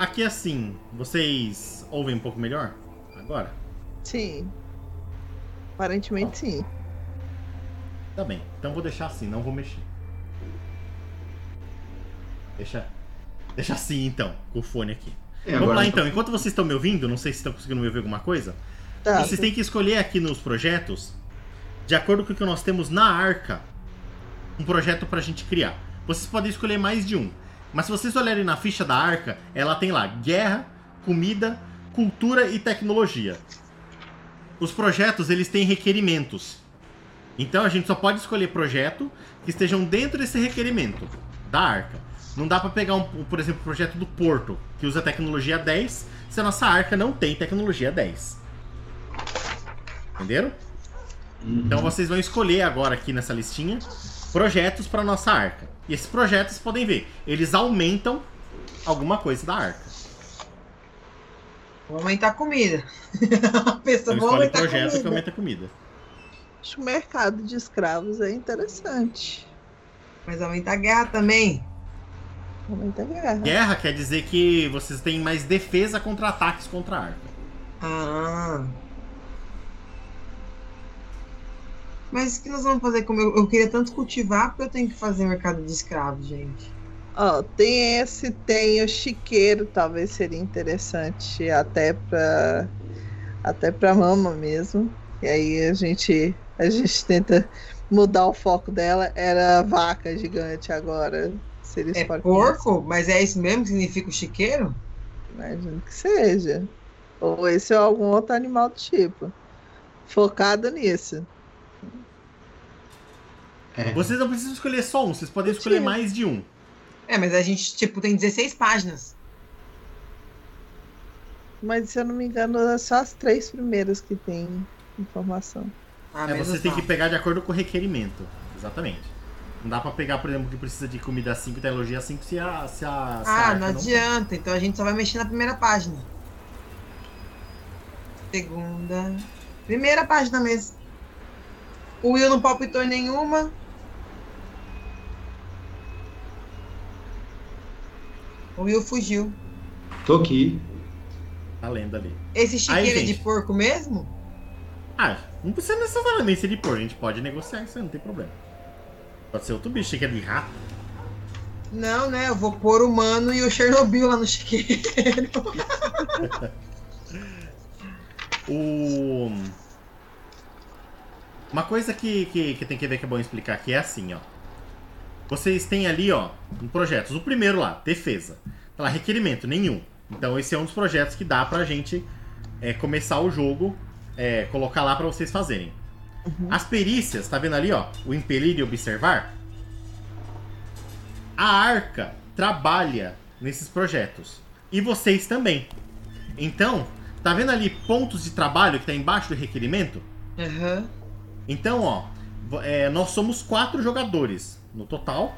Aqui assim, vocês ouvem um pouco melhor? Agora? Sim. Aparentemente sim. Tá bem. Então vou deixar assim, não vou mexer. Deixa. Deixa assim então, com o fone aqui. É, Vamos lá então, enquanto vocês estão me ouvindo, não sei se estão conseguindo me ouvir alguma coisa. Tá. Vocês têm que escolher aqui nos projetos, de acordo com o que nós temos na arca, um projeto pra gente criar. Vocês podem escolher mais de um. Mas se vocês olharem na ficha da arca, ela tem lá guerra, comida, cultura e tecnologia. Os projetos, eles têm requerimentos. Então a gente só pode escolher projeto que estejam dentro desse requerimento da arca. Não dá pra pegar, um, por exemplo, o projeto do Porto, que usa tecnologia 10, se a nossa arca não tem tecnologia 10. Entenderam? Uhum. Então vocês vão escolher agora aqui nessa listinha projetos para nossa arca. E esses projetos, podem ver, eles aumentam alguma coisa da arca. Vou aumentar a comida. <laughs> a pessoa Então vou aumentar a projeto que comida. aumenta a comida. Acho que o mercado de escravos é interessante. Mas aumentar a guerra também. Aumenta a guerra. Guerra quer dizer que vocês têm mais defesa contra ataques contra a arca. Ah. Mas o que nós vamos fazer? Como eu, eu queria tanto cultivar, porque eu tenho que fazer mercado de escravos, gente. Ó, tem esse, tem o chiqueiro, talvez seria interessante até para até para mama mesmo. E aí a gente a gente tenta mudar o foco dela. Era vaca gigante agora. Seria É porco? Mas é isso mesmo que significa o chiqueiro? Imagino que seja. Ou esse é algum outro animal do tipo. Focado nisso. É. Vocês não precisam escolher só um, vocês podem escolher mais de um. É, mas a gente, tipo, tem 16 páginas. Mas se eu não me engano, é só as três primeiras que tem informação. Ah, É, vocês têm que pegar de acordo com o requerimento. Exatamente. Não dá pra pegar, por exemplo, que precisa de comida 5 e teologia 5 se a, se a, se a Ah, arca não adianta. Então a gente só vai mexer na primeira página. Segunda. Primeira página mesmo. O Will não palpitou em nenhuma. O Will fugiu. Tô aqui. Tá lendo ali. Esse chiqueiro é de porco mesmo? Ah, não precisa necessariamente ser de porco, a gente pode negociar isso aí, não tem problema. Pode ser outro bicho, que é de rato. Não, né? Eu vou pôr o mano e o Chernobyl lá no chiqueiro. <laughs> O... Uma coisa que, que, que tem que ver que é bom explicar aqui é assim, ó. Vocês têm ali, ó, um projetos. O primeiro lá, defesa. Tá lá, requerimento, nenhum. Então esse é um dos projetos que dá pra gente é, começar o jogo, é, colocar lá pra vocês fazerem. As perícias, tá vendo ali, ó? O impelir e observar. A arca trabalha nesses projetos. E vocês também. Então, tá vendo ali pontos de trabalho que tá embaixo do requerimento? Aham. Então, ó, é, nós somos quatro jogadores no total,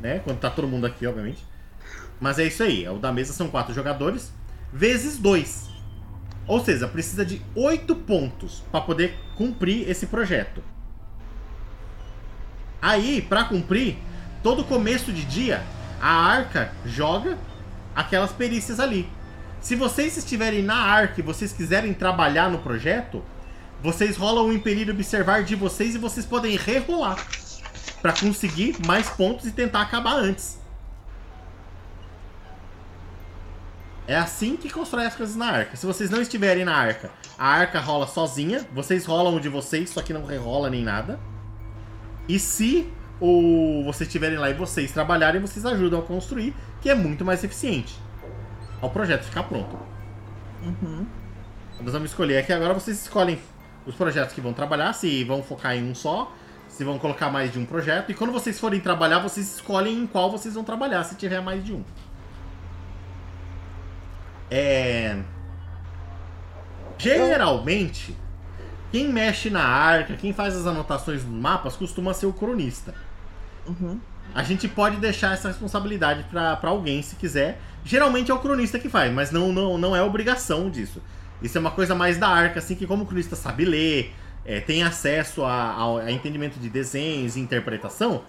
né? Quando tá todo mundo aqui, obviamente. Mas é isso aí, o da mesa são quatro jogadores, vezes dois. Ou seja, precisa de oito pontos para poder cumprir esse projeto. Aí, para cumprir, todo começo de dia, a arca joga aquelas perícias ali. Se vocês estiverem na arca e vocês quiserem trabalhar no projeto, vocês rolam o e observar de vocês e vocês podem rerolar para conseguir mais pontos e tentar acabar antes. É assim que constrói as coisas na arca. Se vocês não estiverem na arca, a arca rola sozinha, vocês rolam de vocês, só que não rerola nem nada. E se o vocês estiverem lá e vocês trabalharem, vocês ajudam a construir, que é muito mais eficiente. Ao projeto ficar pronto. Uhum. Nós vamos escolher aqui agora, vocês escolhem os projetos que vão trabalhar, se vão focar em um só, se vão colocar mais de um projeto. E quando vocês forem trabalhar, vocês escolhem em qual vocês vão trabalhar, se tiver mais de um. É... Geralmente, quem mexe na arca, quem faz as anotações dos mapas, costuma ser o cronista. Uhum. A gente pode deixar essa responsabilidade pra pra alguém se quiser. Geralmente é o cronista que faz, mas não, não, não é obrigação disso. Isso é uma coisa mais da arca, assim, que como o cronista sabe ler, é, tem acesso a, ao- a entendimento de desenhos e interpretação,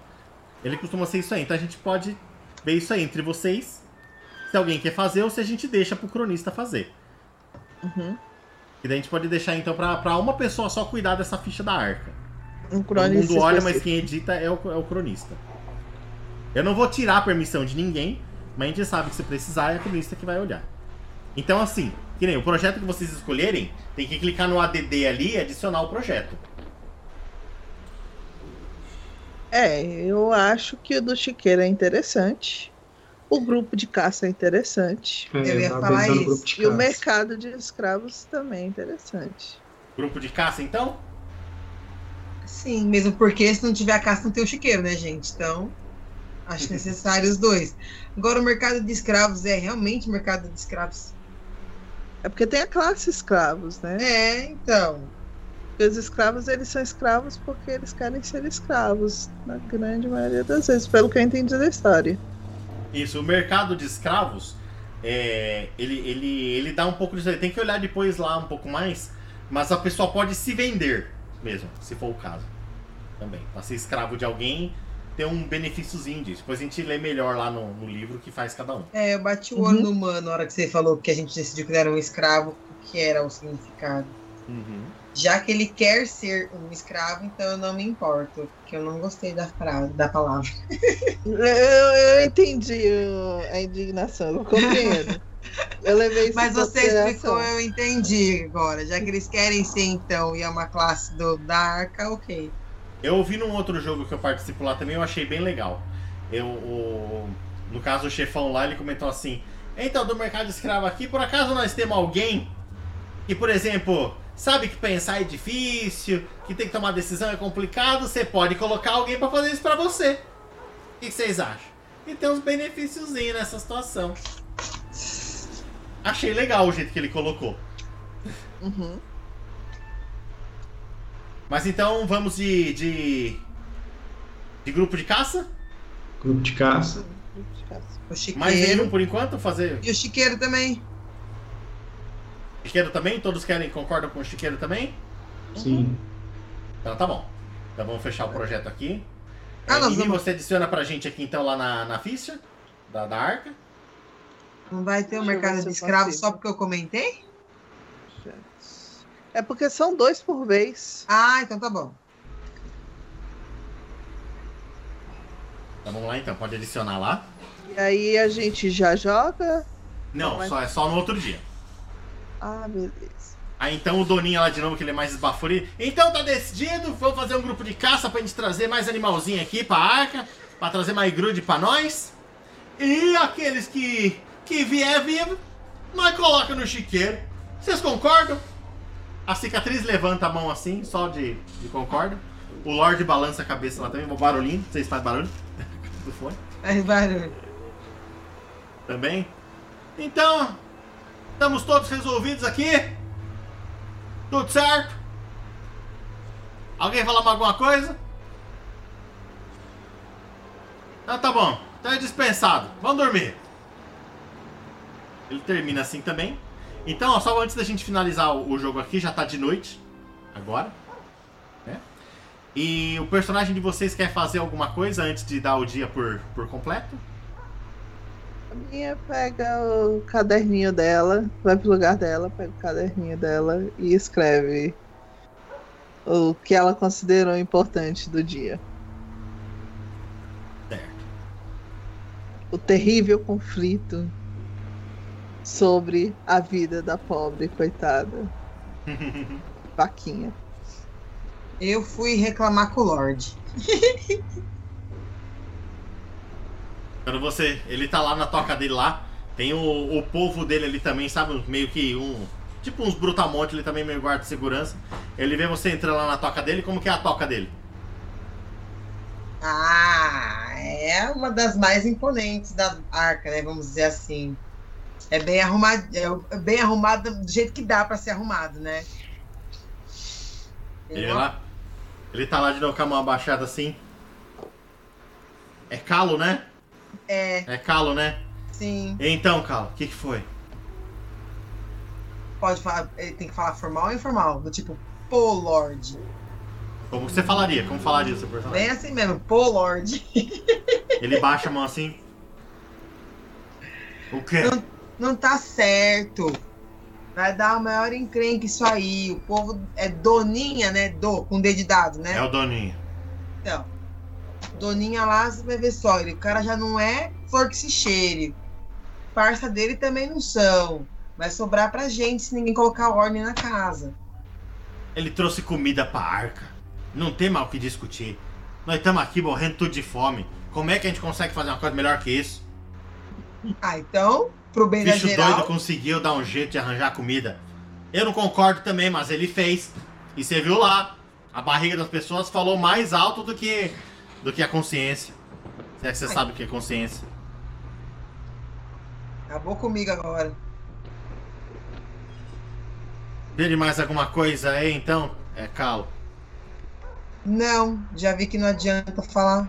ele costuma ser isso aí. Então a gente pode ver isso aí entre vocês, se alguém quer fazer ou se a gente deixa pro cronista fazer. Uhum. E daí a gente pode deixar então pra, pra uma pessoa só cuidar dessa ficha da arca. Um Todo cronista mundo olha, mas quem edita é o, é o cronista. Eu não vou tirar a permissão de ninguém, mas a gente sabe que se precisar é o cronista que vai olhar. Então, assim, que nem o projeto que vocês escolherem, tem que clicar no ADD ali e adicionar o projeto. É, eu acho que o do Chiqueiro é interessante. O grupo de caça é interessante. É, Eu ia falar isso. E o mercado de escravos também é interessante. Grupo de caça, então? Sim, mesmo porque se não tiver a caça, não tem o chiqueiro, né, gente? Então, acho <laughs> necessário os dois. Agora, o mercado de escravos é realmente mercado de escravos? É porque tem a classe escravos, né? É, então. Porque os escravos, eles são escravos porque eles querem ser escravos, na grande maioria das vezes, pelo que eu entendi da história. Isso, o mercado de escravos, é, ele, ele, ele dá um pouco disso aí. Tem que olhar depois lá um pouco mais, mas a pessoa pode se vender mesmo, se for o caso. Também. Pra ser escravo de alguém, ter um benefíciozinho disso. Depois a gente lê melhor lá no, no livro que faz cada um. É, eu bati o olho Uhum. no mano na hora que você falou que a gente decidiu que ele era um escravo, o que era o significado. Uhum. Já que ele quer ser um escravo, então eu não me importo. Que eu não gostei da frase, da palavra. Eu, eu entendi a indignação, eu compreendo. Eu levei isso Mas você explicou, eu entendi agora. Já que eles querem ser, então, e é uma classe do, da arca, ok. Eu ouvi num outro jogo que eu participo lá também, eu achei bem legal. Eu, o- no caso, o chefão lá, ele comentou assim: Então, do mercado escravo aqui, por acaso nós temos alguém que, por exemplo, sabe que pensar é difícil, que tem que tomar decisão é complicado, você pode colocar alguém pra fazer isso pra você. O que vocês acham? E tem uns benefíciozinhos nessa situação. Achei legal o jeito que ele colocou. Uhum. Mas então vamos de. de. de grupo de caça? Grupo de caça. O Mais nenhum por enquanto? Fazer. E o chiqueiro também. Chiqueiro também? Todos querem, concordam com o chiqueiro também? Sim. Então tá bom. Então vamos fechar o projeto aqui. Ah, É, nós e vamos- você adiciona pra gente aqui então lá na, na ficha da, da arca. Não vai ter um eu ver mercado de eu escravo consigo. só porque eu comentei? É porque são dois por vez. Ah, então tá bom. Então vamos lá então, pode adicionar lá. E aí a gente já joga. Não, só, é só no outro dia. Ah, beleza. Aí então o Doninha lá de novo, que ele é mais esbaforido. Então tá decidido, vamos fazer um grupo de caça pra gente trazer mais animalzinho aqui pra arca, pra trazer mais grude pra nós. E aqueles que, que vier vivo, nós coloca no chiqueiro. Vocês concordam? A cicatriz levanta a mão assim, só de, de concorda. O Lorde balança a cabeça lá também, barulhinho, vocês fazem barulho? <laughs> Do fone. Faz barulho. Também. Então, estamos todos resolvidos aqui? Tudo certo? Alguém falar mais alguma coisa? Então tá bom. Então é dispensado. Vamos dormir. Ele termina assim também. Então, ó, só antes da gente finalizar o jogo aqui, já tá de noite. Agora. Né? E o personagem de vocês quer fazer alguma coisa antes de dar o dia por, por completo? A minha pega o caderninho dela, vai pro lugar dela, pega o caderninho dela e escreve o que ela considerou importante do dia. Certo. O terrível conflito sobre a vida da pobre coitada <laughs> vaquinha. Eu fui reclamar com o Lorde. Quando você. Ele tá lá na toca dele lá. Tem o, o povo dele ali também, sabe? Meio que um. Tipo uns brutamontes, ele também meio guarda de segurança. Ele vê você entrando lá na toca dele, como que é a toca dele? Ah, é uma das mais imponentes da arca, né? Vamos dizer assim. É bem arrumado, é bem arrumada do jeito que dá pra ser arrumado, né? Ele uma- lá. Ele tá lá de novo com a mão abaixada assim. É calo, né? É, É calo, né? sim. Então, calo, o que, que foi? Pode falar, ele tem que falar formal ou informal? Do tipo, pô, Lorde. Como você falaria? Como falaria o seu personagem? Bem assim mesmo, pô, Lorde. Ele baixa a mão assim. O quê? Não, não tá certo. Vai dar o maior encrenque isso aí. O povo é doninha, né? Do, com D de dado, né? É o Doninho. Então, Doninha lá, você vai ver só, ele, o cara já não é flor que se cheire. Parça dele também não são. Vai sobrar pra gente se ninguém colocar ordem na casa. Ele trouxe comida pra arca. Não tem mal o que discutir. Nós estamos aqui morrendo tudo de fome. Como é que a gente consegue fazer uma coisa melhor que isso? Ah, então, pro bem da bicho geral. doido conseguiu dar um jeito de arranjar comida. Eu não concordo também, mas ele fez. E você viu lá. A barriga das pessoas falou mais alto do que do que a consciência. Se é que você Ai. sabe o que é consciência. Acabou comigo agora. De mais alguma coisa aí, então? É calo. Não, já vi que não adianta falar.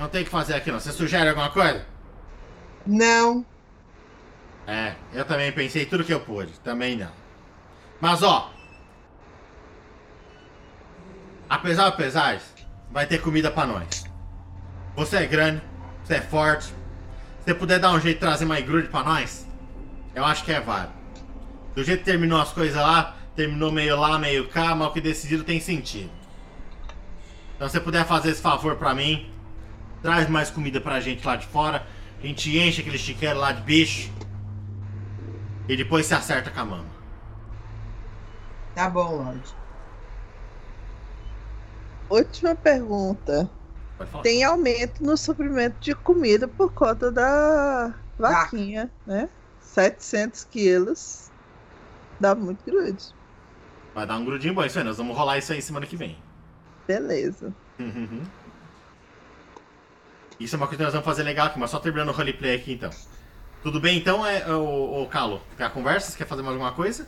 Não tem o que fazer aqui, não. Você sugere alguma coisa? Não. É, eu também pensei tudo que eu pude. Também não. Mas ó. Apesar dos pesares, vai ter comida pra nós. Você é grande, você é forte. Se você puder dar um jeito de trazer mais grude pra nós, eu acho que é válido. Do jeito que terminou as coisas lá, terminou meio lá, meio cá, mas o que decidiram tem sentido. Então se você puder fazer esse favor pra mim, traz mais comida pra gente lá de fora. A gente enche aquele chiqueiro lá de bicho. E depois se acerta com a mama. Tá bom, Lorde. Última pergunta. Tem aumento no suprimento de comida por conta da vaquinha, né? 700 quilos. Dá muito grude. Vai dar um grudinho bom, isso aí. Nós vamos rolar isso aí semana que vem. Beleza. Uhum. Isso é uma coisa que nós vamos fazer legal aqui, mas só terminando o roleplay aqui então. Tudo bem então, é, o, o Calo? Quer a conversa? Você quer fazer mais alguma coisa?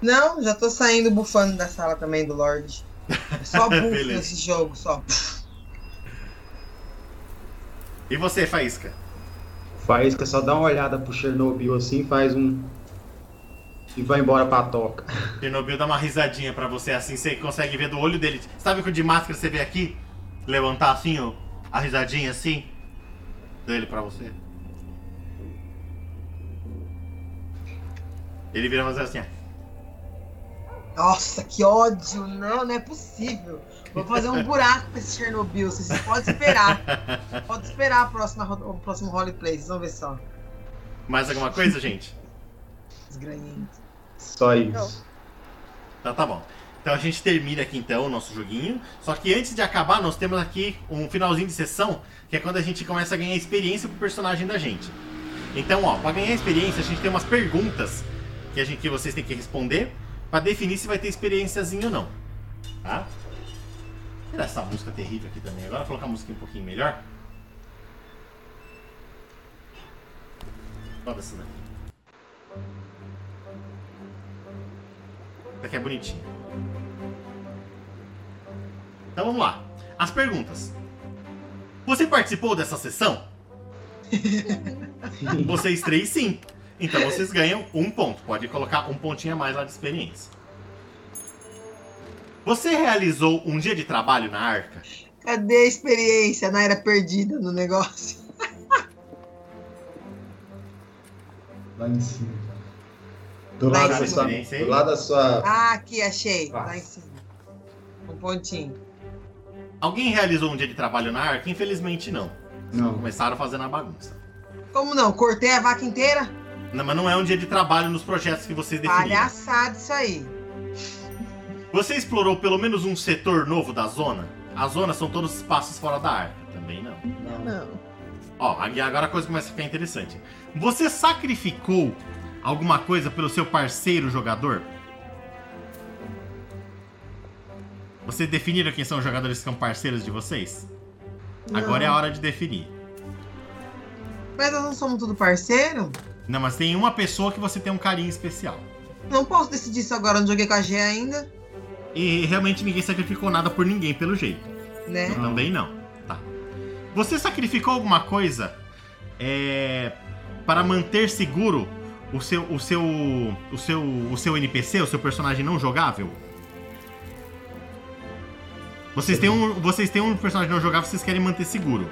Não, já tô saindo bufando da sala também do Lorde. É <laughs> Só bufo Beleza. nesse jogo, só. E você, Faísca? Faísca só dá uma olhada pro Chernobyl assim, faz um. E vai embora pra toca. <laughs> Chernobyl dá uma risadinha pra você assim, você consegue ver do olho dele. Sabe que o de máscara você vê aqui? Levantar assim, ó, a risadinha assim? Dele pra você. Ele vira fazer assim, ó. Nossa, que ódio! Não, não é possível. Vou fazer um buraco pra esse Chernobyl. Vocês podem esperar. <laughs> Pode esperar a próxima, o próximo roleplay. Vocês vão ver só. Mais alguma coisa, gente? Desgranhento. Só isso. Então tá bom. Então a gente termina aqui então o nosso joguinho. Só que antes de acabar, nós temos aqui um finalzinho de sessão, que é quando a gente começa a ganhar experiência pro personagem da gente. Então, ó, pra ganhar experiência, a gente tem umas perguntas que, a gente, que vocês têm que responder pra definir se vai ter experiênciazinha ou não. Tá? Tirar essa música terrível aqui também. Agora colocar a música um pouquinho melhor. Roda essa daqui. Essa aqui é bonitinha. Então vamos lá. As perguntas. Você participou dessa sessão? <laughs> Vocês três sim. Então vocês ganham um ponto. Pode colocar um pontinho a mais lá de experiência. Você realizou um dia de trabalho na arca? Cadê a experiência na era perdida no negócio? Lá em cima. Do Lá lado, da sua, do lado da sua. Ah, aqui, achei. Ah. Lá em cima. Um pontinho. Alguém realizou um dia de trabalho na arca? Infelizmente não. Não. Começaram fazendo a bagunça. Como não? Cortei a vaca inteira? Não, mas não é um dia de trabalho nos projetos que vocês definiram. Palhaçada isso aí. Você explorou pelo menos um setor novo da zona? As zonas são todos espaços fora da arca. Também não. Não. Não. Ó, agora a coisa começa a ficar interessante. Você sacrificou alguma coisa pelo seu parceiro jogador? Vocês definiram quem são os jogadores que são parceiros de vocês? Agora é a hora de definir. Mas nós não somos tudo parceiro? Não, mas tem uma pessoa que você tem um carinho especial. Não posso decidir isso agora, não joguei com a G ainda, E realmente ninguém sacrificou nada por ninguém, pelo jeito. né? Eu também não. Tá. Você sacrificou alguma coisa é, para manter seguro o seu, o seu, o seu, o seu NPC, o seu personagem não jogável? Vocês têm um, vocês têm um personagem não jogável, vocês querem manter seguro.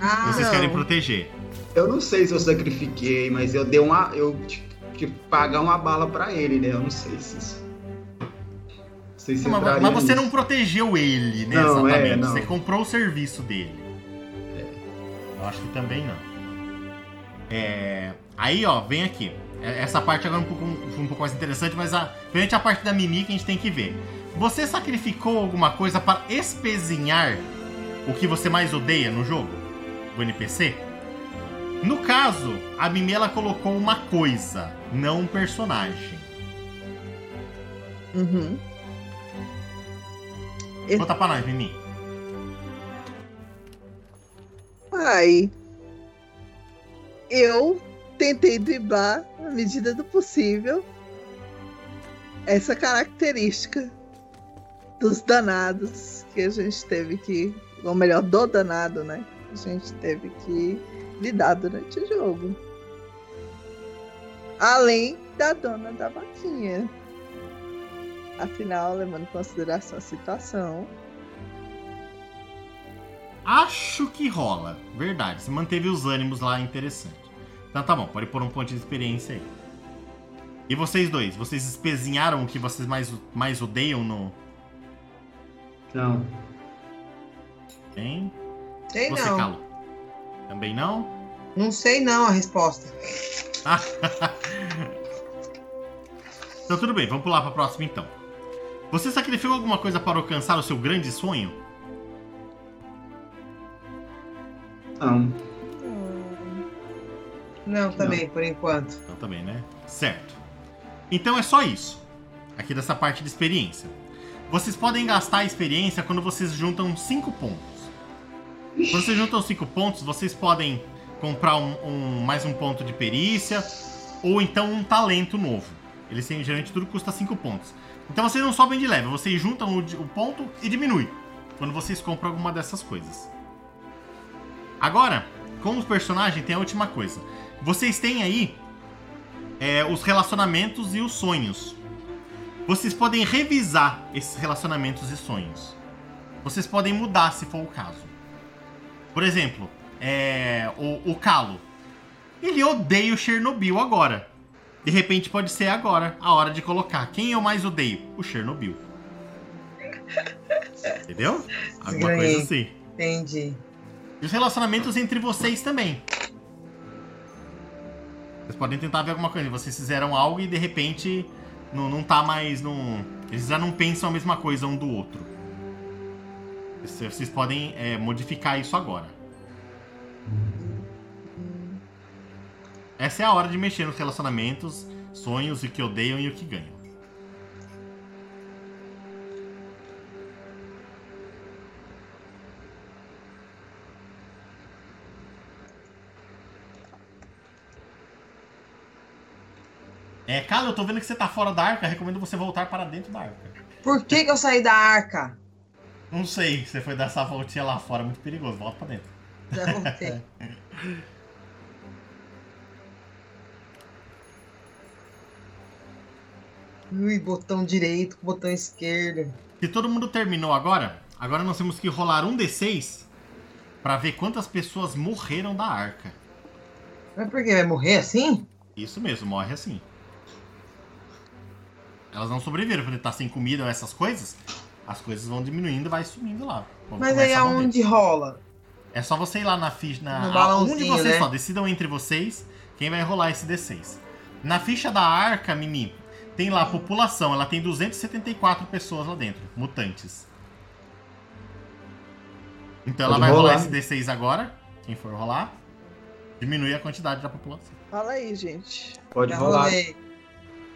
Ah, Vocês não. querem proteger. Eu não sei se eu sacrifiquei, mas eu dei uma. Eu tive que pagar uma bala pra ele, né? Eu não sei se isso. Não sei se Mas, mas você não protegeu ele, né? Não, exatamente. é, não. Você comprou o serviço dele. Eu acho que também não. É, Aí, ó, vem aqui. É- Essa parte agora é um pouco, um pouco mais interessante, mas a, frente à parte da Mimi que a gente tem que ver. Você sacrificou alguma coisa para espezinhar o que você mais odeia no jogo? O NPC? No caso, a Mimi ela colocou uma coisa, não um personagem. Uhum. Conta pra nós, Mimi. Ai. Eu tentei driblar, na medida do possível, essa característica dos danados que a gente teve que. Ou melhor, do danado, né? A gente teve que lidar durante o jogo. Além da dona da vaquinha. Afinal, levando em consideração a situação, Acho que rola. Verdade. Você manteve os ânimos lá interessante. Então tá bom, pode pôr um ponto de experiência aí. E vocês dois, vocês espezinharam o que vocês mais, mais odeiam no. Não. Hein? Sei Você, não. Calo? Também não? Não sei não a resposta. <laughs> então tudo bem, vamos pular pra próxima então. Você sacrificou alguma coisa para alcançar o seu grande sonho? Não. Não, também, por enquanto. Então também, né? Certo. Então é só isso. Aqui dessa parte de experiência. Vocês podem gastar a experiência quando vocês juntam 5 pontos. Quando vocês juntam 5 pontos, vocês podem comprar um, um- mais um ponto de perícia ou então um talento novo. Eles têm, geralmente tudo custa 5 pontos. Então vocês não sobem de level, vocês juntam o, o ponto e diminui quando vocês compram alguma dessas coisas. Agora, com os personagens tem a última coisa. Vocês têm aí é, os relacionamentos e os sonhos. Vocês podem revisar esses relacionamentos e sonhos. Vocês podem mudar se for o caso. Por exemplo, é, o, o Calo. Ele odeia o Chernobyl agora. De repente pode ser agora a hora de colocar. Quem eu mais odeio? O Chernobyl. <laughs> Entendeu? Alguma coisa assim. Entendi. E os relacionamentos entre vocês também. Vocês podem tentar ver alguma coisa. Vocês fizeram algo e de repente não, não tá mais. Não, eles já não pensam a mesma coisa um do outro. Vocês podem é, modificar isso agora. Essa é a hora de mexer nos relacionamentos, sonhos, o que odeiam e o que ganham. É, cara, eu tô vendo que você tá fora da arca, recomendo você voltar para dentro da arca. Por que, que eu saí da arca? Não sei, você foi dar essa voltinha lá fora, é muito perigoso, volta pra dentro. Já voltei. <laughs> Ui, botão direito, botão esquerdo. Se todo mundo terminou agora, agora nós temos que rolar um D6 pra ver quantas pessoas morreram da arca. Mas por que? Vai morrer assim? Isso mesmo, morre assim. Elas não sobreviveram, porque tá sem comida ou essas coisas. As coisas vão diminuindo e vai sumindo lá. Mas aí aonde rola? É só você ir lá na ficha. Na, um de vocês né? só, decidam entre vocês quem vai rolar esse D6. Na ficha da arca, Mimi, tem lá a população. Ela tem 274 pessoas lá dentro, mutantes. Então ela Pode vai rolar rolar. esse D6 agora. Quem for rolar, diminui a quantidade da população. Fala aí, gente. Pode Já rolar. rolei.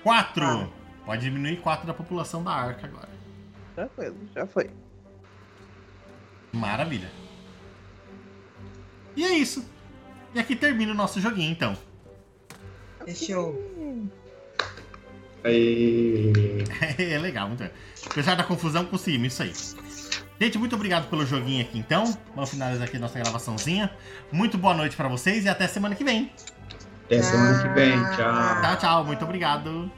4! Ah. Pode diminuir 4 da população da arca agora. Tranquilo, já foi. Maravilha. E é isso. E aqui termina o nosso joguinho, então. Aí. <laughs> é legal, muito legal. Apesar da confusão, conseguimos isso aí. Gente, muito obrigado pelo joguinho aqui então. Vamos finalizar aqui nossa gravaçãozinha. Muito boa noite pra vocês e até semana que vem. Até semana que vem. Tchau. Tchau, tchau. Muito obrigado.